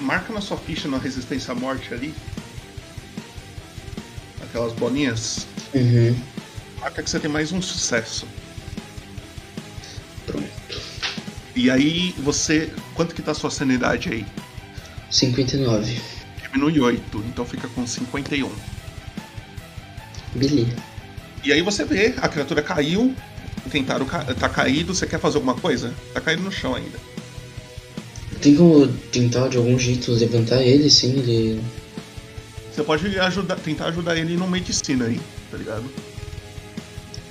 Marca na sua ficha na resistência à morte ali. Aquelas bolinhas. Uhum. Marca que você tem mais um sucesso. Pronto. E aí você. Quanto que tá a sua sanidade aí? 59. Diminui 8, então fica com 51. Beleza. E aí você vê, a criatura caiu, tentaram ca... tá caído, você quer fazer alguma coisa? Tá caído no chão ainda. Tem como tentar de algum jeito levantar ele, sim, ele. Você pode ajudar, tentar ajudar ele no medicina aí, tá ligado?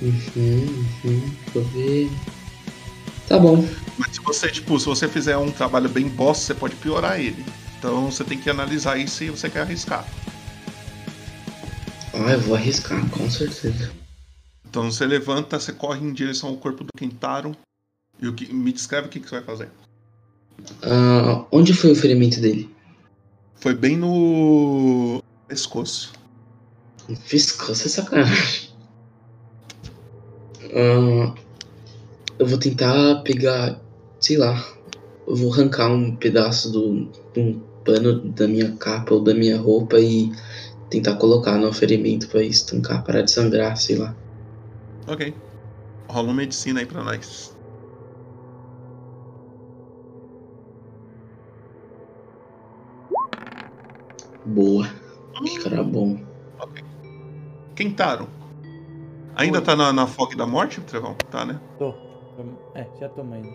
Uhum, uhum. Deixa eu ver. Tá bom. Mas se você, tipo, se você fizer um trabalho bem boss, você pode piorar ele. Então você tem que analisar isso se você quer arriscar. Ah, eu vou arriscar, com certeza. Então você levanta, você corre em direção ao corpo do Kentaro. E o que, me descreve o que, que você vai fazer. Ah, onde foi o ferimento dele? Foi bem no pescoço. Pescoço é sacanagem. Ah, eu vou tentar pegar, sei lá, eu vou arrancar um pedaço do, um pano da minha capa ou da minha roupa e tentar colocar no ferimento pra estancar, parar de sangrar, sei lá. Ok. Rola uma medicina aí pra nós. Boa. Que cara bom. Kentaro. Ainda Oi. tá na, na fog da morte, Trevão? Tá, né? Tô. É, já tô indo.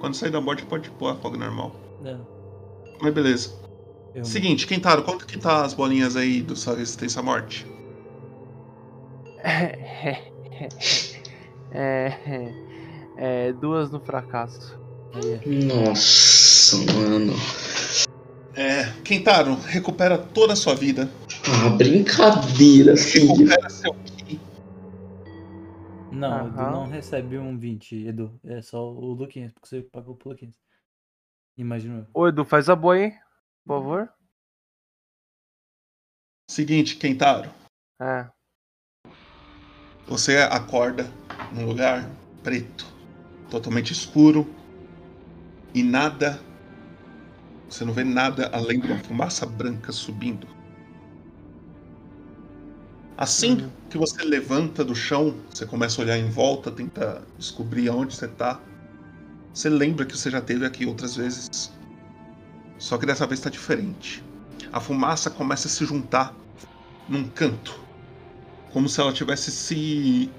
Quando sair da morte pode pôr a fog normal. Não. Mas beleza. Eu... Seguinte, Kentaro, quanto que tá as bolinhas aí do sua resistência à morte? É, é, é, duas no fracasso. É. Nossa, mano. É, Kentaro, recupera toda a sua vida. Ah, brincadeira, filho. Recupera seu Não, Edu Aham. não recebe um 20, Edu. É só o Luquinhas, porque você pagou pro Luquinhas. Imagina eu. Ô Edu, faz a boa aí, por favor. Seguinte, Kentaro. É. Você acorda num lugar preto, totalmente escuro e nada. Você não vê nada além de uma fumaça branca subindo. Assim Uhum. que você levanta do chão, você começa a olhar em volta, tenta descobrir aonde você tá. Você lembra que você já esteve aqui outras vezes. Só que dessa vez está diferente. A fumaça começa a se juntar num canto como se ela tivesse se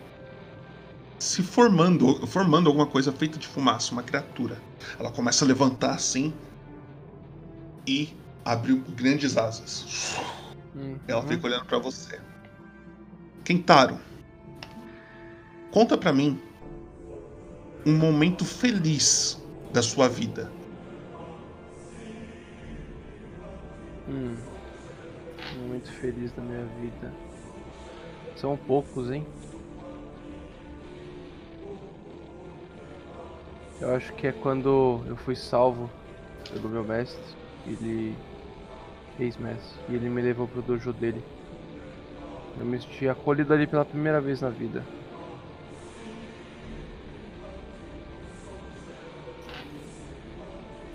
se formando, formando alguma coisa feita de fumaça, uma criatura. Ela começa a levantar assim e abriu grandes asas. Uhum. Ela fica olhando pra você. Kentaro, conta pra mim um momento feliz da sua vida. Hum. Um momento feliz da minha vida. São poucos, hein? Eu acho que é quando eu fui salvo pelo meu mestre, ele ex-mestre, e ele me levou pro dojo dele. Eu me senti acolhido ali pela primeira vez na vida.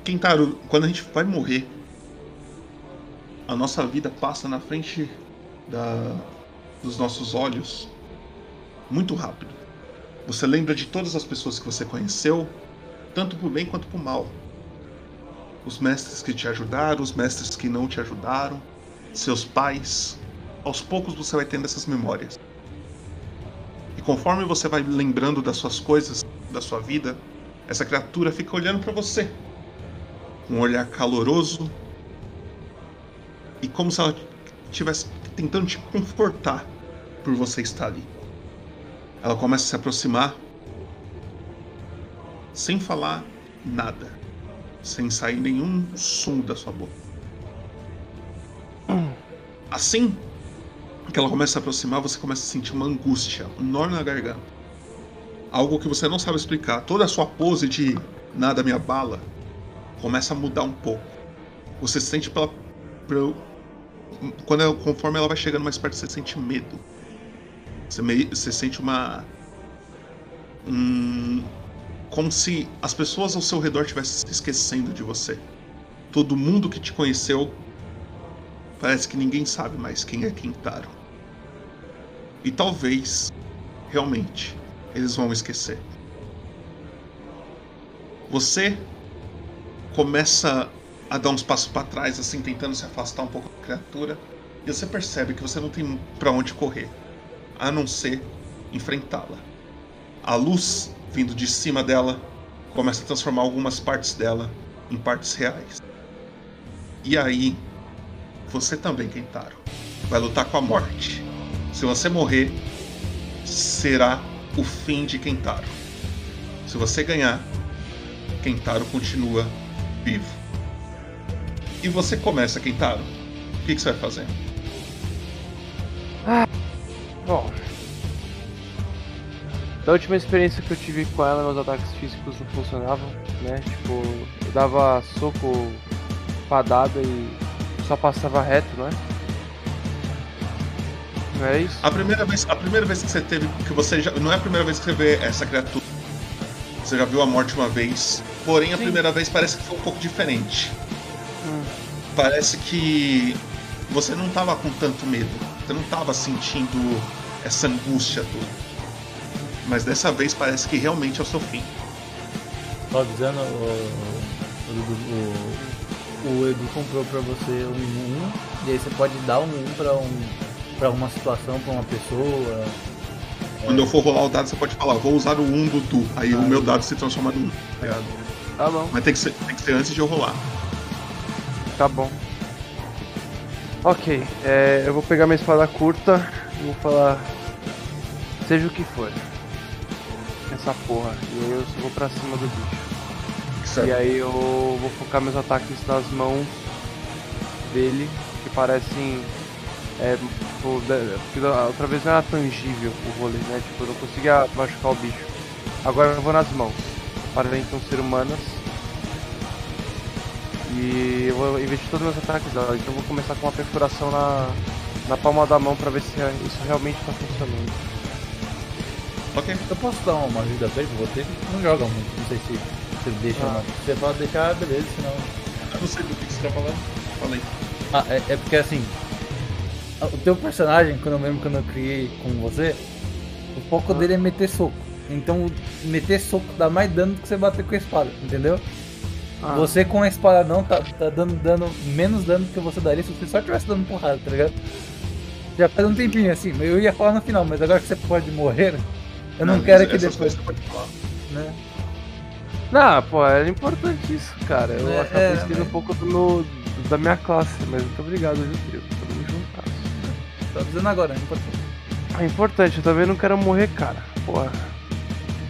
Kentaro, quando a gente vai morrer, a nossa vida passa na frente da- dos nossos olhos muito rápido. Você lembra de todas as pessoas que você conheceu, tanto por bem quanto por mal. Os mestres que te ajudaram, os mestres que não te ajudaram, seus pais. Aos poucos você vai tendo essas memórias. E conforme você vai lembrando das suas coisas, da sua vida, essa criatura fica olhando pra você um olhar caloroso e como se ela estivesse tentando te confortar por você estar ali. Ela começa a se aproximar sem falar nada, sem sair nenhum som da sua boca. Assim que ela começa a se aproximar, você começa a sentir uma angústia, um nó na garganta. Algo que você não sabe explicar. Toda a sua pose de nada me abala começa a mudar um pouco. Você sente pela. pela- quando ela- conforme ela vai chegando mais perto, você sente medo. Você, meio, você sente uma. Um, como se as pessoas ao seu redor estivessem se esquecendo de você. Todo mundo que te conheceu. Parece que ninguém sabe mais quem é Kentaro. E talvez, realmente, eles vão esquecer. Você começa a dar uns passos para trás, assim, tentando se afastar um pouco da criatura. E você percebe que você não tem para onde correr, a não ser enfrentá-la. A luz vindo de cima dela começa a transformar algumas partes dela em partes reais. E aí, você também, Kentaro, vai lutar com a morte. Se você morrer, será o fim de Kentaro. Se você ganhar, Kentaro continua vivo. E você começa, Kentaro. O que, que você vai fazer? Bom. Da última experiência que eu tive com ela, meus ataques físicos não funcionavam, né? Tipo, eu dava soco, padada e só passava reto, não é? Não é isso? A primeira vez, a primeira vez que você teve, que você já, não é a primeira vez que você vê essa criatura. Você já viu a morte uma vez, porém a Sim. primeira vez parece que foi um pouco diferente. Hum. Parece que você não tava com tanto medo, você não tava sentindo essa angústia toda. Mas dessa vez parece que realmente é o seu fim. Tô avisando, o, o, o, o Edu comprou pra você um 1 e aí você pode dar um 1 pra, um, pra uma situação, pra uma pessoa. Quando eu for rolar o dado, você pode falar, vou usar o 1 do tu. Aí o meu dado se transforma no 1. tá? Tá bom, Mas tem que, ser, tem que ser antes de eu rolar. tá bom. Ok, é, eu vou pegar minha espada curta e vou falar. Seja o que for. Essa porra. E aí eu só vou pra cima do bicho. Certo. E aí eu vou focar meus ataques nas mãos dele, que parecem. É, tipo, da- porque da outra vez não era tangível o rolê, né? Tipo, eu não conseguia machucar o bicho. Agora eu vou nas mãos. Aparentam ser humanas. E eu vou investir todos os meus ataques dela. Então eu vou começar com uma perfuração na, na palma da mão pra ver se isso realmente tá funcionando. Ok. Eu posso dar uma ajuda pra ele, você que não joga muito, não sei se você deixa ou Ah. não. Se você pode deixar, beleza, senão. Eu não sei do que você tá falando. Falei. Ah, é, é porque assim. O teu personagem, quando eu lembro quando eu criei com você, o foco dele é meter soco. Então meter soco dá mais dano do que você bater com a espada, entendeu? Ah. Você com a espada não tá, tá dando, dando menos dano do que você daria se você só estivesse dando porrada, tá ligado? Já faz um tempinho assim, eu ia falar no final, mas agora que você pode morrer, eu não, quero que depois. você pode falar. Né? Não, pô, era importante isso, cara. Eu É, acabei é, esquecendo mas- um pouco do, da minha classe, mas muito obrigado, viu, trio? Tamo juntas. Tô avisando agora, não pode É importante, eu também não quero morrer, cara. Porra.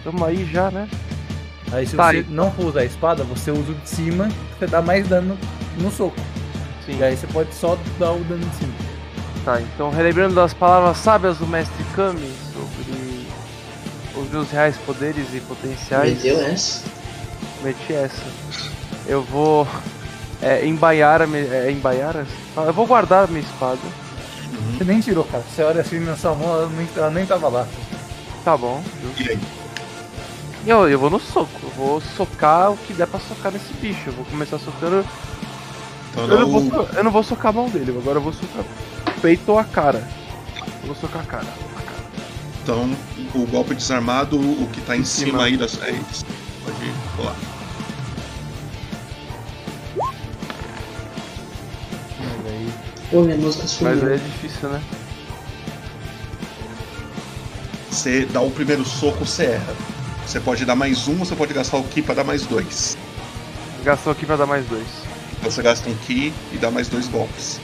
Tamo aí já, né? Aí se Tá, você e- não for usar a espada, você usa o de cima, que você dá mais dano no soco. Sim. E aí você pode só dar o dano de cima. Tá, então relembrando das palavras sábias do mestre Kami sobre os meus reais poderes e potenciais. Meteu essa? Meti essa. Eu vou é, embaiar a minha. É, embaiar? Ah, Eu vou guardar a minha espada. Você nem tirou, cara. Você olha assim na sua mão, ela nem, ela nem tava lá. Tá bom. E aí? E eu, eu vou no soco. Eu vou socar o que der pra socar nesse bicho. Eu vou começar socando. Então Eu não, vou, so- eu não vou socar a mão dele, agora eu vou socar o peito ou a cara. Eu vou socar a cara. então o golpe desarmado, o que tá em, Em cima, cima. aí das. É isso. Pode rolar. Pô, minha música Mas sumiu. aí é difícil, né? Você dá o primeiro soco, você erra. Você pode dar mais um, ou você pode gastar o ki pra dar mais dois. Gastou aqui pra dar mais dois. Então você gasta um ki e dá mais dois golpes.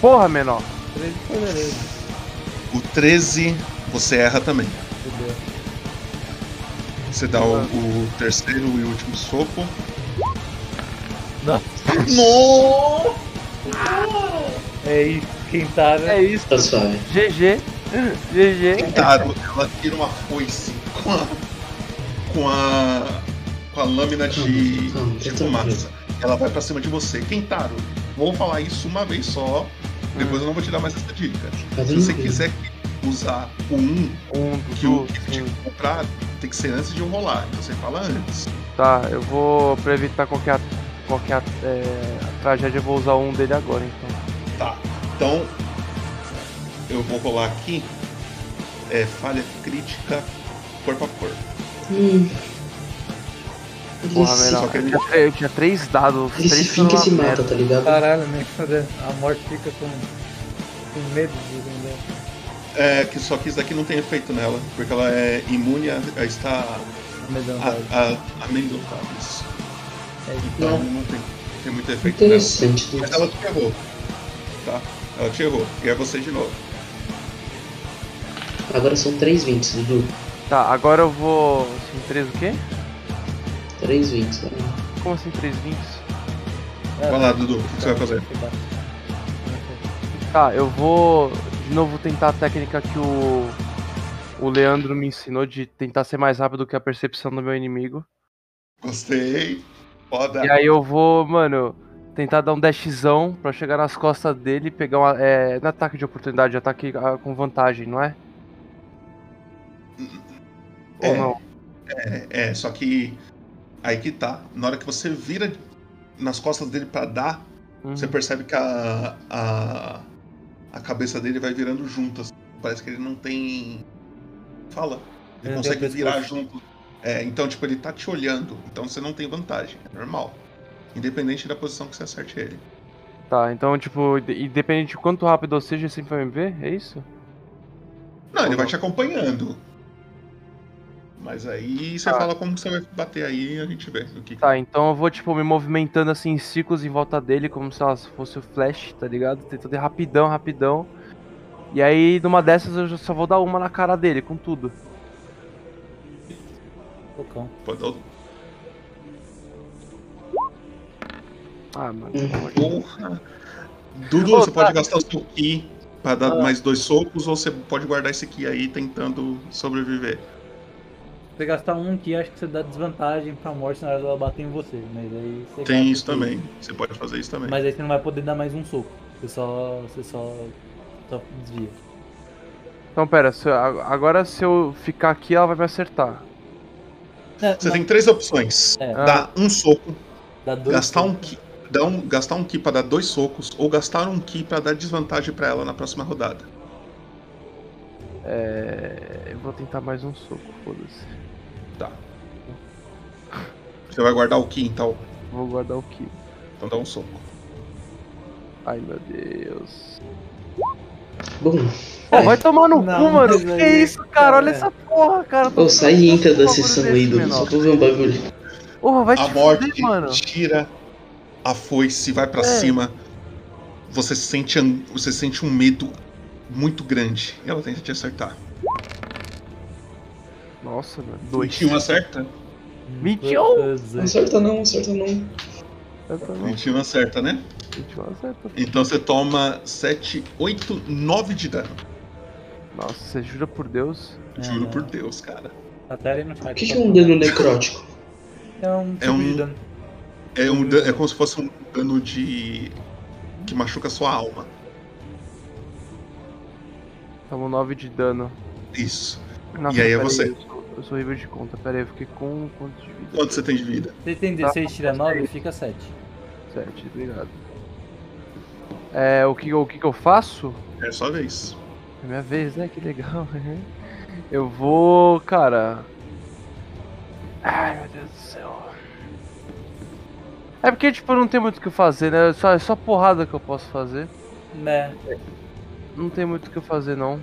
Porra, menor. O 13, você erra também. Você dá o, o terceiro e último soco. Não. No! É isso. Quem tá, né? É isso. Tá suave. GG. GG. Kentaro, ela tira uma foice com a. com a. com a lâmina de, de fumaça. Ela vai pra cima de você. Kentaro, vou falar isso uma vez só. Depois eu não vou te dar mais essa dica. Tá Se você quiser usar o 1 Um que o que sim. te comprar, tem que ser antes de eu rolar. Então você fala antes. Tá, eu vou. Pra evitar qualquer, qualquer é, tragédia, eu vou usar um dele agora então. Tá. Então. Eu vou rolar aqui. é falha crítica corpo a corpo. Hum. Porra, Ele, melhor. só que Eu tinha, três- eu tinha três dados. ele se três finca e se mata, merda. tá ligado? Caralho, né? A morte fica com, com medo de. É, que só que isso daqui não tem efeito nela, porque ela é imune a, a estar Medão, a, a, amedrontadas. É, Então Não. não tem, tem muito efeito nela. Interessante. Mas ela te errou. Tá? Ela te errou. E é você de novo. Agora são 3 20, Dudu. Tá, agora eu vou. Assim, três o quê? 3 20. Né? Como assim, três vinhos? é, Vai lá, Dudu, o que, que você vai fazer? Tá, eu vou de novo tentar a técnica que o, o Leandro me ensinou de tentar ser mais rápido que a percepção do meu inimigo. Gostei. Foda. E aí eu vou, mano, tentar dar um dashzão pra chegar nas costas dele e pegar uma. É, não é ataque de oportunidade, é ataque ah, com vantagem, não é? É. Ou não? É, é, só que aí que tá. Na hora que você vira nas costas dele pra dar, Uhum. você percebe que a, a, a cabeça dele vai virando junto. assim. Parece que ele não tem. Fala. Ele Ele tem consegue virar junto. É, então, tipo, ele tá te olhando. Então você não tem vantagem. É normal. Independente da posição que você acerte ele. Tá, então, tipo, de- independente de quanto rápido eu seja, ele sempre vai me ver? É isso? Não, ele Ou vai não? te acompanhando. Mas aí você Tá. fala como que você vai bater aí e a gente vê o que. Tá, então eu vou, tipo, me movimentando assim em ciclos em volta dele, como se ela fosse o Flash, tá ligado? Tentando ir rapidão, rapidão. E aí, numa dessas, eu só vou dar uma na cara dele, com tudo. Bocão. Pode dar Ah, mano. Hum. Porra. Dudu, Ô, você pode tá. gastar o seu Ki pra dar Ah. mais dois socos, ou você pode guardar esse Ki aí tentando sobreviver. Você gastar um que acho que você dá desvantagem pra morte na hora dela bater em você. Mas aí você Tem isso tudo. também. Você pode fazer isso também. Mas aí você não vai poder dar mais um soco. Você só. Você só. só desvia. Então, pera, se eu- a- agora se eu ficar aqui, ela vai me acertar. É, Você não, tem três opções. É. Dar um soco, dá dois gastar um. Ki. Dar um, gastar um Ki pra dar dois socos, ou gastar um Ki pra dar desvantagem pra ela na próxima rodada. É. Eu vou tentar mais um soco, foda-se. Você vai guardar o Ki, então. Vou guardar o ki. Então dá um soco. Ai meu Deus. Bom, Pô, vai tomar no Não, cu, mano. Que isso, cara? Olha é. essa porra, cara. ô, sai e entra da sessão aí, Dudu. Só pra ver um bagulho. Porra, vai a te morte fuder, mano. tira a foice, vai pra É. cima. Você sente, você sente um medo muito grande. E ela tenta te acertar. Nossa, mano. Dois. 21 acerta? 21? Não acerta não, acerta não. Eu também. 21 acerta, né? 21 acerta. Então você toma 7, 8, 9 de dano. Nossa, você jura por Deus? Juro É, por Deus, cara. O que, que é um dano necrótico? É um É um- dano. É, um, é como se fosse um dano de. que machuca a sua alma. Tamo 9 de dano. Isso. Nossa, E aí é você. Sou, eu sou horrível de conta. Pera aí, eu fiquei com quanto de vida? Quanto você tem de vida? Se tem 16, tira 9, fica 7. 7, obrigado. É, o que, o que que eu faço? É sua vez. É minha vez, né? Que legal. Eu vou, cara. Ai, meu Deus do céu. É porque, tipo, não tem muito o que fazer, né? Só, é só porrada que eu posso fazer. Né? Não tem muito o que fazer, não.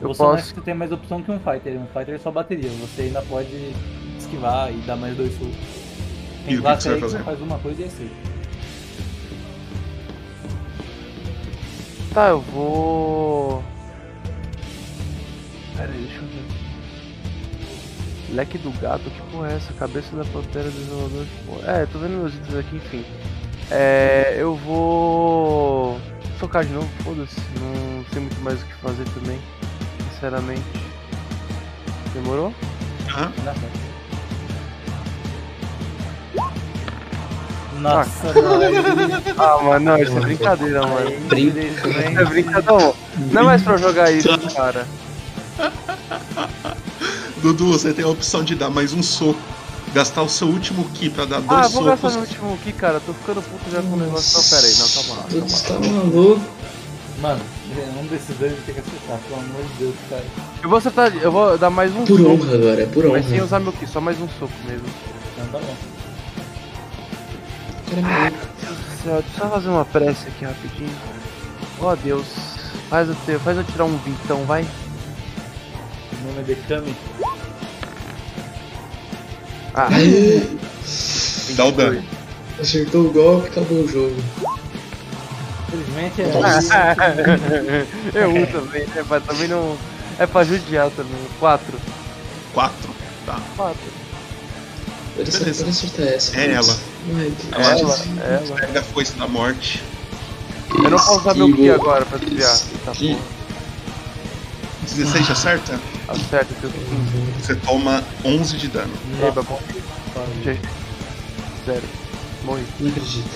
Eu Você não posso. que você tem mais opção que um fighter. Um fighter só bateria. Você ainda pode esquivar e dar mais dois. E Tem o que classe que você aí que fazer? faz uma coisa e é aceita. Tá, eu vou. Pera aí, deixa eu ver. Leque do gato, que porra é essa? Cabeça da pantera do que porra. É, tô vendo meus itens aqui, enfim. É. Eu vou. Socar de novo, foda-se. Não sei muito mais o que fazer também. Sinceramente. Demorou? Aham. Nossa, mano. Ah, mano, não, isso é brincadeira, mano. Isso é brincadeira. Não, não é mais pra eu jogar isso, cara. Dudu, você tem a opção de dar mais um soco. Gastar o seu último ki pra dar Ah, dois vou gastar socos. meu último aqui, cara. Tô ficando puto já com o negócio. Não, pera aí, não, calma lá. Dudu, Calma lá. tá maluco? Mano, um desses dois tem que acertar, pelo amor de Deus, cara. Eu vou acertar, eu vou dar mais um Por soco. honra agora, é por honra. Mas sem usar meu ki, só mais um soco mesmo. Então tá bom. Maluco. Meu Deus do céu, deixa eu fazer uma prece aqui rapidinho. Ó Deus, faz eu, ter, faz eu tirar um vintão, vai. O nome é Became. Ah, Dá o dano. acertou o golpe, acabou o jogo. Infelizmente é. eu um também, né? Mas também não. É pra judiar também. Quatro. Quatro. Tá. Quatro. Beleza. pode acertar essa. É putz. ela. Ai, Deus. Ela, ela. Pega a foice da morte. Eu não posso usar meu ki agora pra desviar. Esquivo. porra. 16 acerta? Acerta, que eu tô com Você toma 11 de dano. Eba, bom. GG. Zero. Morri. Não acredito.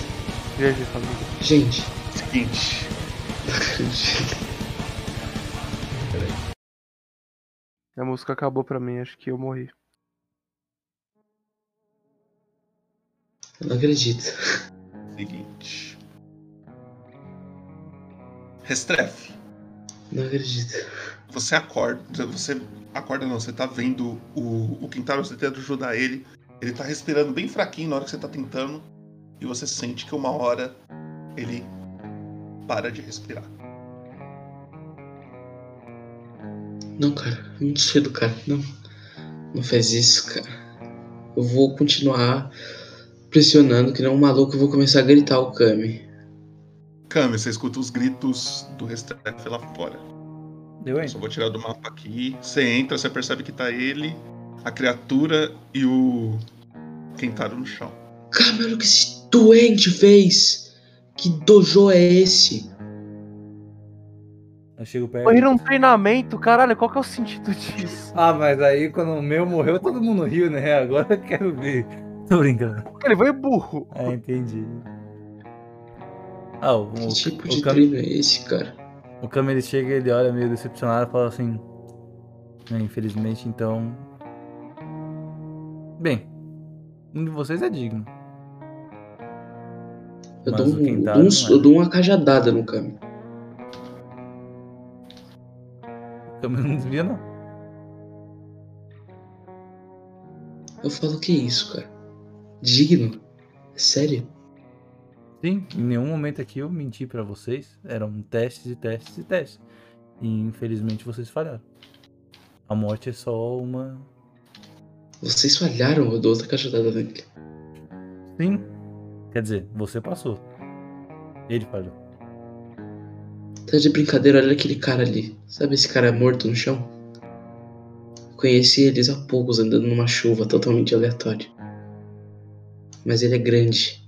GG, família. Gente, não acredito. A música acabou pra mim, acho que eu morri. Eu não acredito. Seguinte. Restrefe. Não acredito. Você acorda. Você acorda não, você tá vendo o, o Quintaro, você tenta ajudar ele. Ele tá respirando bem fraquinho na hora que você tá tentando. E você sente que uma hora ele para de respirar. Não, cara. Muito cedo, cara. Não. Não faz isso, cara. Eu vou continuar pressionando que nem um maluco. Eu vou começar a gritar o Kami. Kami, você escuta os gritos do Restrefe lá fora. Deu Eu hein? só vou tirar do mapa aqui. Você entra, você percebe que tá ele, a criatura e o Quintaro no chão. Cara, o que esse doente fez? Que dojo é esse? Eu chego perto. Morri num treinamento, caralho, qual que é o sentido disso? Ah, mas aí quando o meu morreu, todo mundo riu, né? Agora eu quero ver. Tô brincando. Ele foi burro. Ah, entendi. Ah, o, Que o, tipo o de treino é esse, cara? O Kami ele chega ele olha meio decepcionado e fala assim. "É, infelizmente, então. Bem, um de vocês é digno. Eu dou, um, dou é. eu dou uma cajadada no Kami. O Kami não desvia, não. Eu falo que isso, cara. Digno? É sério? Sim, em nenhum momento aqui eu menti pra vocês. Eram testes e testes e testes. E infelizmente vocês falharam. A morte é só uma. Vocês falharam, eu dou outra cajadada nele. Sim. Quer dizer, você passou. Ele falhou. Tá de brincadeira, olha aquele cara ali. Sabe esse cara morto no chão? Conheci eles há poucos andando numa chuva totalmente aleatória. Mas ele é grande.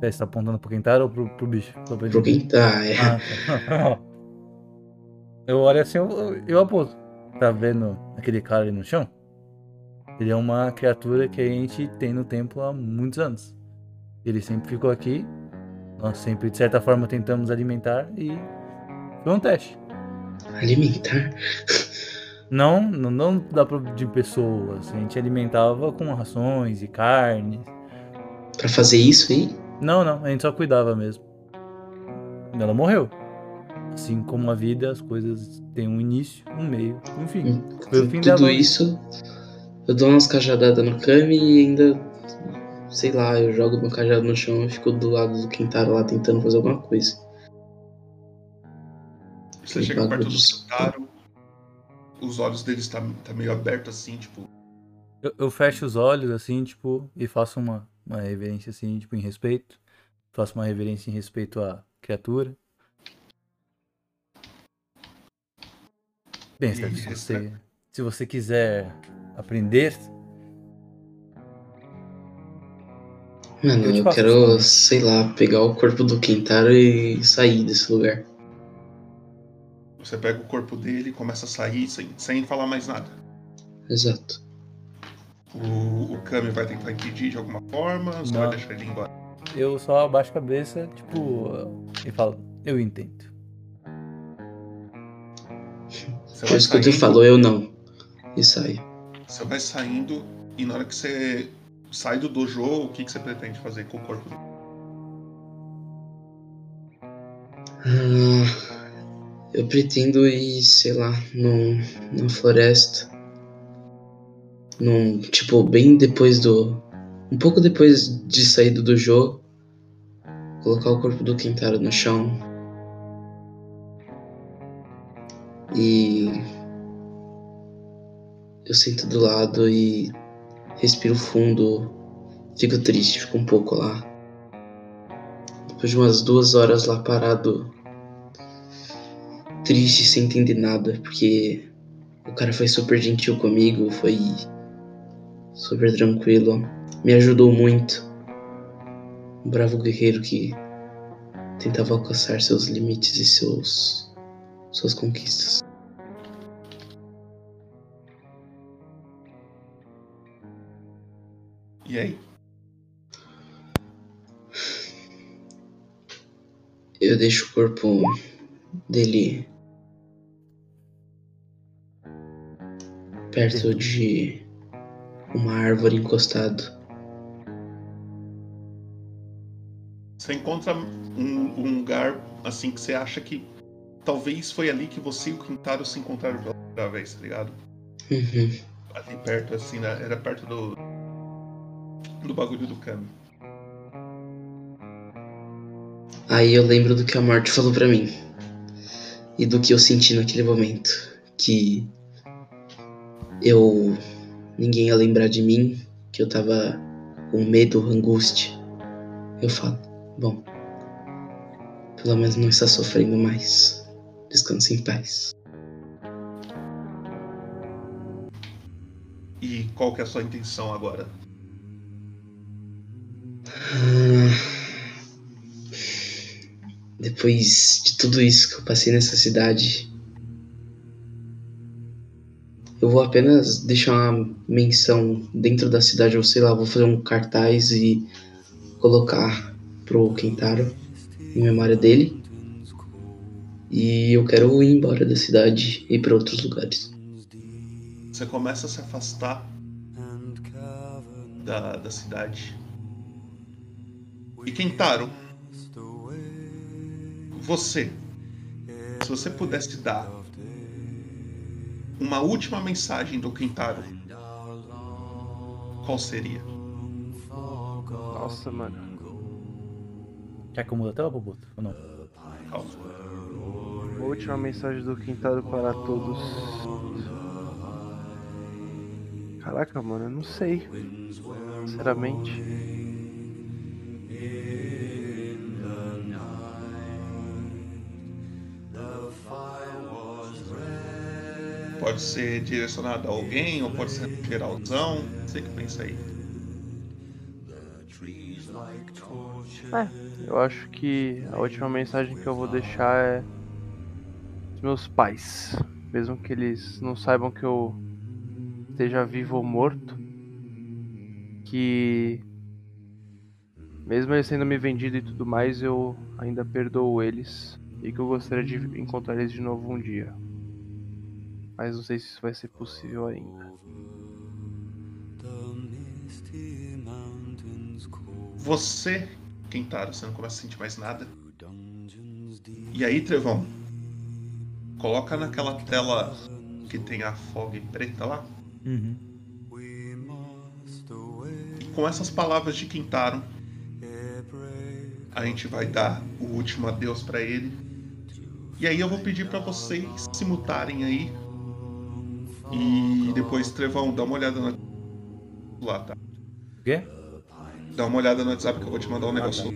Pera, você tá apontando pro Kentaro ou pro, pro bicho? Pro tá, é. Ah, tá. Eu olho assim, eu, eu aponto. Tá vendo aquele cara ali no chão? Ele é uma criatura que a gente tem no templo há muitos anos. Ele sempre ficou aqui. Nós sempre, de certa forma, tentamos alimentar e foi um teste. Alimentar? Não, não, não dá pra, de pessoas. A gente alimentava com rações e carnes. Pra fazer isso aí? Não, não, a gente só cuidava mesmo. Ela morreu. Assim como a vida, as coisas têm um início, um meio, um fim. Foi o fim Tudo dela. isso, eu dou umas cajadadas no Kami e ainda, sei lá, eu jogo meu cajado no chão e fico do lado do Quintaro lá tentando fazer alguma coisa. Você chega perto bagulho do Quintaro, os olhos dele tá, tá meio aberto assim, tipo. Eu, eu fecho os olhos assim, tipo, e faço uma, uma reverência assim, tipo, em respeito. Faço uma reverência em respeito à criatura. Bem, Steph, se você, se você quiser aprender, Mano, Eu eu, quero, sei lá, pegar o corpo do Quintaro e sair desse lugar. Você pega o corpo dele e começa a sair sem, sem falar mais nada. Exato. O, o Kami vai tentar impedir de alguma forma, você Não. vai deixar ele embora. eu só abaixo a cabeça, tipo, e falo, eu entendo. Você Por isso que eu te saindo, falo, eu não. E saio. Você vai saindo e na hora que você sai do dojo, o que, que você pretende fazer com o corpo? Ah, eu pretendo ir, sei lá, num, na floresta. Num, tipo, bem depois do. Um pouco depois de sair do dojo. Colocar o corpo do Kentaro no chão. E. Eu sento do lado e respiro fundo. Fico triste, fico um pouco lá. Depois de umas duas horas lá parado, triste, sem entender nada, porque o cara foi super gentil comigo, foi super tranquilo, me ajudou muito. Um bravo guerreiro que tentava alcançar seus limites e seus suas conquistas. E aí? Eu deixo o corpo dele perto de uma árvore encostado. Você encontra um, um lugar assim que você acha que talvez foi ali que você e o Quintaro se encontraram pela primeira vez, tá ligado? Uhum. Ali perto, assim, né? era perto do. Do bagulho do Kami. Aí eu lembro do que a morte falou pra mim. E do que eu senti naquele momento. Que eu. ninguém ia lembrar de mim, que eu tava com medo, angústia. Eu falo, bom. Pelo menos não está sofrendo mais. Descanse em paz. E qual que é a sua intenção agora? Depois de tudo isso que eu passei nessa cidade, eu vou apenas deixar uma menção dentro da cidade, ou sei lá, vou fazer um cartaz e colocar pro Kentaro em memória dele. E eu quero ir embora da cidade e ir para outros lugares. Você começa a se afastar da, da cidade. E Kentaro, você, se você pudesse dar uma última mensagem do Kentaro, qual seria? Nossa, mano. Quer que eu mude até o Boboto? Ou não? Calma. Uma última mensagem do Quintado para todos. Caraca, mano, eu não sei. Sinceramente. Pode ser direcionado a alguém ou pode ser geralzão. Você que pensa aí. É, eu acho que a última mensagem que eu vou deixar é os meus pais. Mesmo que eles não saibam que eu esteja vivo ou morto. Que mesmo eles sendo me vendido e tudo mais, eu ainda perdoo eles. E que eu gostaria de encontrar eles de novo um dia. Mas não sei se isso vai ser possível ainda. Você, Kentaro, você não começa a sentir mais nada. E aí, Trevão, coloca naquela tela que tem a fog preta lá. Uhum. E com essas palavras de Kentaro, a gente vai dar o último adeus pra ele. E aí eu vou pedir pra vocês se mutarem aí. E depois, Trevão, dá uma olhada no lá, tá? O quê? Dá uma olhada no WhatsApp que eu vou te mandar um negócio.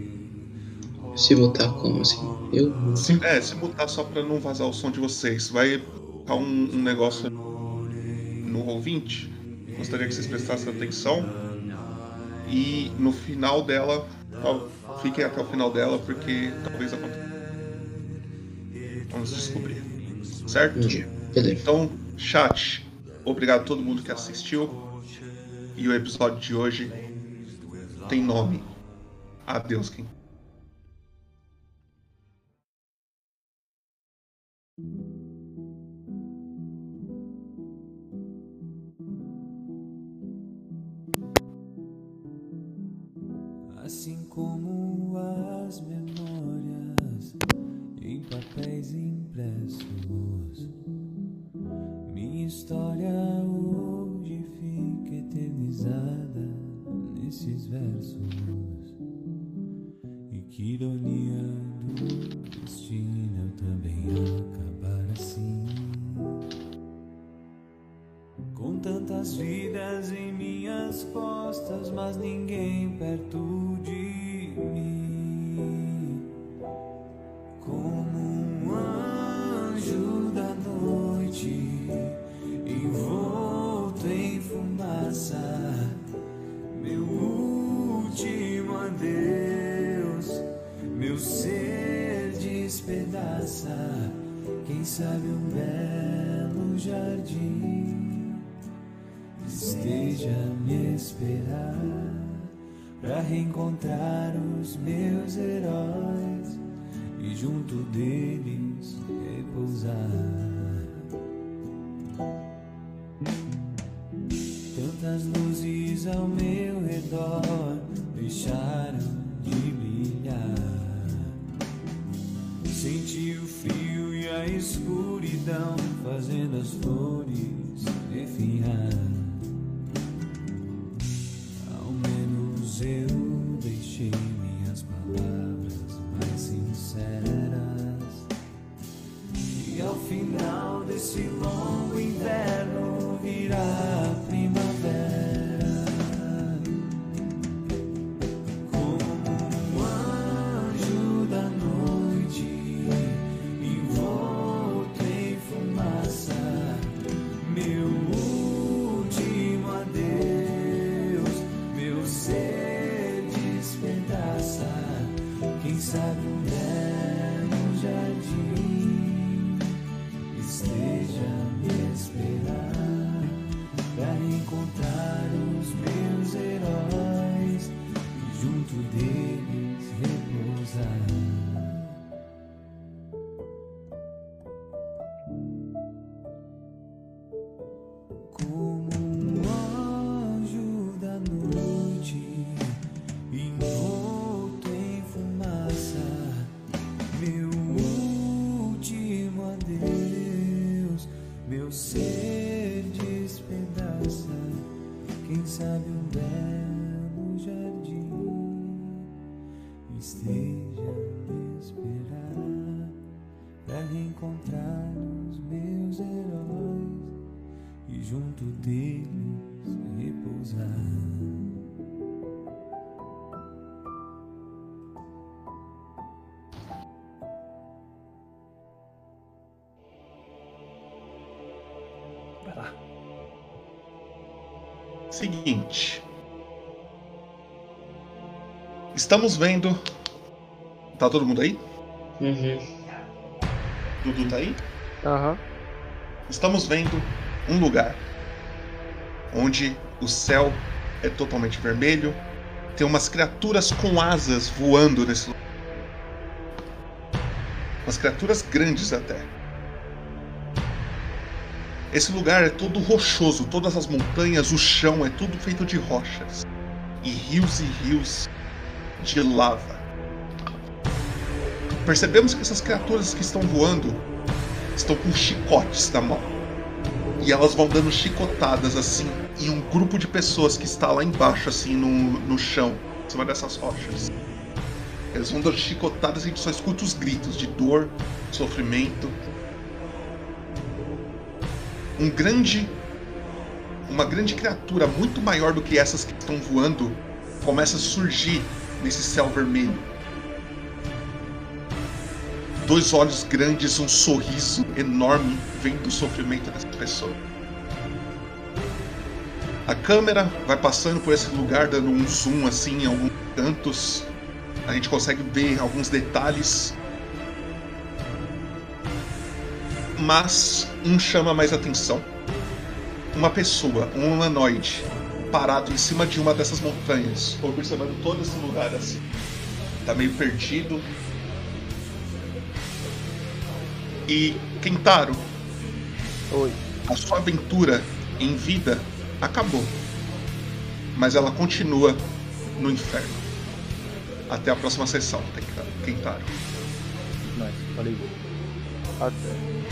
Se botar como assim? Eu. Se, é, se mutar só pra não vazar o som de vocês. Vai ficar um, um negócio no ouvinte. Gostaria que vocês prestassem atenção. E no final dela, fiquem até o final dela, porque talvez aconteça. Vamos descobrir. Certo? Entendi. Beleza. Então, chat, obrigado a todo mundo que assistiu. E o episódio de hoje tem nome. Adeus, quem. Assim como as memórias em papéis impressos. História hoje fica eternizada nesses versos. E que ironia do destino eu também acabar assim. Com tantas vidas em minhas costas, mas ninguém perto de mim. Sabe um belo jardim esteja me esperar para reencontrar os meus heróis e junto deles repousar. Fazendo Seguinte. Estamos vendo. Tá todo mundo aí? Uhum. Dudu tá aí? Aham. Estamos vendo um lugar onde o céu é totalmente vermelho, tem umas criaturas com asas voando nesse lugar. Umas criaturas grandes até. Esse lugar é todo rochoso, todas as montanhas, o chão é tudo feito de rochas. E rios e rios de lava. Percebemos que essas criaturas que estão voando estão com chicotes na mão. E elas vão dando chicotadas assim em um grupo de pessoas que está lá embaixo, assim, no, no chão, em cima dessas rochas. Eles vão dando chicotadas e a gente só escuta os gritos de dor, sofrimento. Um grande. Uma grande criatura muito maior do que essas que estão voando começa a surgir nesse céu vermelho. Dois olhos grandes, um sorriso enorme vem do sofrimento dessa pessoa. A câmera vai passando por esse lugar, dando um zoom assim em alguns cantos. A gente consegue ver alguns detalhes. Mas um chama mais atenção. Uma pessoa, um humanoide, parado em cima de uma dessas montanhas, observando todo esse lugar assim. Tá meio perdido. E Kentaro, Oi. a sua aventura em vida acabou. Mas ela continua no inferno. Até a próxima sessão, Kentaro. Nice. Valeu. Até.